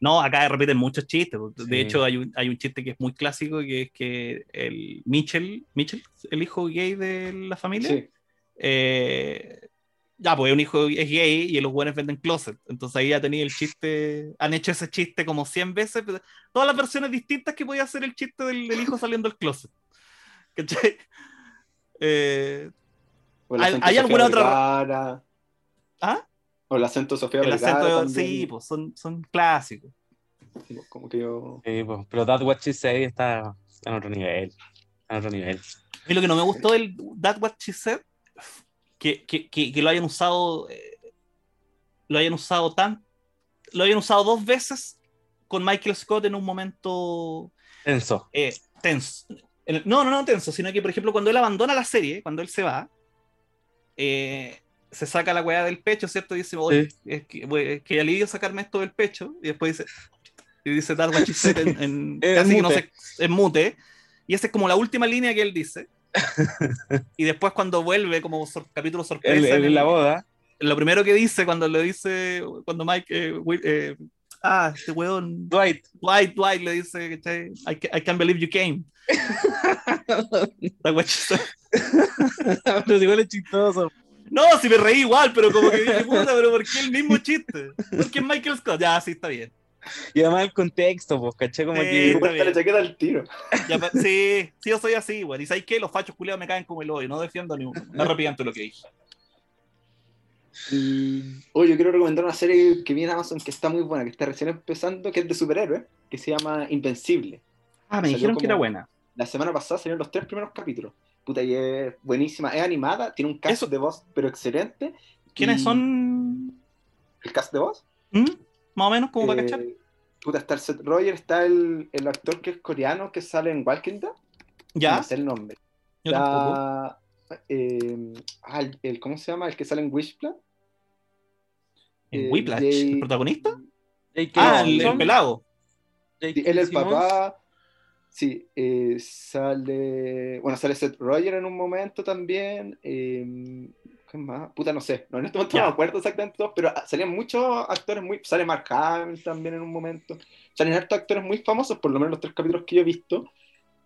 Speaker 3: No, acá repiten muchos chistes. De
Speaker 2: Sí.
Speaker 3: hecho, hay un, hay un chiste que es muy clásico, que es que el Mitchell, Mitchell, el hijo gay de la familia,
Speaker 1: Sí.
Speaker 3: eh, ya, pues es un hijo es gay y los buenos venden closet. Entonces ahí ya tenía el chiste, han hecho ese chiste como 100 veces, pero todas las versiones distintas que podía hacer el chiste del, del hijo saliendo del closet. ¿Cachai? Eh, ¿Hay- alguna otra-
Speaker 1: Vergara,
Speaker 3: ¿Ah?
Speaker 1: O el acento Sofía
Speaker 3: El
Speaker 1: Vergara.
Speaker 3: acento,
Speaker 1: también.
Speaker 3: sí, pues son, son clásicos.
Speaker 1: Sí, Como que yo.
Speaker 2: Sí, po, pero That What She Said está en otro nivel. En otro nivel.
Speaker 3: Y lo que no me gustó del That What She Said, que, que, que, que lo hayan usado, eh, lo hayan usado tan, lo hayan usado dos veces con Michael Scott en un momento
Speaker 2: Tenso.
Speaker 3: eh, tenso. En- No, no, no tenso, sino que, por ejemplo, cuando él abandona la serie, cuando él se va, eh, se saca la weá del pecho, ¿cierto? Y dice, oye, es que, we- que alivio sacarme esto del pecho, y después dice, y dice She Said en, en- casi que no
Speaker 2: mute.
Speaker 3: sé, en mute, y esa es como la última línea que él dice. y después cuando vuelve como sor- capítulo sorpresa,
Speaker 2: El, el-
Speaker 3: en
Speaker 2: la boda.
Speaker 3: lo primero que dice cuando le dice, cuando Mike, eh, eh, ah, este weón,
Speaker 2: Dwight.
Speaker 3: Dwight, Dwight le dice. I, ca- I can't believe you came.
Speaker 2: Pero igual es chistoso.
Speaker 3: No, si me reí igual, pero como que dije, puta, pero ¿por qué el mismo chiste? Porque es Michael Scott. Ya, sí, está bien.
Speaker 2: Y además el contexto, pues, caché como
Speaker 3: Sí.
Speaker 2: que.
Speaker 1: la chaqueta al tiro.
Speaker 3: Ya, sí, sí, yo soy así, güey. Y sabes qué? Los fachos culiados me caen como el hoyo. No defiendo ni uno. No arrepiento de lo que dije.
Speaker 1: Y, oye, yo quiero recomendar una serie que vi en Amazon que está muy buena, que está recién empezando, que es de superhéroes, que se llama Invencible.
Speaker 3: Ah, me
Speaker 1: Salió
Speaker 3: dijeron que era buena.
Speaker 1: La semana pasada salieron los tres primeros capítulos. Puta, y es buenísima. Es animada, tiene un cast
Speaker 3: Eso-
Speaker 1: de voz, pero excelente.
Speaker 3: ¿Quiénes
Speaker 1: Y-
Speaker 3: son?
Speaker 1: ¿El cast de voz?
Speaker 3: ¿Mm? Más o menos, como para
Speaker 1: Eh,
Speaker 3: cachar.
Speaker 1: Puta, está el Seth Roger, está el, el actor que es coreano que sale en Walking Dead.
Speaker 3: Ya,
Speaker 1: No sé el nombre.
Speaker 3: yo tampoco.
Speaker 1: Está, eh, ah, el, el- ¿Cómo se llama? El que sale en Wishplan.
Speaker 3: ¿En
Speaker 1: eh,
Speaker 3: Whiplash?
Speaker 1: Jay-
Speaker 3: ¿El protagonista? Ah, el, pelado.
Speaker 1: Él es el papá. Sí, eh, sale. Bueno, sale Seth Roger en un momento también. eh, ¿Qué más? Puta, no sé. No, en este momento
Speaker 3: Ya.
Speaker 1: no me acuerdo exactamente todos, pero ah, salían muchos actores muy. Sale Mark Hamill también en un momento. Salen hartos actores muy famosos, por lo menos los tres capítulos que yo he visto.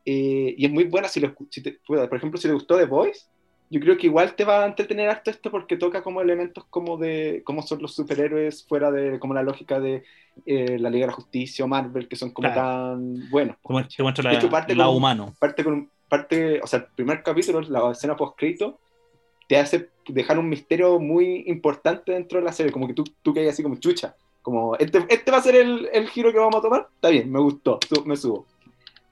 Speaker 1: eh, y es muy buena si, lo si te- por ejemplo, si te gustó The Voice. Yo creo que igual te va a entretener harto esto porque toca como elementos como de cómo son los superhéroes fuera de como la lógica de eh, la Liga de la Justicia o Marvel, que son como
Speaker 3: Claro.
Speaker 1: tan buenos.
Speaker 3: Te muestra- muestra
Speaker 1: De
Speaker 3: la,
Speaker 1: hecho, parte
Speaker 3: la
Speaker 1: con-
Speaker 3: humano.
Speaker 1: Parte con parte, o sea, el primer capítulo, la escena post-crédito, te hace dejar un misterio muy importante dentro de la serie, como que tú, tú caes así como chucha, como este, este va a ser el, el giro que vamos a tomar, está bien, me gustó, su- me subo.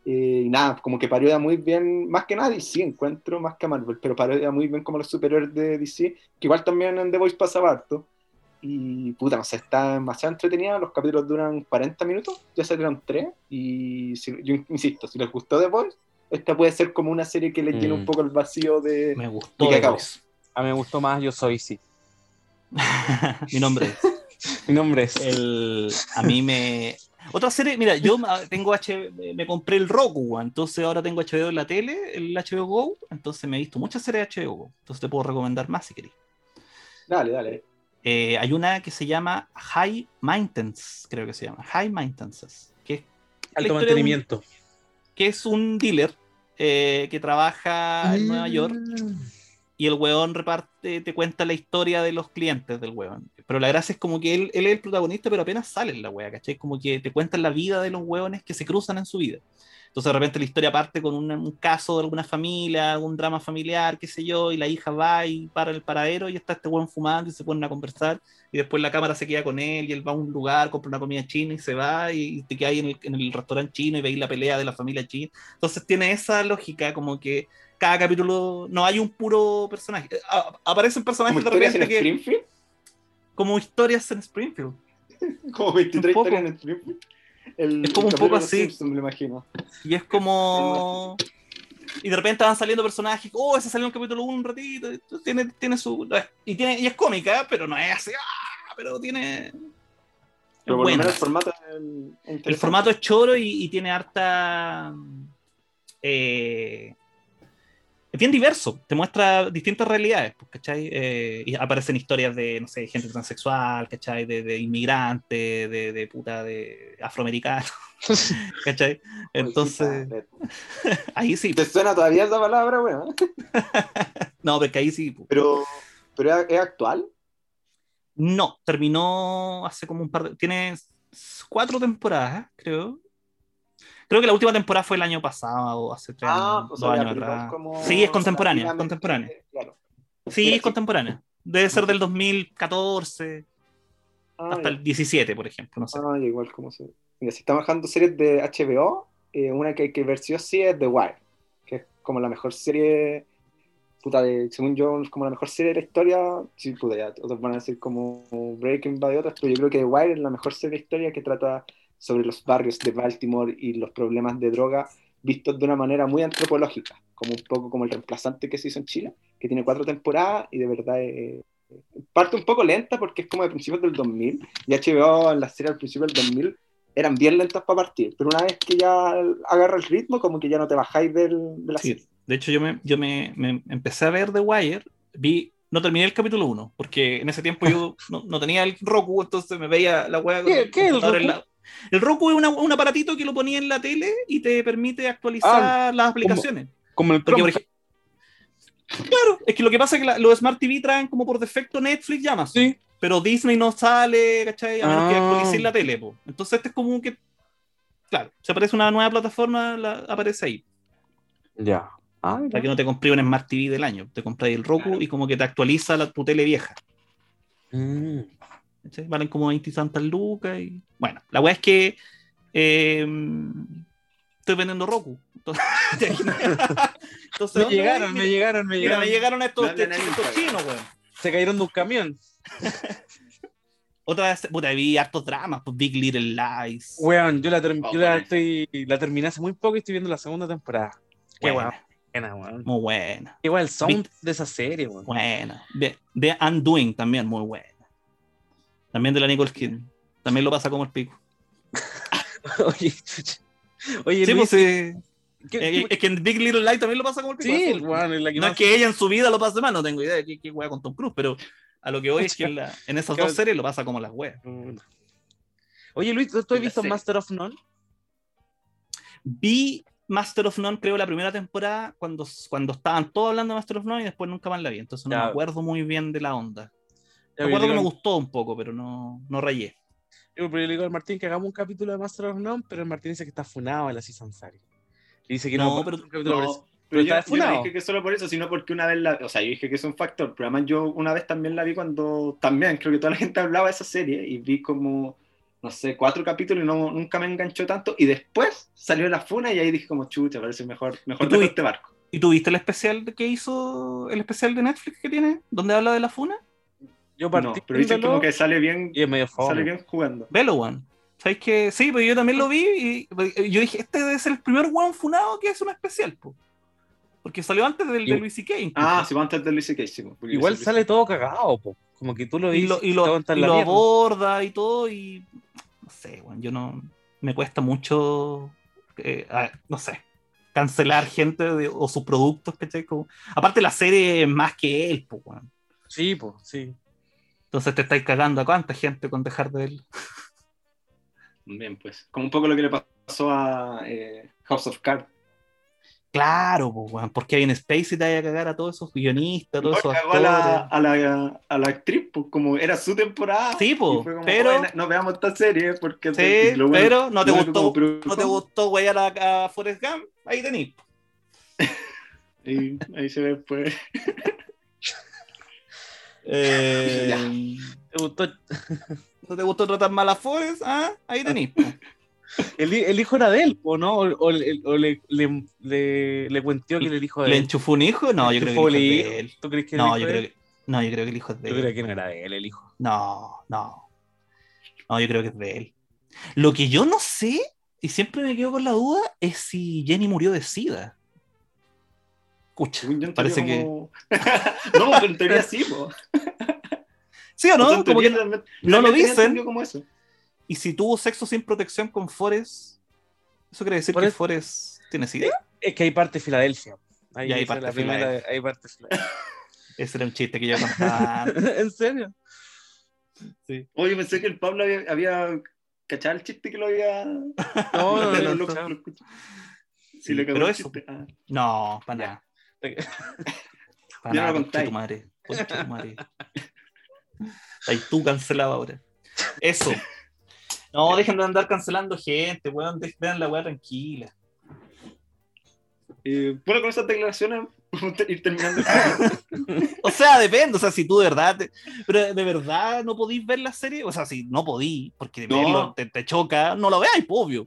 Speaker 1: Eh, y nada, como que parodia muy bien, más que nada DC encuentro, más que Marvel, pero parodia muy bien como los superhéroes de DC, que igual también en The Voice pasaba harto. Y puta, no sé, está demasiado entretenida, los capítulos duran 40 minutos, ya salieron 3, y si- yo insisto, si les gustó The Voice, esta puede ser como una serie que le llena
Speaker 2: Mm.
Speaker 1: un poco el vacío de...
Speaker 3: Me gustó.
Speaker 1: ¿Y qué
Speaker 3: The
Speaker 1: acabó?
Speaker 3: Voice.
Speaker 2: A mí me gustó más Yo Soy Sí.
Speaker 3: Mi nombre es.
Speaker 2: Mi nombre es.
Speaker 3: El, a mí me. Otra serie, mira, yo ah, tengo H, me compré el Roku, entonces ahora tengo HBO en la tele, el HBO Go, entonces me he visto muchas series de HBO Go, entonces te puedo recomendar más si querés.
Speaker 1: Dale, dale.
Speaker 3: Eh, hay una que se llama High Maintenance, creo que se llama, High Maintenance, que es,
Speaker 2: Alto
Speaker 3: un-
Speaker 2: mantenimiento.
Speaker 3: que es un dealer eh, que trabaja en Nueva York y el weón reparte, te cuenta la historia de los clientes del weón. Pero la gracia es como que él, él es el protagonista, pero apenas sale en la wea, ¿cachai? Como que te cuentan la vida de los weones que se cruzan en su vida. Entonces de repente la historia parte con un, un caso de alguna familia, algún drama familiar, qué sé yo, y la hija va y para el paradero y está este weón fumando y se ponen a conversar y después la cámara se queda con él y él va a un lugar, compra una comida china y se va y te queda ahí en el, en el restaurante chino y veis la pelea de la familia china. Entonces tiene esa lógica como que cada capítulo no hay un puro personaje. A- aparecen personajes de repente que,
Speaker 1: Springfield.
Speaker 3: como historias en Springfield.
Speaker 1: Como 23
Speaker 3: Un poco.
Speaker 1: historias en Springfield. El,
Speaker 3: Es como un poco así.
Speaker 1: Simpsons, me lo imagino.
Speaker 3: Y es como. Y de repente van saliendo personajes. Oh, ese salió en el capítulo 1 un ratito. Tiene, tiene su. Y, tiene, y es cómica, pero no es así. ¡ah! Pero tiene.
Speaker 1: Pero por lo menos el formato es el-
Speaker 3: formato es choro y, y tiene harta. eh, es bien diverso, te muestra distintas realidades, pues, ¿cachai? Eh, y aparecen historias de, no sé, gente transexual, ¿cachai? De, de inmigrante, de, de puta, de afroamericano, ¿cachai? Entonces, ahí sí.
Speaker 1: ¿Te suena todavía esa palabra, weón?
Speaker 3: No, porque ahí sí. pues.
Speaker 1: Pero, pero es actual.
Speaker 3: No, terminó hace como un par de. Tiene cuatro temporadas, creo. Creo que la última temporada fue el año pasado o hace tres años,
Speaker 1: pues,
Speaker 3: dos
Speaker 1: sea,
Speaker 3: años atrás.
Speaker 1: como
Speaker 3: Sí, es contemporánea, contemporánea.
Speaker 1: Claro.
Speaker 3: Sí,
Speaker 1: Mira,
Speaker 3: es contemporánea. Debe ser del 2014
Speaker 1: Ah,
Speaker 3: hasta
Speaker 1: ya.
Speaker 3: el 17, por ejemplo. No sé.
Speaker 1: Ah, igual como se. Mira, si estamos bajando series de HBO, eh, una que hay que ver sí o sí es The Wire, que es como la mejor serie, puta, de, según yo, es como la mejor serie de la historia. Sí, puta, ya, otros van a decir como Breaking Bad y otras, pero yo creo que The Wire es la mejor serie de historia que trata sobre los barrios de Baltimore y los problemas de droga vistos de una manera muy antropológica, como un poco como el reemplazante que se hizo en Chile, que tiene cuatro temporadas y de verdad eh, parte un poco lenta porque es como de principios del 2000 y HBO en las series al principio del 2000 eran bien lentas para partir, pero una vez que ya agarra el ritmo, como que ya no te bajáis del, de la
Speaker 3: Sí,
Speaker 1: serie.
Speaker 3: De hecho, yo, me, yo me, me empecé a ver The Wire, vi, no terminé el capítulo 1, porque en ese tiempo yo no, no tenía el Roku, entonces me veía la weá. con
Speaker 2: ¿Qué- qué el
Speaker 3: en la- El Roku es una- un aparatito que lo ponía en la tele y te permite actualizar las aplicaciones.
Speaker 2: Como el
Speaker 3: Porque, por
Speaker 2: Chrome.
Speaker 3: ej- Claro, es que lo que pasa es que la- los Smart TV traen como por defecto Netflix y Amazon.
Speaker 2: Sí.
Speaker 3: Pero Disney no sale, ¿cachai? A menos que
Speaker 2: Ah.
Speaker 3: actualicen la tele, po. Entonces este es como que. Claro, si aparece una nueva plataforma, la- aparece ahí.
Speaker 2: Ya. Ah.
Speaker 3: Para que no te compré un Smart TV del año. Te compras el Roku y como que te actualiza la, tu tele vieja.
Speaker 2: Mm.
Speaker 3: Valen como 20 y tantas lucas. Y... Bueno, la weá es que eh, estoy vendiendo Roku. Entonces, Entonces,
Speaker 2: Me
Speaker 3: ¿dónde
Speaker 2: llegaron, me llegaron, me llegaron.
Speaker 3: me llegaron estos, chinos, weón.
Speaker 2: Se cayeron de un camión.
Speaker 3: Otra vez, puta, vi hartos dramas, pues Big Little Lies.
Speaker 2: Weón, yo la,
Speaker 1: Oh,
Speaker 2: yo la, estoy, la terminé hace muy poco y estoy viendo la segunda temporada. Qué
Speaker 3: Buena,
Speaker 2: buena, weón.
Speaker 3: muy buena,
Speaker 2: Igual el sound de esa serie, weón.
Speaker 3: buena. The, The Undoing también, muy buena. También de la Nicole Kidman. También lo pasa como el pico.
Speaker 2: Oye, oye,
Speaker 3: Sí,
Speaker 2: Luis,
Speaker 3: pues, eh,
Speaker 2: ¿qué-
Speaker 3: eh,
Speaker 2: qué-
Speaker 3: es que en Big Little Lies también lo pasa como el pico.
Speaker 2: sí, weón, es la que
Speaker 3: No
Speaker 2: más-
Speaker 3: es que ella en su vida lo pase mal, no tengo idea de qué, qué wea con Tom Cruise, pero a lo que voy es que en, la- en esas dos series lo pasa como las weas.
Speaker 2: Oye, Luis, ¿tú, tú has visto
Speaker 1: serie.
Speaker 2: Master of None?
Speaker 3: Vi Master of None, creo, la primera temporada cuando, cuando estaban todos hablando de Master of None y después nunca más la vi, entonces no me acuerdo muy bien de la onda. Me acuerdo que me gustó un poco, pero no, no rayé.
Speaker 2: yo le digo al Martín que hagamos un capítulo de Master of None, pero el Martín dice que está funado en la Season Sari. Y dice que no,
Speaker 3: pero-
Speaker 2: un capítulo por
Speaker 1: No,
Speaker 2: eso.
Speaker 1: pero
Speaker 2: Pero
Speaker 1: yo,
Speaker 2: está
Speaker 1: yo no dije que solo por eso, sino porque una vez la, o sea, yo dije que es un factor, pero además yo una vez también la vi cuando, también creo que toda la gente hablaba de esa serie y vi como, no sé, cuatro capítulos y no, nunca me enganchó tanto y después salió la funa y ahí dije como, chucha, parece mejor, mejor
Speaker 3: ¿Y tú
Speaker 1: este barco.
Speaker 3: ¿Y tú viste el especial que hizo, el especial de Netflix que tiene, donde habla de la funa?
Speaker 2: Yo
Speaker 1: No,
Speaker 2: partí
Speaker 1: pero dicen
Speaker 2: viéndolo
Speaker 1: como que sale bien,
Speaker 2: y es medio
Speaker 1: sale bien jugando.
Speaker 3: Velo, weón. ¿Sabes que Sí, pero yo también lo vi y y yo dije, este debe ser el primer weón funado que hace un especial, po. Porque salió antes del de
Speaker 2: Y-
Speaker 3: Luis C.K.
Speaker 1: Ah, sí, va antes de Luis C.K., sí, porque
Speaker 2: Igual
Speaker 1: Luis-
Speaker 2: sale todo cagado, po. Como que tú lo
Speaker 3: y
Speaker 2: dices
Speaker 3: lo, y lo, y lo
Speaker 2: mierda.
Speaker 3: aborda y todo y no sé, weón, yo no me cuesta mucho, eh, a ver, no sé, cancelar gente de- o sus productos, ¿cachai? Como- aparte la serie es más que él, pues, weón.
Speaker 2: Sí, pues, sí.
Speaker 3: Entonces te estáis cagando a cuánta gente con dejar de él.
Speaker 1: Bien, pues. Como un poco lo que le pasó a eh, House of Cards.
Speaker 3: Claro, pues, weón, porque hay en Spacey te vaya a cagar a todos esos guionistas, a todos esos
Speaker 1: cagó a la,
Speaker 3: actores.
Speaker 1: a, la, a la actriz, pues como era su temporada.
Speaker 3: Sí, po,
Speaker 1: como,
Speaker 3: pero-
Speaker 1: "Oye, no veamos esta serie porque
Speaker 3: Sí,
Speaker 1: lo bueno-
Speaker 3: pero no te gustó,
Speaker 1: como
Speaker 3: no te gustó güeyar a, a Forrest Gump, ahí tenés.
Speaker 1: Y ahí se ve pues
Speaker 3: Eh,
Speaker 2: ¿Te gustó?
Speaker 3: ¿No te gustó tratar mal a Forrest? Ah, ahí tenés.
Speaker 2: El, el hijo era de él, ¿o no? O, o le, o le, le, le, le cuenteó que era el hijo de
Speaker 3: ¿Le
Speaker 2: él.
Speaker 3: enchufó un hijo? No, yo creo que el hijo de él.
Speaker 2: ¿Tú crees que
Speaker 3: No,
Speaker 2: el
Speaker 3: yo
Speaker 2: hijo
Speaker 3: creo que, no, yo creo que el hijo es de
Speaker 2: Yo
Speaker 3: él.
Speaker 2: creo que no era de él el hijo.
Speaker 3: No, no. No, yo creo que es de él. Lo que yo no sé, y siempre me quedo con la duda, es si Jenny murió de SIDA.
Speaker 1: En
Speaker 3: parece que.
Speaker 1: no, pero en teoría sí, po.
Speaker 3: ¿Sí o no?
Speaker 1: O sea, en
Speaker 3: Como que
Speaker 1: teoría realmente-
Speaker 3: no lo dicen.
Speaker 1: entendió como eso.
Speaker 3: Y si tuvo sexo sin protección con Forrest, ¿eso quiere decir que
Speaker 2: Forrest-
Speaker 3: tiene SIDA?
Speaker 2: Es que hay parte de Filadelfia. Ahí
Speaker 3: Y hay parte
Speaker 2: la
Speaker 3: de
Speaker 2: primera,
Speaker 3: Filadelfia.
Speaker 2: hay parte de Filadelfia.
Speaker 3: Ese era un chiste que yo contaba.
Speaker 2: ¿En serio?
Speaker 1: Oye, pensé que el Pablo había, había cachado el chiste que lo había.
Speaker 2: No, no, no, no, no.
Speaker 1: Ah.
Speaker 3: No, para nada. Para
Speaker 1: Ya
Speaker 3: nada,
Speaker 1: no lo
Speaker 3: tu madre. tu madre. Ahí tú cancelado ahora. Eso. No, dejen de andar cancelando gente, weón. Vean la weá tranquila.
Speaker 1: Eh, bueno, con esas declaraciones, ir terminando.
Speaker 3: O sea, depende. O sea, si tú de verdad. te- pero de verdad no podís ver la serie. O sea, si no podís, porque
Speaker 1: No.
Speaker 3: verlo te, te choca, no lo veáis, obvio.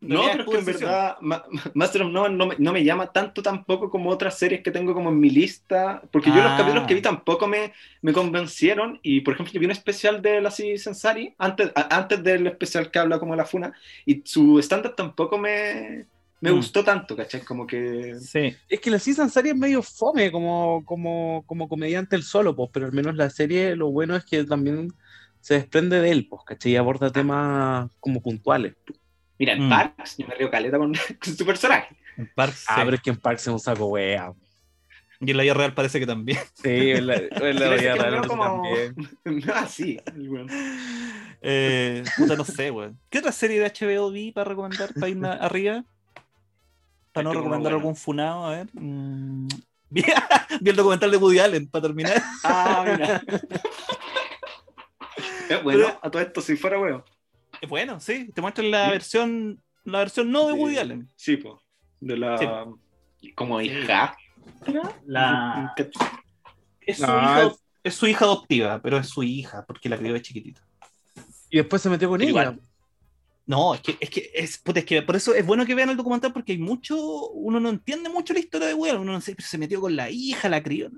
Speaker 1: No, pero es que en verdad Ma- Master of None no, me- no me llama tanto tampoco como otras series que tengo como en mi lista, porque yo los
Speaker 3: Ah.
Speaker 1: capítulos que vi tampoco me, me convencieron, y por ejemplo yo vi un especial de la Sensari, antes, a- antes del especial que habla como de la Funa, y su estándar tampoco me, me
Speaker 3: Mm.
Speaker 1: gustó tanto, ¿cachai? Como que...
Speaker 3: Sí.
Speaker 2: Es que la season serie es medio fome como, como, como comediante el solo, pues, pero al menos la serie lo bueno es que también se desprende de él, pues, ¿cachai? Y aborda temas como puntuales.
Speaker 1: Mira, en
Speaker 3: Mm.
Speaker 1: Parks, yo me río caleta con, con su personaje.
Speaker 3: En Parks,
Speaker 2: Ah,
Speaker 3: sí.
Speaker 2: pero es que en Parks es un saco wea.
Speaker 3: Y en la vida real parece que también.
Speaker 2: Sí, en la, en la vida real
Speaker 1: como-
Speaker 2: también.
Speaker 1: ah, sí, weón.
Speaker 3: Eh, puta, no sé, weón. ¿Qué otra serie de HBO vi para recomendar para irme arriba? Para no recomendar
Speaker 1: bueno.
Speaker 3: algún funado, a ver. Mm, Vi, el documental de Woody Allen para terminar.
Speaker 1: Ah, mira. Bueno, a todo esto, si fuera weón.
Speaker 3: Bueno, sí, te muestran la
Speaker 1: Sí.
Speaker 3: versión, la versión no de Woody Allen.
Speaker 1: Sí, pues. De la. Como hija.
Speaker 3: La... Es su,
Speaker 2: No,
Speaker 3: hija,
Speaker 2: es-
Speaker 3: adop- es su hija adoptiva, pero es su hija, porque la crió de chiquitita.
Speaker 2: Y después se metió con ella.
Speaker 3: Igual. No, es que, es que, es, puta, es que por eso es bueno que vean el documental porque hay mucho, uno no entiende mucho la historia de Woody Allen, uno no sé, pero se metió con la hija, la crió.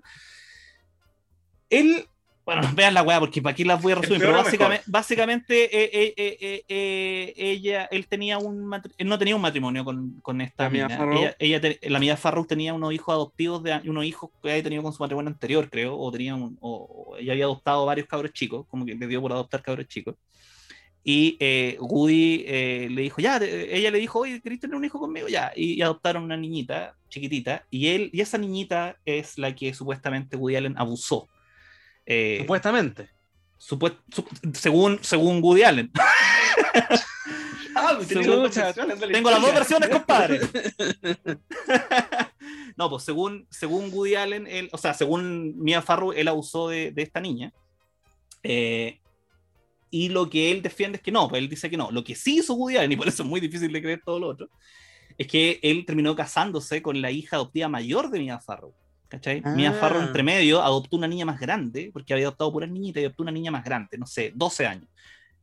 Speaker 3: Él, bueno, vean la weá porque para aquí las voy a resumir, pero básicamente, básicamente eh, eh, eh, eh, eh, ella, él tenía un él no tenía un matrimonio con, con esta
Speaker 2: La
Speaker 3: mina. Ella, ella te- la Mia Farrow tenía unos hijos adoptivos de unos hijos que había tenido con su matrimonio anterior, creo, o tenía un- o, o ella había adoptado varios cabros chicos, como que le dio por adoptar cabros chicos. Y eh, Woody eh, le dijo, ya, te- ella le dijo, oye, ¿querés tener un hijo conmigo? Ya, y, y adoptaron una niñita chiquitita, y él, y esa niñita es la que supuestamente Woody Allen abusó. Eh,
Speaker 2: Supuestamente.
Speaker 3: supuest- su- según, según Woody Allen.
Speaker 1: Ah,
Speaker 3: Según- Tengo las dos versiones, compadre. no, pues según, según Woody Allen, él, o sea, según Mia Farrow, él abusó de, de esta niña. Eh, y lo que él defiende es que no, pues él dice que no. Lo que sí hizo Woody Allen, y por eso es muy difícil de creer todo lo otro, es que él terminó casándose con la hija adoptiva mayor de Mia Farrow. ¿Cachai? Mia
Speaker 2: Ah.
Speaker 3: Farrow, entre medio, adoptó una niña más grande, porque había adoptado puras niñitas y adoptó una niña más grande, no sé, 12 años.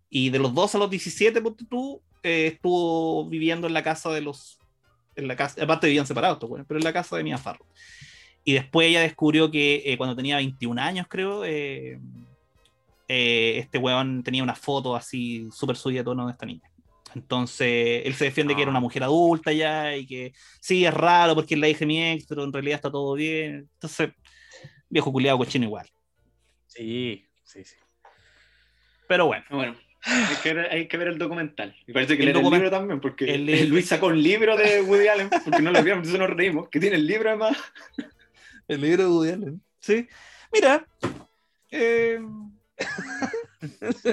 Speaker 3: Y de los 12 a los 17, ponte tú, eh, estuvo viviendo en la casa de los. En la casa, aparte vivían separados, pero en la casa de Mia Farrow. Y después ella descubrió que eh, cuando tenía 21 años, creo, eh, eh, este weón tenía una foto así súper suya de tono de esta niña. Entonces, él se defiende que era una mujer adulta ya y que sí, es raro porque es la hija de mi ex, pero en realidad está todo bien. Entonces, viejo culiado cochino igual.
Speaker 2: Sí, sí, sí.
Speaker 3: Pero bueno,
Speaker 1: Bueno, Hay que, ver, hay que ver el documental. Y parece que
Speaker 3: El
Speaker 1: leer el
Speaker 3: document-
Speaker 1: libro también, porque
Speaker 3: el
Speaker 1: Luis sacó un libro de Woody Allen, porque no lo vimos, entonces nos reímos, que tiene el libro además.
Speaker 3: El libro de Woody Allen. Sí. Mira. eh,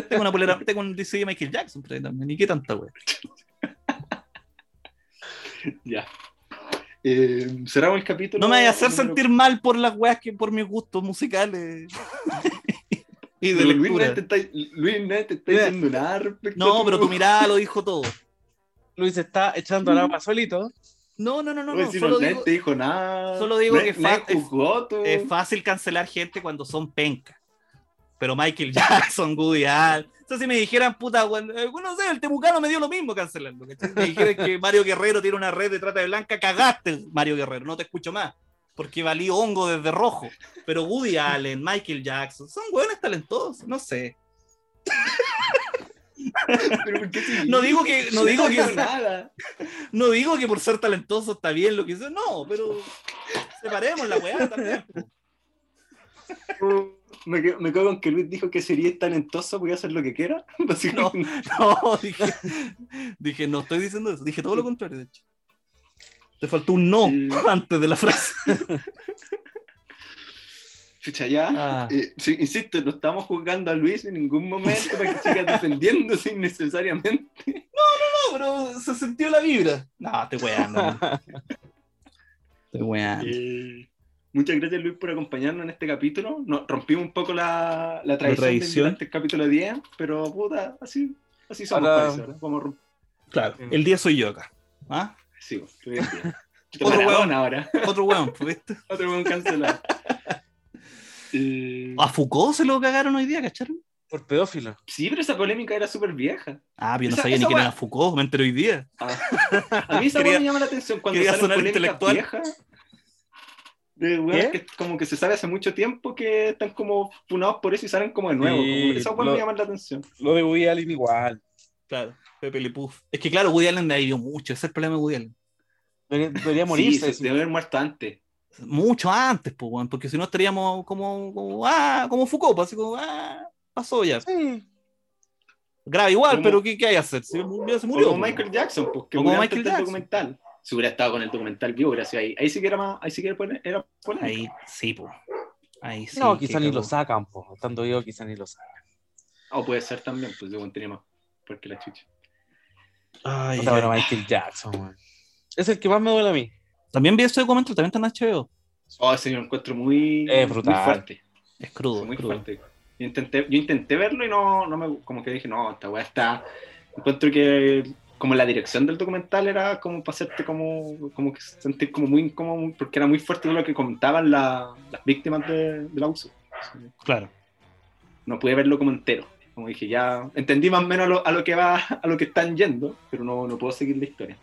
Speaker 3: tengo una polera, tengo un DC de Michael Jackson, pero también. Ni qué tanta wea.
Speaker 1: Ya. Eh, cerramos el capítulo.
Speaker 3: No me vayas a hacer
Speaker 1: número-
Speaker 3: sentir mal por las weas que por mis gustos musicales. y de
Speaker 1: Luis te está, Luis te está diciendo nada respecto
Speaker 3: No,
Speaker 1: a
Speaker 3: pero tu mirada lo dijo todo.
Speaker 2: Luis está echando al agua solito.
Speaker 3: No, no, no, no.
Speaker 1: No,
Speaker 3: no,
Speaker 1: si
Speaker 3: Solo
Speaker 1: no, nadie
Speaker 3: digo,
Speaker 1: te dijo nada.
Speaker 3: solo digo que es- es fácil cancelar gente cuando son pencas. Pero Michael Jackson, Woody Allen. O sea, si me dijeran, puta, bueno, eh, no sé, el temucano me dio lo mismo cancelando. Si Me dijeran que Mario Guerrero tiene una red de trata de blanca, cagaste, Mario Guerrero, no te escucho más. Porque valí hongo desde rojo. Pero Woody Allen, Michael Jackson, son buenos talentosos, no sé. No digo que, no digo que,
Speaker 1: nada.
Speaker 3: no digo que por ser talentoso está bien lo que hizo, no, pero separemos la weá también.
Speaker 1: Me, quedo- me cago en que Luis dijo que sería talentoso, podía hacer lo que quiera. Básicamente.
Speaker 3: No, dije, dije, no estoy diciendo eso, dije todo lo contrario, de hecho. Te faltó un no
Speaker 1: Sí.
Speaker 3: antes de la frase.
Speaker 1: Chucha, ya.
Speaker 3: Ah.
Speaker 1: Eh, sí, insisto, no estamos juzgando a Luis en ningún momento para que siga defendiéndose innecesariamente.
Speaker 3: No, pero se sintió la vibra. No, te weando. Te weando.
Speaker 1: Eh, muchas gracias Luis por acompañarnos en este capítulo. Nos rompimos un poco la, la tradición de
Speaker 3: tradición.
Speaker 1: invitarte el capítulo 10, pero puta, así, así somos
Speaker 2: Ahora-
Speaker 1: parece, ahora. Vamos a romper.
Speaker 3: Claro, el día soy yo acá. ¿Ah?
Speaker 1: Sí, estoy bien, bien.
Speaker 3: Otro hueón.
Speaker 1: ahora.
Speaker 3: Otro weón, pues, ¿viste?
Speaker 1: Otro buen cancelado. Eh,
Speaker 3: A Foucault se lo cagaron hoy día, ¿cacharon?
Speaker 2: Por pedófilo.
Speaker 1: sí, pero esa polémica era súper vieja.
Speaker 3: Ah, pero yo no
Speaker 1: Esa-
Speaker 3: sabía ni quién era Foucault, me enteré hoy día.
Speaker 1: Ah. A mí esa
Speaker 3: Quería-
Speaker 1: me llama la atención cuando
Speaker 3: quería sonar
Speaker 1: polémicas
Speaker 3: intelectual.
Speaker 1: viejas.
Speaker 2: ¿Qué?
Speaker 1: que como que se sabe hace mucho tiempo que están como funados por eso y salen como de nuevo.
Speaker 2: Sí,
Speaker 1: como- esa weá
Speaker 2: lo-
Speaker 1: me llama la atención.
Speaker 2: Lo de Woody Allen igual.
Speaker 3: Claro, Pepe Le Puff. Es que claro, Woody Allen me vivió mucho, ese es el problema de Woody Allen.
Speaker 2: Debería, debería
Speaker 1: Sí,
Speaker 2: morirse.
Speaker 1: se debe haber muerto antes.
Speaker 3: Mucho antes, pues, weón, porque si no estaríamos como, como, ah, como Foucault, pues, así como, ah, pasó ya.
Speaker 2: Sí.
Speaker 3: Grave igual,
Speaker 1: Como-
Speaker 3: pero ¿qué, qué hay que hacer? Si ya se
Speaker 1: O
Speaker 3: murió.
Speaker 1: como
Speaker 3: pues.
Speaker 1: Michael Jackson, pues, que
Speaker 3: como Michael Jackson.
Speaker 1: documental. Si hubiera estado con el documental vivo, hubiera sido ahí. Ahí sí que era más, ahí sí que era polémica.
Speaker 3: Ahí sí, pues. Ahí sí.
Speaker 2: no,
Speaker 3: que
Speaker 2: quizá ni lo sacan, po. Estando vivo, quizá ni lo sacan.
Speaker 1: O puede ser también, pues yo tenía más. Porque la chucha.
Speaker 3: Ay,
Speaker 2: O sea, bueno. Michael Jackson, weón. Es el que más me duele a mí.
Speaker 3: También vi ese documental, también está en HBO.
Speaker 1: Oh, ese yo lo encuentro muy,
Speaker 2: Es brutal.
Speaker 1: muy fuerte.
Speaker 3: Es crudo,
Speaker 1: muy
Speaker 3: es crudo.
Speaker 1: fuerte. Yo intenté, yo intenté verlo y no, no me, como que dije, no, esta weá está. Encuentro que como la dirección del documental era como para hacerte como, como que sentir como muy incómodo, porque era muy fuerte lo que comentaban la- las víctimas de- del abuso.
Speaker 3: Claro.
Speaker 1: No pude verlo como entero. Como dije, ya entendí más o menos a lo, a lo que va, a lo que están yendo, pero no, no puedo seguir la historia.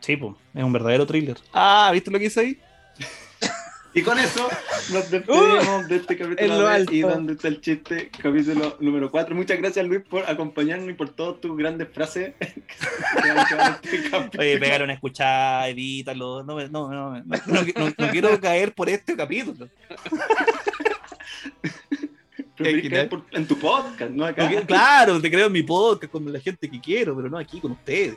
Speaker 3: Sí, pues. Es un verdadero thriller. Ah, ¿viste lo que hice ahí?
Speaker 1: Y con eso nos despedimos de este capítulo
Speaker 2: lo
Speaker 1: de
Speaker 2: alto.
Speaker 1: y donde está el chiste, capítulo número 4. Muchas gracias Luis por acompañarnos y por todas tus grandes frases este.
Speaker 3: Oye, pegaron a escuchar, evítalo. No, no, no, no, no, no- no quiero caer por este capítulo.
Speaker 1: Por- en tu podcast, no acá.
Speaker 3: Claro, te creo en mi podcast con la gente que quiero, pero no aquí con ustedes.